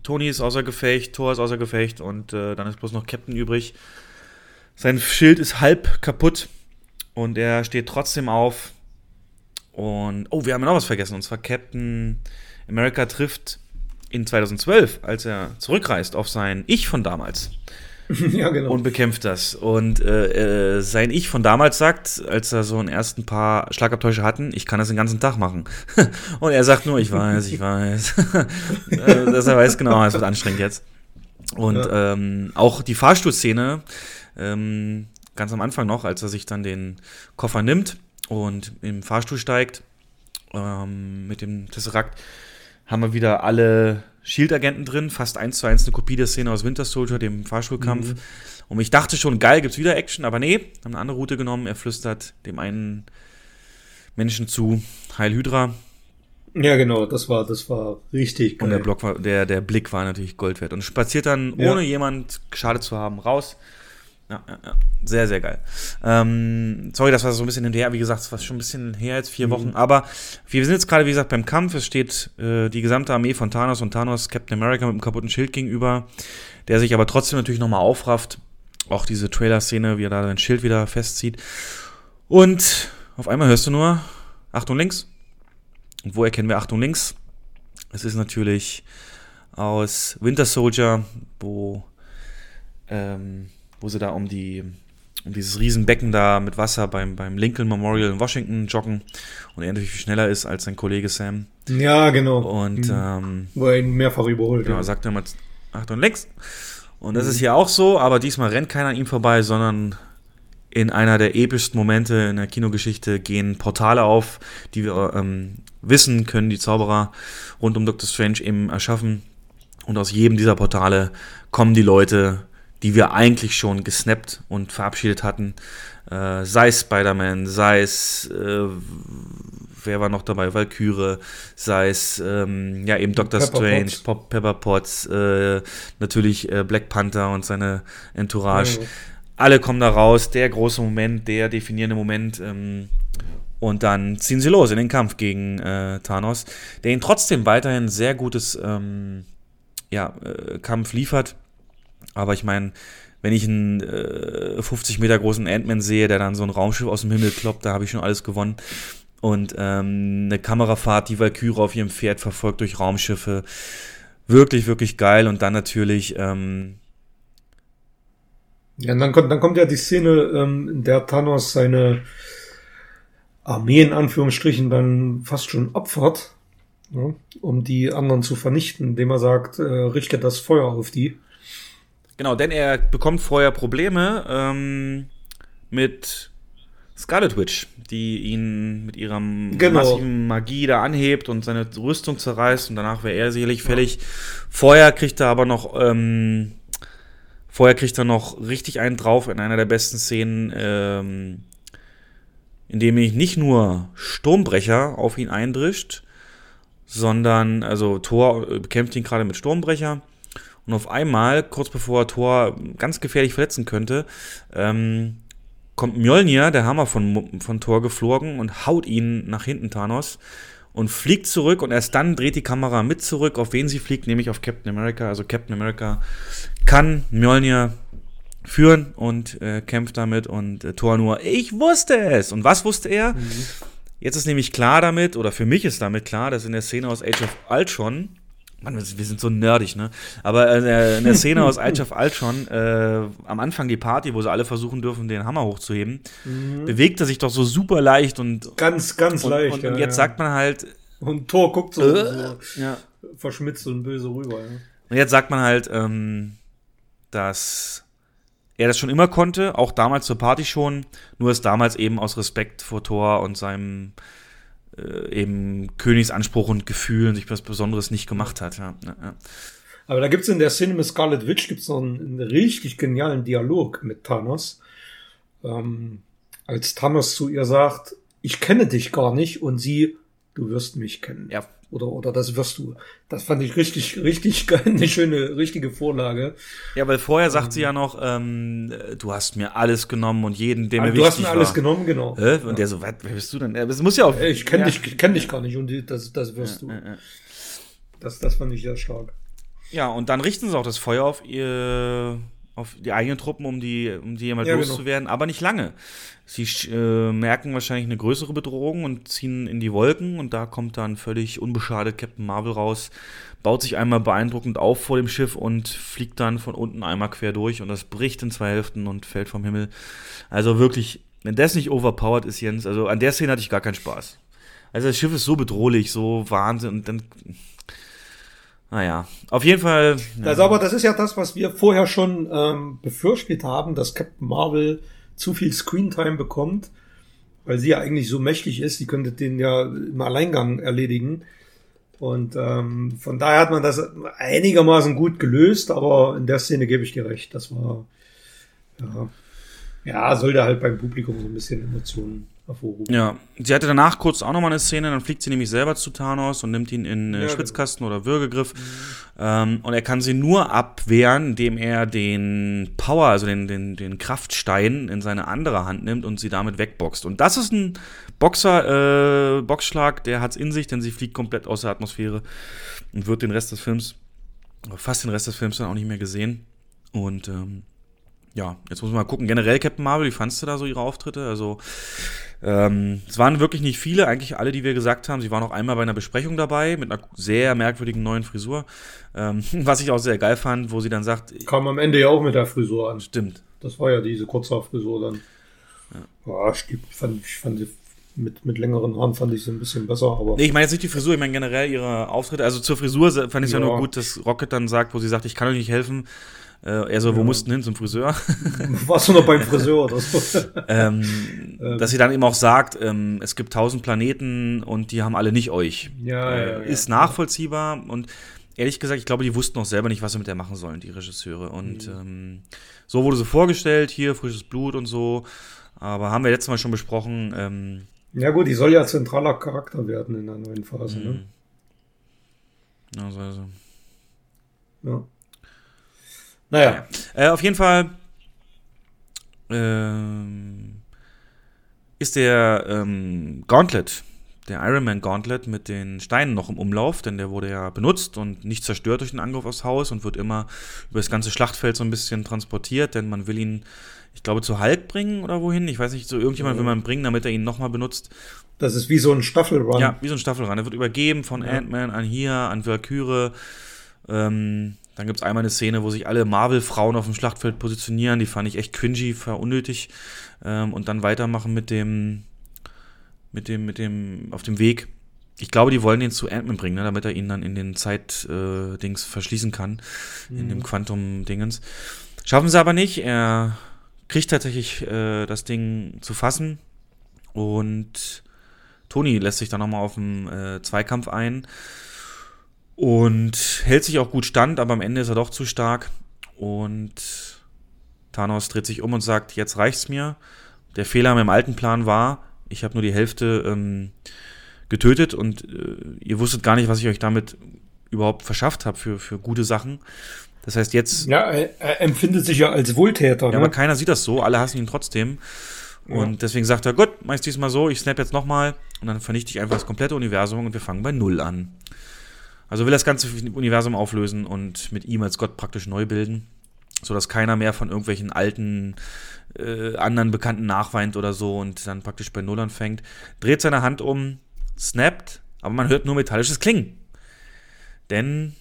Tony ist außer Gefecht, Thor ist außer Gefecht und äh, dann ist bloß noch Captain übrig. Sein Schild ist halb kaputt und er steht trotzdem auf. Und, oh, wir haben noch was vergessen. Und zwar Captain America trifft in 2012, als er zurückreist auf sein Ich von damals. ja, genau. Und bekämpft das. Und äh, äh, sein Ich von damals sagt, als er so einen ersten paar Schlagabtäusche hatten, ich kann das den ganzen Tag machen. und er sagt nur, ich weiß, ich weiß. Äh, dass er weiß genau, es wird anstrengend jetzt. Und ja. ähm, auch die Fahrstuhlszene, ähm, ganz am Anfang noch, als er sich dann den Koffer nimmt und im Fahrstuhl steigt ähm, mit dem Tesseract, haben wir wieder alle Shield-Agenten drin, fast eins zu eins eine Kopie der Szene aus Winter Soldier, dem Fahrschulkampf. Mhm. Und ich dachte schon, geil, gibt's wieder Action, aber nee, haben eine andere Route genommen. Er flüstert dem einen Menschen zu, Heil Hydra. Ja, genau, das war, das war richtig geil. Und der, Block war, der, der Blick war natürlich Gold wert. Und spaziert dann, ja. ohne jemand geschadet zu haben, raus. Ja, ja, ja. Sehr, sehr geil. Ähm, sorry, das war so ein bisschen hinterher. Wie gesagt, es war schon ein bisschen her, jetzt vier mhm. Wochen. Aber wir sind jetzt gerade, wie gesagt, beim Kampf. Es steht äh, die gesamte Armee von Thanos und Thanos Captain America mit einem kaputten Schild gegenüber, der sich aber trotzdem natürlich nochmal aufrafft. Auch diese Trailer-Szene, wie er da sein Schild wieder festzieht. Und auf einmal hörst du nur Achtung links. Und wo erkennen wir Achtung links? Es ist natürlich aus Winter Soldier, wo ähm, wo sie da um die um dieses Riesenbecken da mit Wasser beim, beim Lincoln Memorial in Washington joggen und er natürlich viel schneller ist als sein Kollege Sam. Ja, genau. Und mhm. ähm, wo er ihn mehrfach überholt. Genau, ja. sagt er mal Achtung links. Und das mhm. ist hier auch so, aber diesmal rennt keiner an ihm vorbei, sondern in einer der epischsten Momente in der Kinogeschichte gehen Portale auf, die wir ähm, wissen, können die Zauberer rund um Doctor Strange eben erschaffen. Und aus jedem dieser Portale kommen die Leute die wir eigentlich schon gesnappt und verabschiedet hatten. Äh, sei es Spider-Man, sei es, äh, wer war noch dabei, Valkyrie, sei es, ähm, ja eben Doctor Pepper Strange, Pop, Pepper Potts, äh, natürlich äh, Black Panther und seine Entourage. Ja, Alle kommen da raus, der große Moment, der definierende Moment. Ähm, und dann ziehen sie los in den Kampf gegen äh, Thanos, der ihnen trotzdem weiterhin sehr gutes ähm, ja, äh, Kampf liefert aber ich meine, wenn ich einen äh, 50 Meter großen Ant-Man sehe, der dann so ein Raumschiff aus dem Himmel kloppt, da habe ich schon alles gewonnen. Und ähm, eine Kamerafahrt, die Valkyrie auf ihrem Pferd verfolgt durch Raumschiffe. Wirklich, wirklich geil. Und dann natürlich. Ähm, ja, und dann kommt, dann kommt ja die Szene, ähm, in der Thanos seine Armee in Anführungsstrichen dann fast schon opfert, ja, um die anderen zu vernichten, indem er sagt, äh, richte das Feuer auf die. Genau, denn er bekommt vorher Probleme ähm, mit Scarlet Witch, die ihn mit ihrer genau. massiven Magie da anhebt und seine Rüstung zerreißt und danach wäre er sicherlich fällig. Ja. Vorher kriegt er aber noch, ähm, vorher kriegt er noch richtig einen drauf in einer der besten Szenen, ähm, in dem ich nicht nur Sturmbrecher auf ihn eindrischt, sondern, also Thor bekämpft ihn gerade mit Sturmbrecher Und auf einmal, kurz bevor Thor ganz gefährlich verletzen könnte, ähm, kommt Mjolnir, der Hammer von, von Thor, geflogen und haut ihn nach hinten, Thanos und fliegt zurück und erst dann dreht die Kamera mit zurück, auf wen sie fliegt, nämlich auf Captain America. Also Captain America kann Mjolnir führen und äh, kämpft damit und äh, Thor nur, ich wusste es. Und was wusste er? Mhm. Jetzt ist nämlich klar damit, oder für mich ist damit klar, dass in der Szene aus Age of Ultron Mann, wir sind so nerdig, ne? Aber in der, in der Szene aus of Ultron, äh, am Anfang die Party, wo sie alle versuchen dürfen, den Hammer hochzuheben, mhm. bewegt er sich doch so super leicht und. Ganz, ganz und, leicht. Und, und ja, jetzt ja. sagt man halt. Und Thor guckt so, äh, so ja. verschmitzt und böse rüber, ja. Und jetzt sagt man halt, ähm, dass er das schon immer konnte, auch damals zur Party schon, nur es damals eben aus Respekt vor Thor und seinem äh, eben Königsanspruch und Gefühlen sich was Besonderes nicht gemacht hat. Ja, ja. Aber da gibt's in der Szene mit Scarlet Witch gibt's noch einen, einen richtig genialen Dialog mit Thanos. Ähm, als Thanos zu ihr sagt, ich kenne dich gar nicht und sie, du wirst mich kennen. Ja, oder, oder das wirst du. Das fand ich richtig, richtig geil, eine schöne, richtige Vorlage. Ja, weil vorher sagt ähm, sie ja noch, ähm, du hast mir alles genommen und jeden, der mir wichtig war. Du hast mir alles genommen, genau. Äh? Und ja. der so, was, wer bist du denn? Das muss ja auch. Ich kenne ja. dich, kenn dich gar nicht und das, das wirst ja, du. Das, das fand ich sehr stark. Ja, und dann richten sie auch das Feuer auf ihr auf die eigenen Truppen, um die, um die jemand ja, genau. loszuwerden, genau. aber nicht lange. Sie äh, merken wahrscheinlich eine größere Bedrohung und ziehen in die Wolken und da kommt dann völlig unbeschadet Captain Marvel raus, baut sich einmal beeindruckend auf vor dem Schiff und fliegt dann von unten einmal quer durch und das bricht in zwei Hälften und fällt vom Himmel. Also wirklich, wenn das nicht overpowered ist, Jens, also an der Szene hatte ich gar keinen Spaß. Also das Schiff ist so bedrohlich, so Wahnsinn und dann naja, auf jeden Fall. Ja. Also, aber das ist ja das, was wir vorher schon ähm, befürchtet haben, dass Captain Marvel zu viel Screentime bekommt, weil sie ja eigentlich so mächtig ist, sie könnte den ja im Alleingang erledigen. Und ähm, von daher hat man das einigermaßen gut gelöst, aber in der Szene gebe ich dir recht. Das war ja, ja sollte halt beim Publikum so ein bisschen Emotionen hervorrufen. Ja, sie hatte danach kurz auch nochmal eine Szene, dann fliegt sie nämlich selber zu Thanos und nimmt ihn in äh, ja, Schwitzkasten genau. oder Würgegriff. Mhm. Ähm, und er kann sie nur abwehren, indem er den Power, also den, den, den Kraftstein in seine andere Hand nimmt und sie damit wegboxt. Und das ist ein Boxer, äh, Boxschlag, der hat's in sich, denn sie fliegt komplett aus der Atmosphäre und wird den Rest des Films, fast den Rest des Films dann auch nicht mehr gesehen. Und ähm, ja, jetzt muss man mal gucken. Generell Captain Marvel, wie fandst du da so ihre Auftritte? Also, ähm, es waren wirklich nicht viele, eigentlich alle, die wir gesagt haben. Sie waren auch einmal bei einer Besprechung dabei mit einer sehr merkwürdigen neuen Frisur. Ähm, was ich auch sehr geil fand, wo sie dann sagt. Kam am Ende ja auch mit der Frisur an. Stimmt. Das war ja diese Kurzhaarfrisur dann. Ja, ja ich fand, ich fand mit, mit längeren Haaren fand ich sie ein bisschen besser, aber. Nee, ich meine jetzt nicht die Frisur, ich meine generell ihre Auftritte. Also zur Frisur fand ich ja. ja nur gut, dass Rocket dann sagt, wo sie sagt, ich kann euch nicht helfen. Äh, er so, wo ja. mussten hin? Zum Friseur? Warst du noch beim Friseur oder so? ähm, ähm. Dass sie dann eben auch sagt, ähm, es gibt tausend Planeten und die haben alle nicht euch. Ja, äh, ja, ist nachvollziehbar und ehrlich gesagt, ich glaube, die wussten auch selber nicht, was sie mit der machen sollen, die Regisseure. Und mhm. ähm, so wurde sie vorgestellt, hier frisches Blut und so. Aber haben wir letztes Mal schon besprochen. Ähm, ja gut, die soll ja zentraler Charakter werden in der neuen Phase. Ne? Also, also. Ja. Naja. Äh, auf jeden Fall ähm, ist der ähm, Gauntlet, der Iron Man Gauntlet mit den Steinen noch im Umlauf, denn der wurde ja benutzt und nicht zerstört durch den Angriff aufs Haus und wird immer über das ganze Schlachtfeld so ein bisschen transportiert, denn man will ihn, ich glaube, zu Hulk bringen oder wohin. Ich weiß nicht, so irgendjemand will man bringen, damit er ihn nochmal benutzt. Das ist wie so ein Staffelrun. Ja, wie so ein Staffelrun. Er wird übergeben von ja. Ant-Man an hier, an Valkyrie. Ähm, dann gibt es einmal eine Szene, wo sich alle Marvel-Frauen auf dem Schlachtfeld positionieren. Die fand ich echt cringy, unnötig. Ähm, und dann weitermachen mit dem, mit dem, mit dem, auf dem Weg. Ich glaube, die wollen ihn zu Ant-Man bringen, ne, damit er ihn dann in den Zeit-Dings äh, verschließen kann. Mhm. In dem. Quantum-Dingens. Schaffen sie aber nicht. Er kriegt tatsächlich äh, das Ding zu fassen. Und Tony lässt sich dann nochmal auf den äh, Zweikampf ein und hält sich auch gut stand, aber am Ende ist er doch zu stark. Und Thanos dreht sich um und sagt, jetzt reicht's mir. Der Fehler mit dem alten Plan war, ich habe nur die Hälfte ähm, getötet und äh, ihr wusstet gar nicht, was ich euch damit überhaupt verschafft habe für, für gute Sachen. Das heißt jetzt. Ja, er, empfindet sich ja als Wohltäter. Ja, ne? aber keiner sieht das so. Alle hassen ihn trotzdem. Und ja. deswegen sagt er, gut, mach ich diesmal so, ich snap jetzt nochmal und dann vernichte ich einfach das komplette Universum und wir fangen bei Null an. Also will das ganze Universum auflösen und mit ihm als Gott praktisch neu bilden, sodass keiner mehr von irgendwelchen alten, äh, anderen Bekannten nachweint oder so und dann praktisch bei Null anfängt. Dreht seine Hand um, snappt, aber man hört nur metallisches Klingen. Denn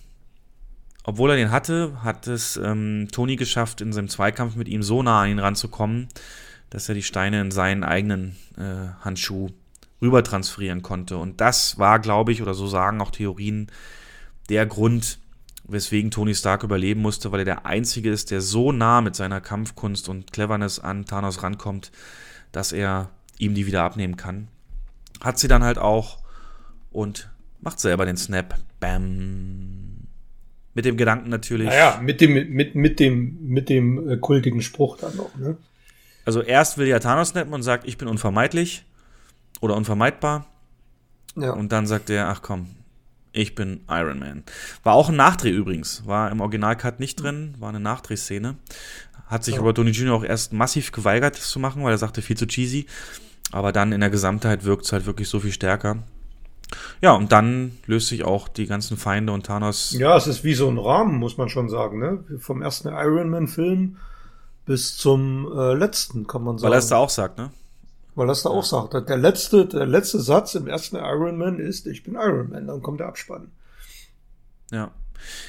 obwohl er den hatte, hat es ähm, Tony geschafft, in seinem Zweikampf mit ihm so nah an ihn ranzukommen, dass er die Steine in seinen eigenen äh, Handschuh rüber transferieren konnte. Und das war, glaube ich, oder so sagen auch Theorien, der Grund, weswegen Tony Stark überleben musste, weil er der Einzige ist, der so nah mit seiner Kampfkunst und Cleverness an Thanos rankommt, dass er ihm die wieder abnehmen kann. Hat sie dann halt auch und macht selber den Snap. Bam. Mit dem Gedanken natürlich. Naja, mit dem, mit, mit dem, mit dem äh, kultigen Spruch dann noch, ne? Also erst will ja Thanos snappen und sagt, ich bin unvermeidlich oder unvermeidbar. Ja. Und dann sagt er, ach komm, ich bin Iron Man. War auch ein Nachdreh übrigens. War im Originalcut nicht drin, war eine Nachdrehszene. Hat sich ja. Robert Downey Jr. auch erst massiv geweigert, das zu machen, weil er sagte, viel zu cheesy. Aber dann in der Gesamtheit wirkt es halt wirklich so viel stärker. Ja, und dann löst sich auch die ganzen Feinde und Thanos. Ja, es ist wie so ein Rahmen, muss man schon sagen, ne? Vom ersten Iron Man-Film bis zum äh, letzten, kann man sagen. Weil er es da auch sagt, ne? Weil es da auch sagt. Der letzte, der letzte Satz im ersten Iron Man ist, ich bin Iron Man, dann kommt der Abspann. Ja.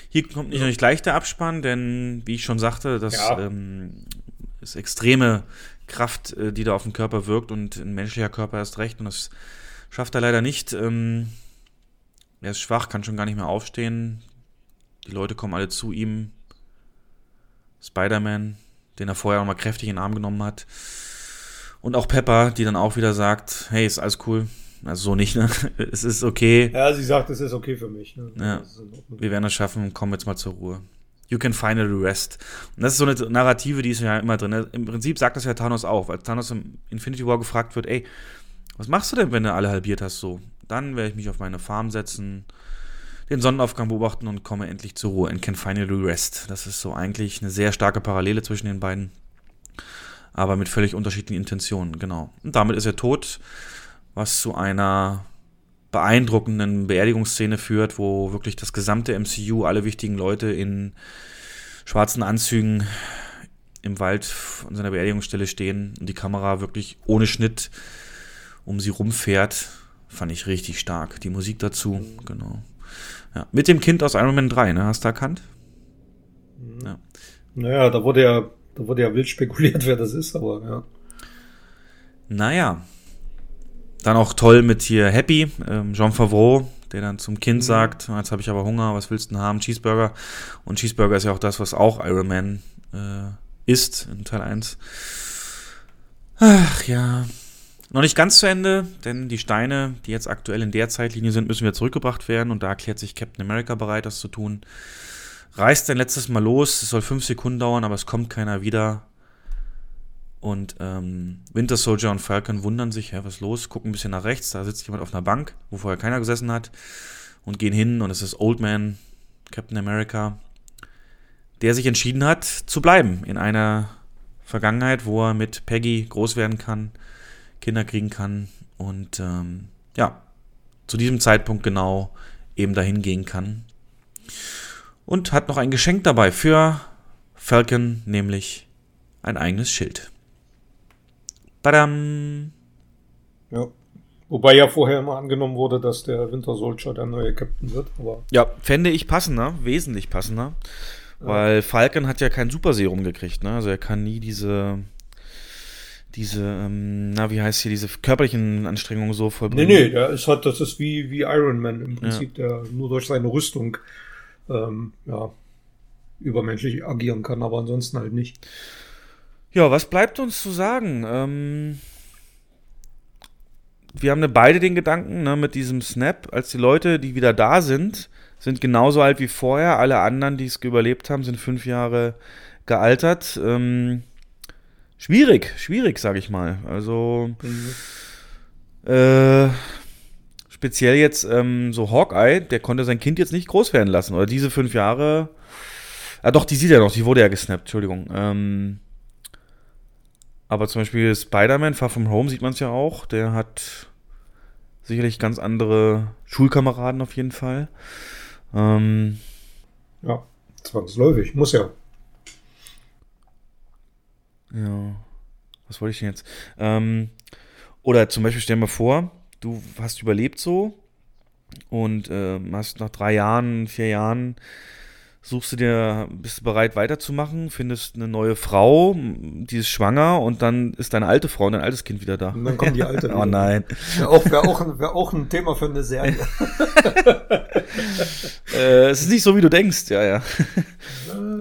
Hier kommt nicht nicht gleich der Abspann, denn wie ich schon sagte, das ja. ähm, ist extreme Kraft, äh, die da auf den Körper wirkt und ein menschlicher Körper ist recht und das schafft er leider nicht. Ähm, er ist schwach, kann schon gar nicht mehr aufstehen. Die Leute kommen alle zu ihm. Spider-Man den er vorher nochmal kräftig in den Arm genommen hat. Und auch Pepper, die dann auch wieder sagt, hey, ist alles cool. Also so nicht, ne? Es ist okay. Ja, sie sagt, es ist okay für mich. Ne? Ja. Wir werden es schaffen, komm jetzt mal zur Ruhe. You can finally rest. Und das ist so eine Narrative, die ist ja immer drin. Im Prinzip sagt das ja Thanos auch, weil Thanos im Infinity War gefragt wird, ey, was machst du denn, wenn du alle halbiert hast so? Dann werde ich mich auf meine Farm setzen, den Sonnenaufgang beobachten und komme endlich zur Ruhe and can finally rest. Das ist so eigentlich eine sehr starke Parallele zwischen den beiden, aber mit völlig unterschiedlichen Intentionen, genau. Und damit ist er tot, was zu einer beeindruckenden Beerdigungsszene führt, wo wirklich das gesamte MCU, alle wichtigen Leute in schwarzen Anzügen im Wald an seiner Beerdigungsstelle stehen und die Kamera wirklich ohne Schnitt um sie rumfährt. Fand ich richtig stark. Die Musik dazu, genau. Ja, mit dem Kind aus Iron Man 3, ne? Hast du erkannt? Mhm. Ja. Naja, da wurde ja, da wurde ja wild spekuliert, wer das ist, aber ja. Naja. Dann auch toll mit hier Happy, ähm, Jean Favreau, der dann zum Kind mhm. sagt, jetzt habe ich aber Hunger, was willst du denn haben? Cheeseburger. Und Cheeseburger ist ja auch das, was auch Iron Man äh, ist in Teil 1. Ach ja. Noch nicht ganz zu Ende, denn die Steine, die jetzt aktuell in der Zeitlinie sind, müssen wieder zurückgebracht werden und da erklärt sich Captain America bereit, das zu tun. Reißt ein letztes Mal los, es soll fünf Sekunden dauern, aber es kommt keiner wieder. Und ähm, Winter Soldier und Falcon wundern sich, hä, was ist los? Gucken ein bisschen nach rechts, da sitzt jemand auf einer Bank, wo vorher keiner gesessen hat. Und gehen hin und es ist Old Man, Captain America, der sich entschieden hat zu bleiben in einer Vergangenheit, wo er mit Peggy groß werden kann Kinder kriegen kann und ähm, ja, zu diesem Zeitpunkt genau eben dahin gehen kann. Und hat noch ein Geschenk dabei für Falcon, nämlich ein eigenes Schild. Badam! Ja. Wobei ja vorher immer angenommen wurde, dass der Winter Soldier der neue Captain wird. Aber ja, fände ich passender, wesentlich passender. Ja. Weil Falcon hat ja kein Super Serum gekriegt, ne? Also er kann nie diese diese, ähm, na, wie heißt hier, diese körperlichen Anstrengungen so vollbringen. Nee, nee, der ist halt, das ist wie, wie Iron Man im Prinzip, ja. der nur durch seine Rüstung, ähm, ja, übermenschlich agieren kann, aber ansonsten halt nicht. Ja, was bleibt uns zu sagen? Ähm, wir haben ne beide den Gedanken, ne, mit diesem Snap, als die Leute, die wieder da sind, sind genauso alt wie vorher. Alle anderen, die es überlebt haben, sind fünf Jahre gealtert. Ähm, schwierig, schwierig, sag ich mal. Also mhm. äh, speziell jetzt ähm, so Hawkeye, der konnte sein Kind jetzt nicht groß werden lassen. Oder diese fünf Jahre Ah, doch, die sieht er noch, die wurde ja gesnappt, Entschuldigung. Ähm, aber zum Beispiel Spider-Man, Far From Home sieht man es ja auch. Der hat sicherlich ganz andere Schulkameraden auf jeden Fall. Ähm, ja, zwangsläufig, muss ja. Ja, was wollte ich denn jetzt? Ähm, oder zum Beispiel stell dir mal vor, du hast überlebt so und äh, hast nach drei Jahren, vier Jahren suchst du dir, bist du bereit weiterzumachen, findest eine neue Frau, die ist schwanger und dann ist deine alte Frau und dein altes Kind wieder da. Und dann kommt die alte. oh nein. Wäre auch, wär auch, wär auch ein Thema für eine Serie. äh, es ist nicht so, wie du denkst, ja, ja.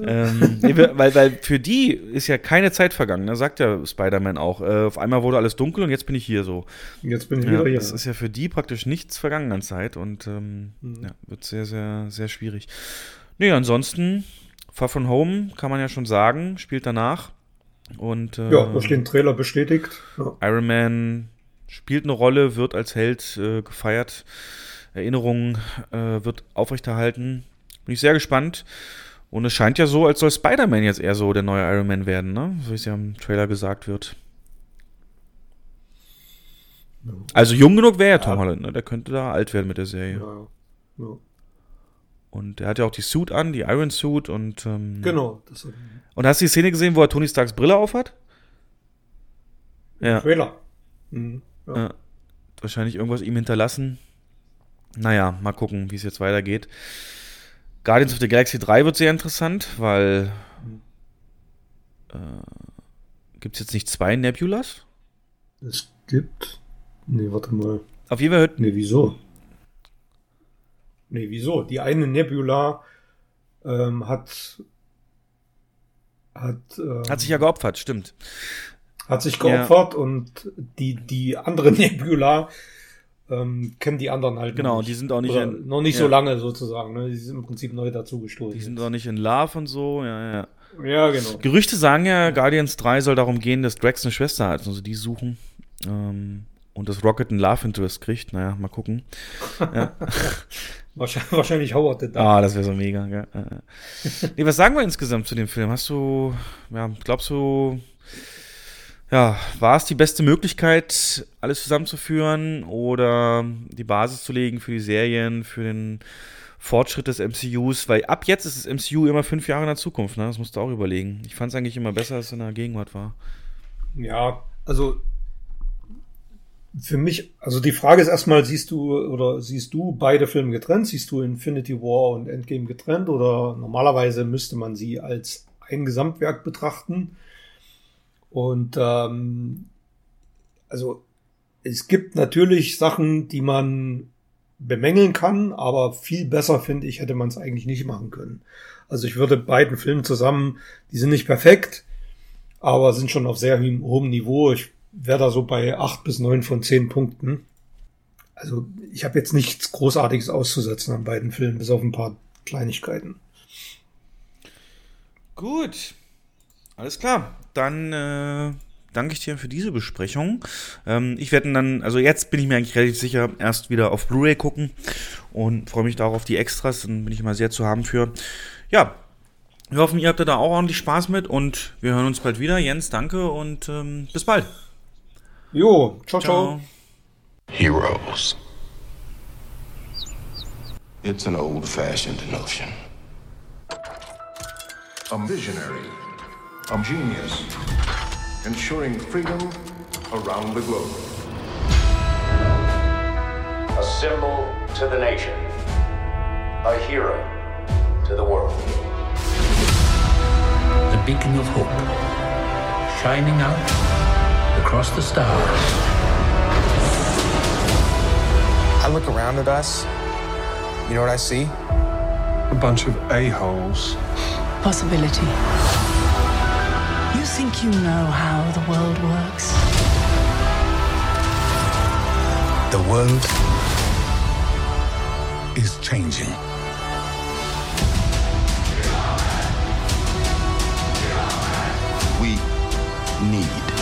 ähm, weil, weil für die ist ja keine Zeit vergangen, ne? sagt ja Spider-Man auch. Äh, auf einmal wurde alles dunkel und jetzt bin ich hier so. Jetzt bin ich wieder ja, hier. Das ist ja für die praktisch nichts vergangen an Zeit und ähm, mhm. ja, wird sehr, sehr, sehr schwierig. Nee, ansonsten, Far From Home kann man ja schon sagen, spielt danach. Und, äh, ja, durch den Trailer bestätigt. Ja. Iron Man spielt eine Rolle, wird als Held äh, gefeiert. Erinnerung äh, wird aufrechterhalten. Bin ich sehr gespannt. Und es scheint ja so, als soll Spider-Man jetzt eher so der neue Iron Man werden, ne? So wie es ja im Trailer gesagt wird. Also jung genug wäre ja Tom Holland, ne? Der könnte da alt werden mit der Serie. Ja, ja. Und er hat ja auch die Suit an, die Iron Suit und. Ähm, genau. und hast du die Szene gesehen, wo er Tony Starks Brille aufhat? Ja. Trailer. Mhm, ja. ja. Wahrscheinlich irgendwas ihm hinterlassen. Naja, mal gucken, wie es jetzt weitergeht. Guardians of the Galaxy 3 wird sehr interessant, weil. Äh, gibt es jetzt nicht zwei Nebulas? Es gibt. Nee, warte mal. Auf jeden Fall hört. Nee, wieso? Nee, wieso? Die eine Nebula ähm, hat. Hat, ähm, hat sich ja geopfert, stimmt. Hat sich geopfert ja. und die, die andere Nebula ähm, kennen die anderen halt Genau, die sind auch nicht in, noch nicht ja. so lange sozusagen. Ne? Die sind im Prinzip neu dazugestoßen. Die sind auch nicht in Love und so, ja, ja. Ja, genau. Gerüchte sagen ja, Guardians 3 soll darum gehen, dass Drax eine Schwester hat, also die suchen. Ähm, und das Rocket ein Love Interest kriegt. Naja, mal gucken. Ja. wahrscheinlich, Howard den Ah, das wäre so mega. Gell? nee, was sagen wir insgesamt zu dem Film? Hast du, ja, glaubst du, ja, war es die beste Möglichkeit, alles zusammenzuführen oder die Basis zu legen für die Serien, für den Fortschritt des MCUs? Weil ab jetzt ist das MCU immer fünf Jahre in der Zukunft, ne? Das musst du auch überlegen. Ich fand es eigentlich immer besser, als es in der Gegenwart war. Ja, also für mich, also die Frage ist erstmal, siehst du oder siehst du beide Filme getrennt? Siehst du Infinity War und Endgame getrennt? Oder normalerweise müsste man sie als ein Gesamtwerk betrachten? Und ähm, also es gibt natürlich Sachen, die man bemängeln kann, aber viel besser finde ich, hätte man es eigentlich nicht machen können. Also ich würde beiden Filmen zusammen, die sind nicht perfekt, aber sind schon auf sehr hohem Niveau. Ich wäre da so bei acht bis neun von zehn Punkten. Also ich habe jetzt nichts Großartiges auszusetzen an beiden Filmen, bis auf ein paar Kleinigkeiten. Gut, alles klar. Dann äh, danke ich dir für diese Besprechung. Ähm, ich werde dann, also jetzt bin ich mir eigentlich relativ sicher, erst wieder auf Blu-ray gucken und freue mich darauf die Extras. Dann bin ich immer sehr zu haben für. Ja, wir hoffen, ihr habt da auch ordentlich Spaß mit und wir hören uns bald wieder. Jens, danke und ähm, bis bald. Jo, ciao, ciao. Heroes. It's an old fashioned notion. A visionary, a genius, ensuring freedom around the globe. A symbol to the nation, a hero to the world. The beacon of hope, shining out across the stars. I look around at us. You know what I see? A bunch of a-holes. Possibility. You think you know how the world works? The world is changing. We need